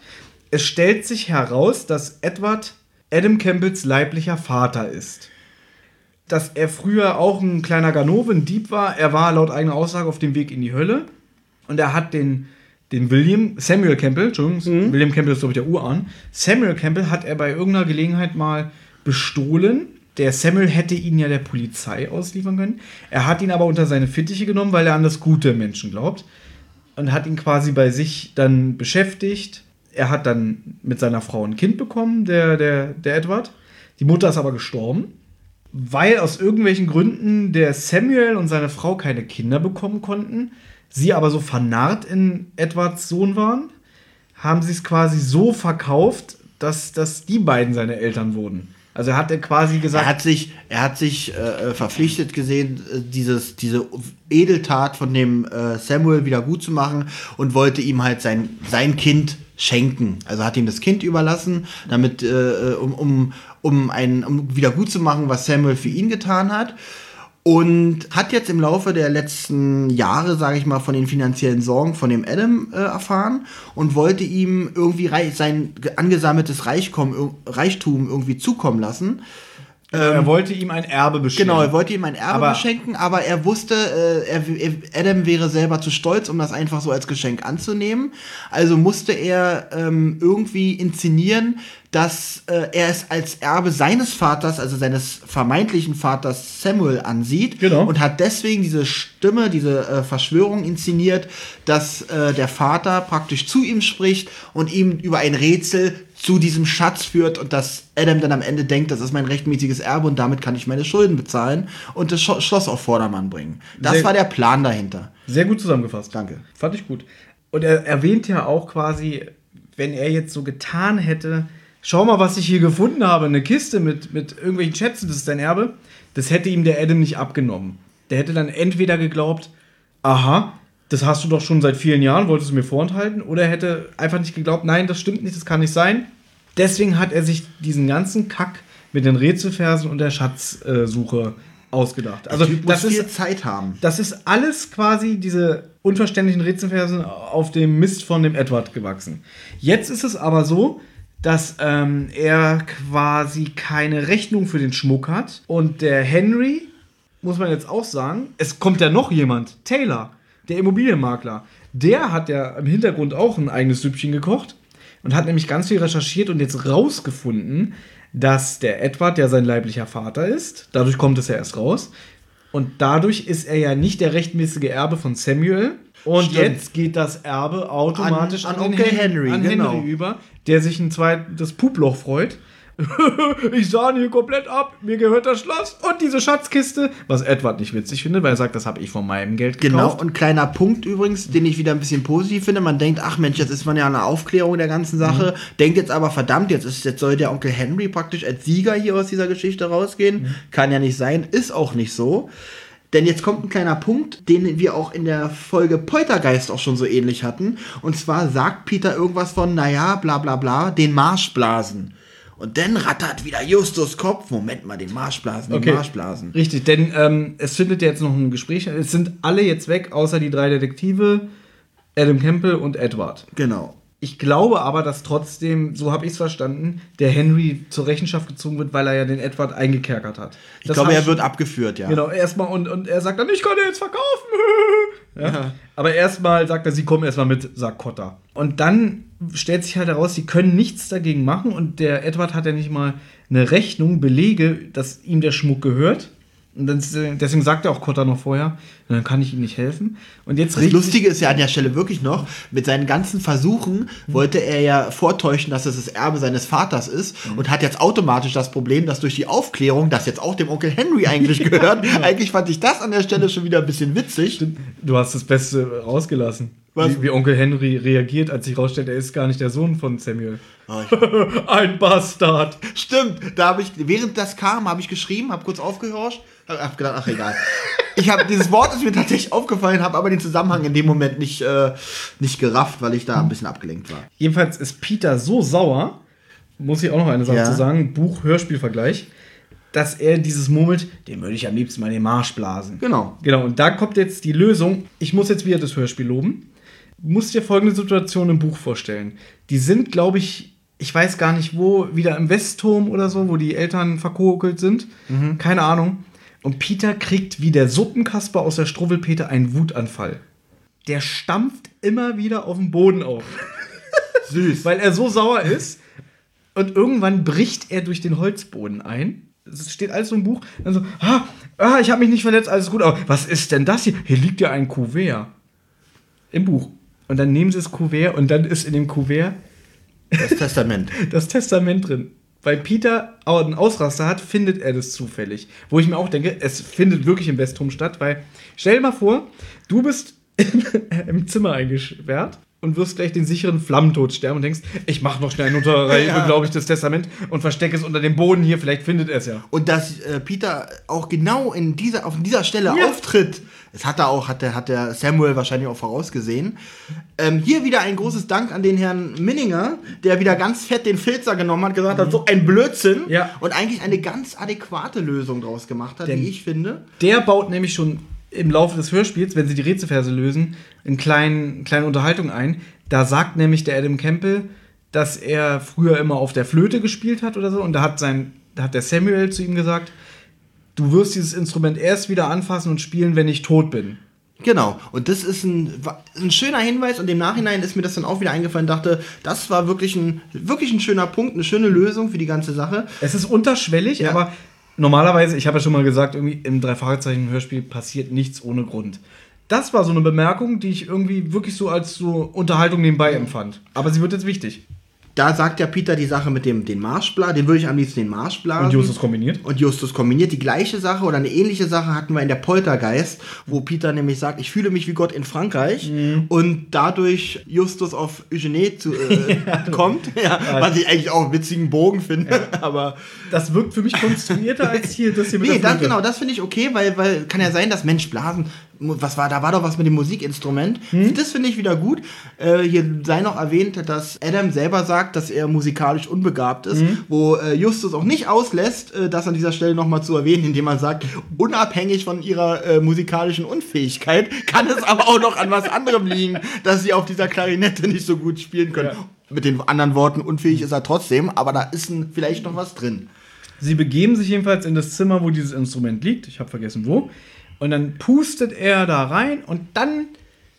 Es stellt sich heraus, dass Edward Adam Campbells leiblicher Vater ist. Dass er früher auch ein kleiner Ganove, ein Dieb war. Er war laut eigener Aussage auf dem Weg in die Hölle. Und er hat den, den William, Samuel Campbell, Entschuldigung, William Campbell ist, glaube ich, der Urahn. Samuel Campbell hat er bei irgendeiner Gelegenheit mal bestohlen. Der Samuel hätte ihn ja der Polizei ausliefern können. Er hat ihn aber unter seine Fittiche genommen, weil er an das Gute Menschen glaubt. Und hat ihn quasi bei sich dann beschäftigt. Er hat dann mit seiner Frau ein Kind bekommen, der, der, der Edward. Die Mutter ist aber gestorben weil aus irgendwelchen Gründen der Samuel und seine Frau keine Kinder bekommen konnten, sie aber so vernarrt in Edwards Sohn waren, haben sie es quasi so verkauft, dass, dass die beiden seine Eltern wurden. Also er hat er quasi gesagt, Er hat sich, er hat sich äh, verpflichtet gesehen, äh, dieses, diese Edeltat von dem äh, Samuel wieder gut zu machen und wollte ihm halt sein, sein Kind schenken. Also hat ihm das Kind überlassen, damit, äh, um, um, um, ein, um wieder gut zu machen, was Samuel für ihn getan hat. Und hat jetzt im Laufe der letzten Jahre, sage ich mal, von den finanziellen Sorgen von dem Adam äh, erfahren und wollte ihm irgendwie rei- sein ge- angesammeltes Reichtum irgendwie zukommen lassen. Er wollte ihm ein Erbe bescheren. Genau, er wollte ihm ein Erbe Aber- beschenken, aber er wusste, äh, er, Adam wäre selber zu stolz, um das einfach so als Geschenk anzunehmen. Also musste er ähm, irgendwie inszenieren, dass äh, er es als Erbe seines Vaters, also seines vermeintlichen Vaters Samuel ansieht Genau. und hat deswegen diese Stimme, diese äh, Verschwörung inszeniert, dass äh, der Vater praktisch zu ihm spricht und ihm über ein Rätsel zu diesem Schatz führt und dass Adam dann am Ende denkt, das ist mein rechtmäßiges Erbe und damit kann ich meine Schulden bezahlen und das Schloss auf Vordermann bringen. Das Sehr- war der Plan dahinter. Sehr gut zusammengefasst. Danke. Fand ich gut. Und er erwähnt ja auch quasi, wenn er jetzt so getan hätte, schau mal, was ich hier gefunden habe, eine Kiste mit, mit irgendwelchen Schätzen, das ist dein Erbe, das hätte ihm der Adam nicht abgenommen. Der hätte dann entweder geglaubt, aha, das hast du doch schon seit vielen Jahren, wolltest du mir vorenthalten, oder er hätte einfach nicht geglaubt, nein, das stimmt nicht, das kann nicht sein. Deswegen hat er sich diesen ganzen Kack mit den Rätselversen und der Schatzsuche ausgedacht. Also der typ das muss viel ist Zeit haben. das ist alles quasi diese unverständlichen Rätselversen auf dem Mist von dem Edward gewachsen. Jetzt ist es aber so, dass ähm, er quasi keine Rechnung für den Schmuck hat. Und der Henry, muss man jetzt auch sagen, es kommt ja noch jemand, Taylor, der Immobilienmakler. Der hat ja im Hintergrund auch ein eigenes Süppchen gekocht und hat nämlich ganz viel recherchiert und jetzt rausgefunden, dass der Edward ja sein leiblicher Vater ist. Dadurch kommt es ja erst raus. Und dadurch ist er ja nicht der rechtmäßige Erbe von Samuel. Und Stimmt. jetzt geht das Erbe automatisch An- an, an Onkel Hen- Henry, an genau. Henry über, der sich ein zweites Puploch freut. ich sah ihn hier komplett ab, mir gehört das Schloss und diese Schatzkiste, was Edward nicht witzig findet, weil er sagt, das habe ich von meinem Geld Genau, gekauft. und kleiner Punkt übrigens, den ich wieder ein bisschen positiv finde. Man denkt, ach Mensch, jetzt ist man ja an der Aufklärung der ganzen Sache. Denkt jetzt aber, verdammt, jetzt, ist, jetzt soll der Onkel Henry praktisch als Sieger hier aus dieser Geschichte rausgehen. Kann ja nicht sein, ist auch nicht so. Denn jetzt kommt ein kleiner Punkt, den wir auch in der Folge Poltergeist auch schon so ähnlich hatten. Und zwar sagt Peter irgendwas von, naja, bla bla bla, den Marschblasen. Und dann rattert wieder Justus Kopf. Moment mal, den Marschblasen, den Okay. Marschblasen. Richtig, denn ähm, es findet ja jetzt noch ein Gespräch. Es sind alle jetzt weg, außer die drei Detektive, Adam Campbell und Edward. Genau. Ich glaube aber, dass trotzdem, so habe ich es verstanden, der Henry zur Rechenschaft gezogen wird, weil er ja den Edward eingekerkert hat. Ich Das glaube, hab er wird abgeführt, ja. Genau, erstmal und, und er sagt dann, ich kann den jetzt verkaufen. ja. Aber erstmal sagt er, sie kommen erstmal mit, sagt Cotta. Und dann stellt sich halt heraus, sie können nichts dagegen machen und der Edward hat ja nicht mal eine Rechnung, Belege, dass ihm der Schmuck gehört. Und dann, deswegen sagt er auch Cotta noch vorher, dann kann ich ihm nicht helfen. Und jetzt Das Lustige ist ja an der Stelle wirklich noch, mit seinen ganzen Versuchen wollte er ja vortäuschen, dass es das Erbe seines Vaters ist und hat jetzt automatisch das Problem, dass durch die Aufklärung, das jetzt auch dem Onkel Henry eigentlich gehört, eigentlich fand ich das an der Stelle schon wieder ein bisschen witzig. Du hast das Beste rausgelassen. Was? Wie, wie Onkel Henry reagiert, als sich rausstellt, er ist gar nicht der Sohn von Samuel. Oh, ich- Ein Bastard. Stimmt, da habe ich, während das kam, habe ich geschrieben, habe kurz aufgehorcht, habe hab gedacht, ach egal. Ich habe dieses Wort ist mir tatsächlich aufgefallen, habe aber den Zusammenhang in dem Moment nicht, äh, nicht gerafft, weil ich da ein bisschen abgelenkt war. Jedenfalls ist Peter so sauer, muss ich auch noch eine Sache Ja. zu sagen, Buch-Hörspiel-Vergleich, dass er dieses murmelt, dem würde ich am liebsten mal in den Marsch blasen. Genau. Genau, und da kommt jetzt die Lösung. Ich muss jetzt wieder das Hörspiel loben. Du musst dir folgende Situation im Buch vorstellen. Die sind, glaube ich, ich weiß gar nicht wo, wieder im Westturm oder so, wo die Eltern verkokelt sind. Keine Ahnung. Und Peter kriegt wie der Suppenkasper aus der Struwwelpeter einen Wutanfall. Der stampft immer wieder auf den Boden auf Süß. weil er so sauer ist. Und irgendwann bricht er durch den Holzboden ein. Es steht alles so im Buch. Dann so, ah, ah ich habe mich nicht verletzt, alles gut. Aber was ist denn das hier? Hier liegt ja ein Kuvert. Im Buch. Und dann nehmen sie das Kuvert und dann ist in dem Kuvert Das Testament. das Testament drin. Weil Peter einen Ausraster hat, findet er das zufällig. Wo ich mir auch denke, es findet wirklich im Westturm statt, weil stell dir mal vor, du bist im, im Zimmer eingesperrt und wirst gleich den sicheren Flammentod sterben und denkst, ich mache noch schnell ein Ja. unglaubliches Testament und verstecke es unter dem Boden hier, vielleicht findet er es ja. Und dass äh, Peter auch genau in dieser, auf dieser Stelle Ja. auftritt, das hat er auch, hat der, hat der Samuel wahrscheinlich auch vorausgesehen. Ähm, hier wieder ein großes Dank an den Herrn Minninger, der wieder ganz fett den Filzer genommen hat, gesagt hat, so ein Blödsinn. Ja. Und eigentlich eine ganz adäquate Lösung draus gemacht hat, Denn- wie ich finde. Der baut nämlich schon im Laufe des Hörspiels, wenn sie die Rätselverse lösen, eine kleine, kleine Unterhaltung ein. Da sagt nämlich der Adam Campbell, dass er früher immer auf der Flöte gespielt hat oder so. Und da hat, sein, da hat der Samuel zu ihm gesagt, du wirst dieses Instrument erst wieder anfassen und spielen, wenn ich tot bin. Genau. Und das ist ein, ein schöner Hinweis und im Nachhinein ist mir das dann auch wieder eingefallen, dachte, das war wirklich ein, wirklich ein schöner Punkt, eine schöne Lösung für die ganze Sache. Es ist unterschwellig, Ja. aber normalerweise, ich habe ja schon mal gesagt, irgendwie im Drei-Fragezeichen-Hörspiel passiert nichts ohne Grund. Das war so eine Bemerkung, die ich irgendwie wirklich so als so Unterhaltung nebenbei empfand. Aber sie wird jetzt wichtig. Da sagt ja Peter die Sache mit dem den Marschblasen, den würde ich am liebsten den Marschblasen. Und Justus kombiniert. Und Justus kombiniert. Die gleiche Sache oder eine ähnliche Sache hatten wir in der Poltergeist, wo Peter nämlich sagt, ich fühle mich wie Gott in Frankreich und dadurch Justus auf Eugenie zu, äh, kommt, ja, was ich eigentlich auch einen witzigen Bogen finde, aber Das wirkt für mich konstruierter als hier das hier mit nee, das, genau, das finde ich okay, weil, weil kann ja sein, dass Mensch Blasen, was war, da war doch was mit dem Musikinstrument. Hm? Das finde ich wieder gut. Äh, hier sei noch erwähnt, dass Adam selber sagt, dass er musikalisch unbegabt ist, Hm? wo äh, Justus auch nicht auslässt, äh, das an dieser Stelle nochmal zu erwähnen, indem er sagt, unabhängig von ihrer äh, musikalischen Unfähigkeit kann es aber auch noch an was anderem liegen, dass sie auf dieser Klarinette nicht so gut spielen können. Ja. Mit den anderen Worten, unfähig ist er trotzdem, aber da ist ein, vielleicht noch was drin. Sie begeben sich jedenfalls in das Zimmer, wo dieses Instrument liegt. Ich habe vergessen wo. Und dann pustet er da rein und dann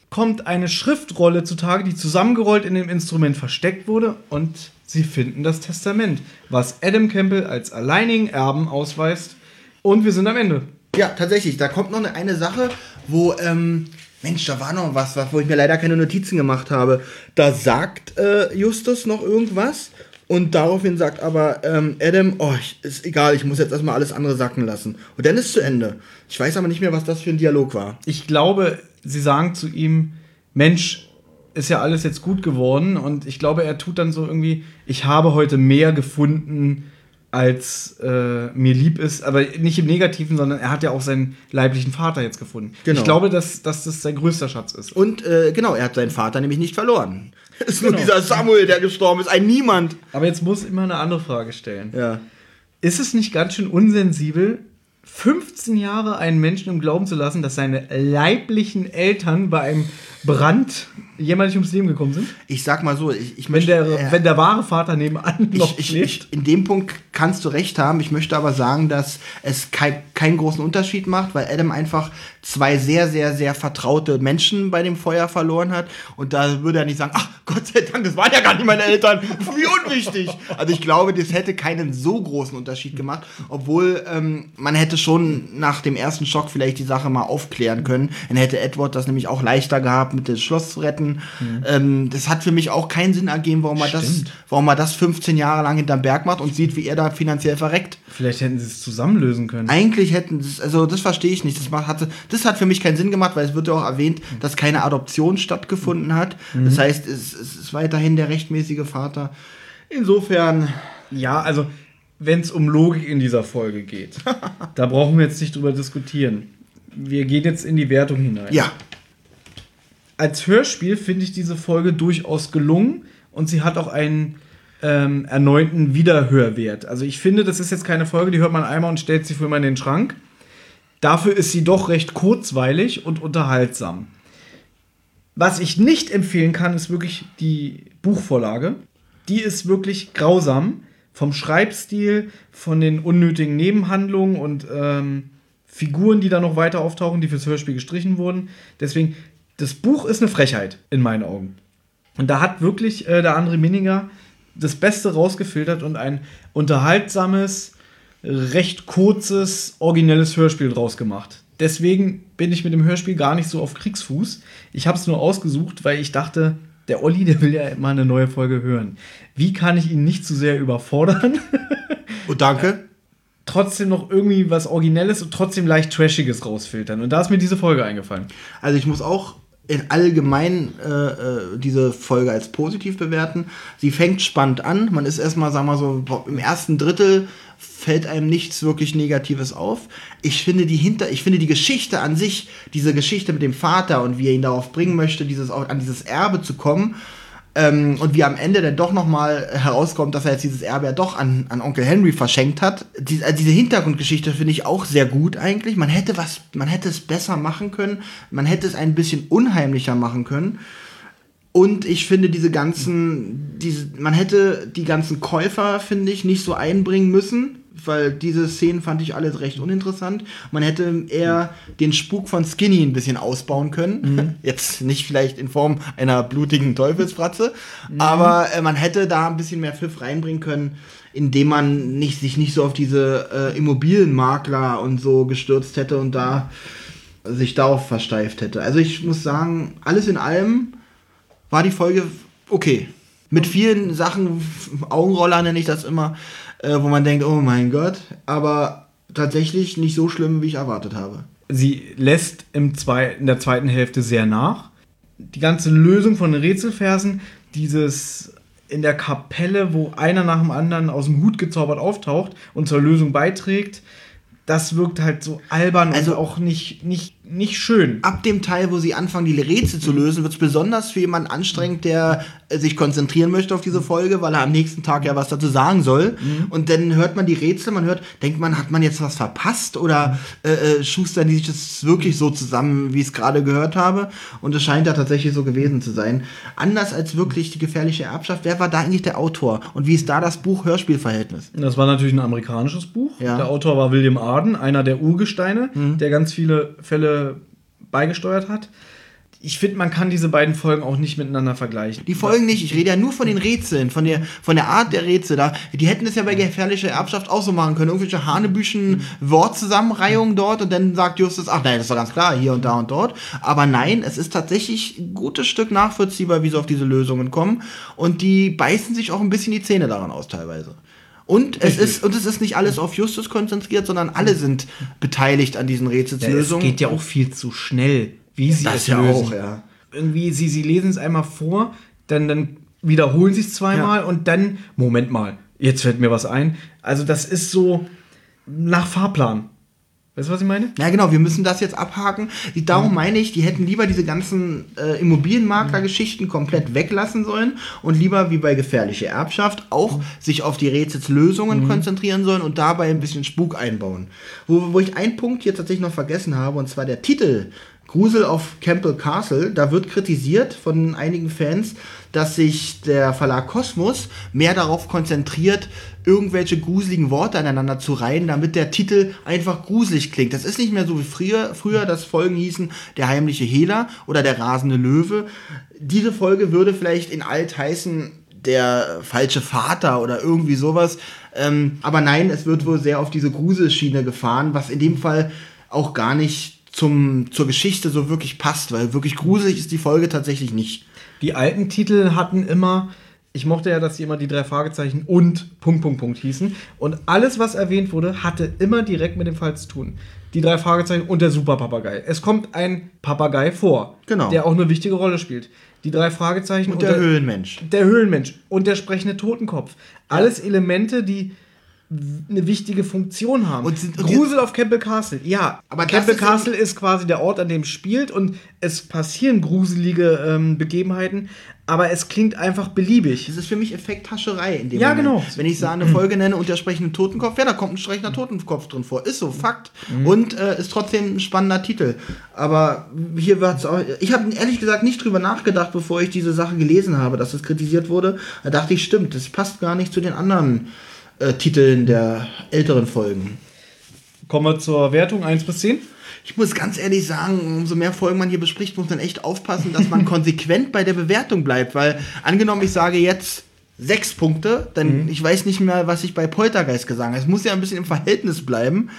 kommt eine Schriftrolle zutage, die zusammengerollt in dem Instrument versteckt wurde und sie finden das Testament, was Adam Campbell als alleinigen Erben ausweist. Und wir sind am Ende. Ja, tatsächlich. Da kommt noch eine, eine Sache, wo, ähm, Mensch, da war noch was, wo ich mir leider keine Notizen gemacht habe. Da sagt äh, Justus noch irgendwas und daraufhin sagt aber ähm, Adam, oh, ich, ist egal, ich muss jetzt erstmal alles andere sacken lassen. Und dann ist zu Ende. Ich weiß aber nicht mehr, was das für ein Dialog war. Ich glaube, sie sagen zu ihm, Mensch, ist ja alles jetzt gut geworden. Und ich glaube, er tut dann so irgendwie, ich habe heute mehr gefunden, als äh, mir lieb ist. Aber nicht im Negativen, sondern er hat ja auch seinen leiblichen Vater jetzt gefunden. Genau. Ich glaube, dass, dass das sein größter Schatz ist. Und äh, genau, er hat seinen Vater nämlich nicht verloren. Es ist nur Genau. dieser Samuel, der gestorben ist, ein Niemand. Aber jetzt muss ich immer eine andere Frage stellen. Ja. Ist es nicht ganz schön unsensibel, 15 Jahre einen Menschen im Glauben zu lassen, dass seine leiblichen Eltern bei einem Brand jemals ums Leben gekommen sind? Ich sag mal so, ich, ich Wenn möchte. der, äh, wenn der wahre Vater nebenan noch ich, ich, in dem Punkt kannst du recht haben. Ich möchte aber sagen, dass es kei keinen großen Unterschied macht, weil Adam einfach zwei sehr, sehr, sehr vertraute Menschen bei dem Feuer verloren hat. Und da würde er nicht sagen, ach Gott sei Dank, das waren ja gar nicht meine Eltern. Wie unwichtig. Also ich glaube, das hätte keinen so großen Unterschied gemacht, obwohl ähm, man hätte schon nach dem ersten Schock vielleicht die Sache mal aufklären können. Dann hätte Edward das nämlich auch leichter gehabt, mit dem Schloss zu retten. Ähm, das hat für mich auch keinen Sinn ergeben, warum man das warum man das 15 Jahre lang hinterm Berg macht und sieht, wie er da finanziell verreckt. Vielleicht hätten sie es zusammenlösen können. Eigentlich hätten das, also das verstehe ich nicht. Das, macht, hatte, das hat für mich keinen Sinn gemacht, weil es wird ja auch erwähnt, dass keine Adoption stattgefunden hat. Das heißt, es, es ist weiterhin der rechtmäßige Vater. Insofern, Ja, also, wenn es um Logik in dieser Folge geht, da brauchen wir jetzt nicht drüber diskutieren. Wir gehen jetzt in die Wertung hinein. ja, Als Hörspiel finde ich diese Folge durchaus gelungen und sie hat auch einen ähm, erneuten Wiederhörwert. Also ich finde, das ist jetzt keine Folge, die hört man einmal und stellt sie für immer in den Schrank. Dafür ist sie doch recht kurzweilig und unterhaltsam. Was ich nicht empfehlen kann, ist wirklich die Buchvorlage. Die ist wirklich grausam. Vom Schreibstil, von den unnötigen Nebenhandlungen und ähm, Figuren, die da noch weiter auftauchen, die fürs Hörspiel gestrichen wurden. Deswegen, das Buch ist eine Frechheit, in meinen Augen. Und da hat wirklich äh, der André Minninger das Beste rausgefiltert und ein unterhaltsames, recht kurzes, originelles Hörspiel draus gemacht. Deswegen bin ich mit dem Hörspiel gar nicht so auf Kriegsfuß. Ich habe es nur ausgesucht, weil ich dachte, der Olli, der will ja immer eine neue Folge hören. Wie kann ich ihn nicht zu sehr überfordern? und danke. trotzdem noch irgendwie was Originelles und trotzdem leicht Trashiges rausfiltern. Und da ist mir diese Folge eingefallen. Also ich muss auch in allgemein äh, äh, diese Folge als positiv bewerten. Sie fängt spannend an. Man ist erstmal, sagen wir so, im ersten Drittel fällt einem nichts wirklich Negatives auf. Ich finde die hinter, ich finde die Geschichte an sich, diese Geschichte mit dem Vater und wie er ihn darauf bringen möchte, dieses an dieses Erbe zu kommen. Ähm, und wie am Ende dann doch nochmal herauskommt, dass er jetzt dieses Erbe ja doch an, an Onkel Henry verschenkt hat. Die, also diese Hintergrundgeschichte finde ich auch sehr gut eigentlich. Man hätte was, man hätte es besser machen können. Man hätte es ein bisschen unheimlicher machen können. Und ich finde diese ganzen, diese, man hätte die ganzen Käufer, finde ich, nicht so einbringen müssen, weil diese Szenen fand ich alles recht uninteressant. Man hätte eher den Spuk von Skinny ein bisschen ausbauen können. Jetzt nicht vielleicht in Form einer blutigen Teufelsfratze, aber äh, man hätte da ein bisschen mehr Pfiff reinbringen können, indem man nicht, sich nicht so auf diese äh, Immobilienmakler und so gestürzt hätte und da sich darauf versteift hätte. Also ich muss sagen, alles in allem war die Folge okay. Mit vielen Sachen, Augenroller nenne ich das immer, äh, wo man denkt, oh mein Gott, aber tatsächlich nicht so schlimm, wie ich erwartet habe. Sie lässt im zwei, in der zweiten Hälfte sehr nach. Die ganze Lösung von den Rätselversen, dieses in der Kapelle, wo einer nach dem anderen aus dem Hut gezaubert auftaucht und zur Lösung beiträgt, das wirkt halt so albern Also- und auch nicht, nicht, nicht schön. Ab dem Teil, wo sie anfangen, die Rätsel zu lösen, wird es besonders für jemanden anstrengend, der äh, sich konzentrieren möchte auf diese Folge, weil er am nächsten Tag ja was dazu sagen soll. Und dann hört man die Rätsel, man hört, denkt man, hat man jetzt was verpasst oder äh, äh, schustern die sich das wirklich so zusammen, wie ich es gerade gehört habe? Und es scheint ja tatsächlich so gewesen zu sein. Anders als wirklich die gefährliche Erbschaft, wer war da eigentlich der Autor? Und wie ist da das Buch-Hörspiel-Verhältnis? Das war natürlich ein amerikanisches Buch. Ja. Der Autor war William Arden, einer der Urgesteine, der ganz viele Fälle beigesteuert hat. Ich finde, man kann diese beiden Folgen auch nicht miteinander vergleichen. Die Folgen nicht, ich rede ja nur von den Rätseln, von der, von der Art der Rätsel. Da, die hätten es ja bei gefährlicher Erbschaft auch so machen können. Irgendwelche Hanebüchen Wortzusammenreihungen dort und dann sagt Justus, ach nein, das ist doch ganz klar, hier und da und dort. Aber nein, es ist tatsächlich ein gutes Stück nachvollziehbar, wie sie auf diese Lösungen kommen. Und die beißen sich auch ein bisschen die Zähne daran aus teilweise. Und es, ist, und es ist nicht alles auf Justus konzentriert, sondern alle sind beteiligt an diesen Ja, es Rätselslösungen. geht ja auch viel zu schnell, wie sie Das es ja lösen. auch, ja. Irgendwie, sie, sie lesen es einmal vor, dann, dann wiederholen sie es zweimal Ja. und dann, Moment mal, jetzt fällt mir was ein. Also das ist so nach Fahrplan. Weißt du, was ich meine? Ja, genau, wir müssen das jetzt abhaken. Die- Darum Mhm. meine ich, die hätten lieber diese ganzen äh, Immobilienmakler-Geschichten komplett weglassen sollen und lieber wie bei gefährliche Erbschaft auch Mhm. sich auf die Rätselslösungen konzentrieren sollen und dabei ein bisschen Spuk einbauen. Wo, wo ich einen Punkt hier tatsächlich noch vergessen habe, und zwar der Titel. Grusel auf Campbell Castle, da wird kritisiert von einigen Fans, dass sich der Verlag Kosmos mehr darauf konzentriert, irgendwelche gruseligen Worte aneinander zu reihen, damit der Titel einfach gruselig klingt. Das ist nicht mehr so wie früher, früher dass Folgen hießen Der heimliche Hehler oder Der rasende Löwe. Diese Folge würde vielleicht in alt heißen Der falsche Vater oder irgendwie sowas. Ähm, aber nein, es wird wohl sehr auf diese Gruselschiene gefahren, was in dem Fall auch gar nicht zum, zur Geschichte so wirklich passt, weil wirklich gruselig ist die Folge tatsächlich nicht. Die alten Titel hatten immer, ich mochte ja, dass sie immer die drei Fragezeichen und Punkt, Punkt, Punkt hießen. Und alles, was erwähnt wurde, hatte immer direkt mit dem Fall zu tun. Die drei Fragezeichen und der Superpapagei. Es kommt ein Papagei vor, Genau. der auch eine wichtige Rolle spielt. Die drei Fragezeichen Und der Höhlenmensch. der Höhlenmensch und der sprechende Totenkopf. Alles Elemente, die eine wichtige Funktion haben. Und sind- und Grusel auf Campbell Castle, ja. Aber Campbell ist Castle ist quasi der Ort, an dem es spielt und es passieren gruselige ähm, Begebenheiten, aber es klingt einfach beliebig. Das ist für mich Effekthascherei in dem Ja, Moment. genau. Wenn ich so eine Folge nenne und der sprechende Totenkopf, ja, da kommt ein sprechender Totenkopf drin vor. Ist so, Fakt. Und äh, ist trotzdem ein spannender Titel. Aber hier war es auch. Ich habe ehrlich gesagt nicht drüber nachgedacht, bevor ich diese Sache gelesen habe, dass es kritisiert wurde. Da dachte ich, stimmt, das passt gar nicht zu den anderen äh, Titeln der älteren Folgen. Kommen wir zur Wertung 1 bis 10. Ich muss ganz ehrlich sagen, umso mehr Folgen man hier bespricht, muss man echt aufpassen, dass man konsequent bei der Bewertung bleibt. Weil angenommen, ich sage jetzt sechs Punkte, dann ich weiß nicht mehr, was ich bei Poltergeist gesagt habe. Es muss ja ein bisschen im Verhältnis bleiben.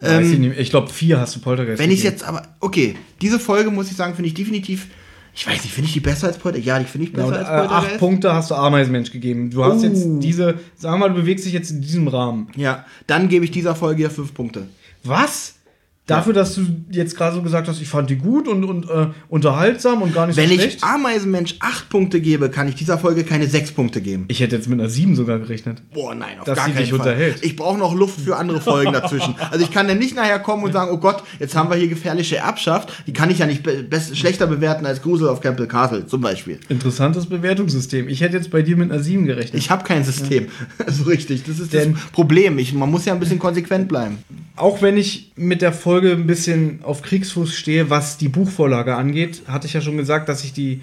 Weiß ich. Ich glaube, 4 hast du Poltergeist. Wenn ich jetzt aber, okay, diese Folge muss ich sagen, finde ich definitiv, ich weiß nicht, finde ich die besser als Poltergeist? Ja, die finde ich besser und, als äh, Poltergeist. acht Punkte hast du Ameisenmensch gegeben. Du hast Oh. jetzt diese, sagen wir mal, du bewegst dich jetzt in diesem Rahmen. Ja, dann gebe ich dieser Folge ja fünf Punkte. Was? Dafür, dass du jetzt gerade so gesagt hast, ich fand die gut und, und äh, unterhaltsam und gar nicht Wenn so ich schlecht. Ameisenmensch acht Punkte gebe, kann ich dieser Folge keine sechs Punkte geben. Ich hätte jetzt mit einer 7 sogar gerechnet. Boah, nein, auf Dass gar keinen Fall. unterhält. Ich brauche noch Luft für andere Folgen dazwischen. Also ich kann dann nicht nachher kommen und sagen, oh Gott, jetzt haben wir hier gefährliche Erbschaft. Die kann ich ja nicht be schlechter bewerten als Grusel auf Campbell Castle zum Beispiel. Interessantes Bewertungssystem. Ich hätte jetzt bei dir mit einer 7 gerechnet. Ich habe kein System. so richtig. Das ist Denn- das Problem. Ich, man muss ja ein bisschen konsequent bleiben. Auch wenn ich mit der Folge ein bisschen auf Kriegsfuß stehe, was die Buchvorlage angeht, hatte ich ja schon gesagt, dass ich die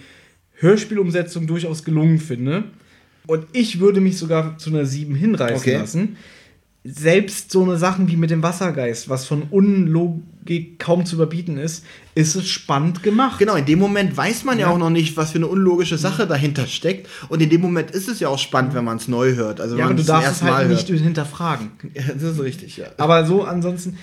Hörspielumsetzung durchaus gelungen finde. Und ich würde mich sogar zu einer 7 hinreißen Okay. lassen. Selbst so eine Sachen wie mit dem Wassergeist, was von Unlogik kaum zu überbieten ist, ist es spannend gemacht. Genau, in dem Moment weiß man ja, Ja. auch noch nicht, was für eine unlogische Sache dahinter steckt. Und in dem Moment ist es ja auch spannend, wenn man es neu hört. Also wenn Ja, man du darfst es halt Mal nicht hört. hinterfragen. Ja, das ist richtig, ja. Aber so ansonsten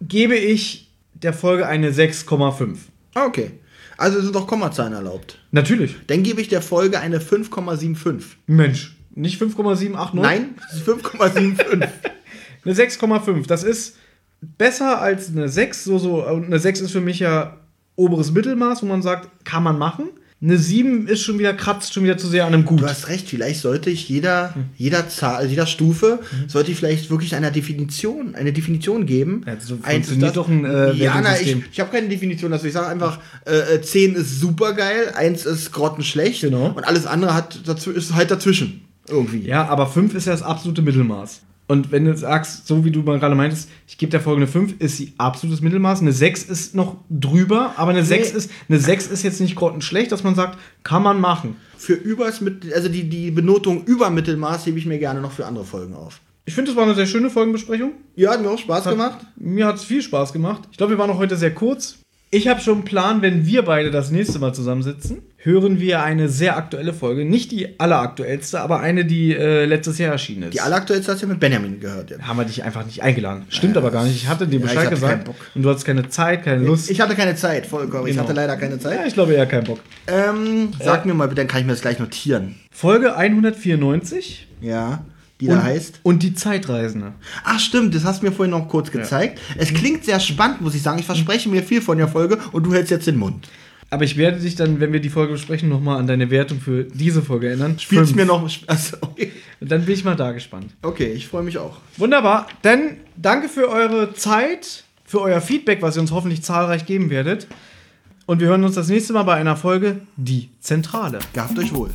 gebe ich der Folge eine 6,5. Ah, Okay. Also sind doch Kommazahlen erlaubt. Natürlich. Dann gebe ich der Folge eine 5,75. Mensch. Nicht 5,789? Nein, das ist 5,75. Eine 6,5. Das ist besser als eine 6. So, so, eine 6 ist für mich ja oberes Mittelmaß, wo man sagt, kann man machen. Eine 7 ist schon wieder, kratzt schon wieder zu sehr an einem Gut. Du hast recht, vielleicht sollte ich jeder, jeder Zahl, jeder Stufe, sollte ich vielleicht wirklich einer Definition, eine Definition geben. Ja, so Eins funktioniert das- doch ein, äh, Ja, na, ich, ich habe keine Definition dazu. Ich sage einfach, äh, äh, 10 ist super geil, 1 ist grottenschlecht Genau. und alles andere hat dazu, ist halt dazwischen. Irgendwie. Ja, aber 5 ist ja das absolute Mittelmaß. Und wenn du sagst, so wie du mal gerade meintest, ich gebe der Folge eine 5, ist sie absolutes Mittelmaß. Eine 6 ist noch drüber, aber eine 6 ist, eine 6 ist jetzt nicht grottenschlecht, dass man sagt, kann man machen. Für übers mit, also die, die Benotung über Mittelmaß hebe ich mir gerne noch für andere Folgen auf. Ich finde, das war eine sehr schöne Folgenbesprechung. Ja, hat mir auch Spaß gemacht. Mir hat es viel Spaß gemacht. Ich glaube, wir waren auch heute sehr kurz. Ich habe schon einen Plan, wenn wir beide das nächste Mal zusammensitzen, hören wir eine sehr aktuelle Folge. Nicht die alleraktuellste, aber eine, die äh, letztes Jahr erschienen ist. Die alleraktuellste hast du ja mit Benjamin gehört. Jetzt. haben wir dich einfach nicht eingeladen. Stimmt aber gar nicht. Ich hatte dir Ja, ich Bescheid hatte gesagt keinen Bock. und du hattest keine Zeit, keine Lust. Ich hatte keine Zeit, vollkommen. Ich Genau. hatte leider keine ja, Zeit. ich glaube eher keinen Bock. Ähm, sag mir mal bitte, dann kann ich mir das gleich notieren. Folge 194 Ja, die und, da heißt. und die Zeitreisende. Ach stimmt, das hast du mir vorhin noch kurz gezeigt. Es klingt sehr spannend, muss ich sagen. Ich verspreche mir viel von der Folge und du hältst jetzt den Mund. Aber ich werde dich dann, wenn wir die Folge besprechen, nochmal an deine Wertung für diese Folge erinnern. Spielst mir noch. Also, okay. Und dann bin ich mal da gespannt. okay, ich freue mich auch. Wunderbar. Dann danke für eure Zeit, für euer Feedback, was ihr uns hoffentlich zahlreich geben werdet. Und wir hören uns das nächste Mal bei einer Folge Die Zentrale. Gehabt euch wohl.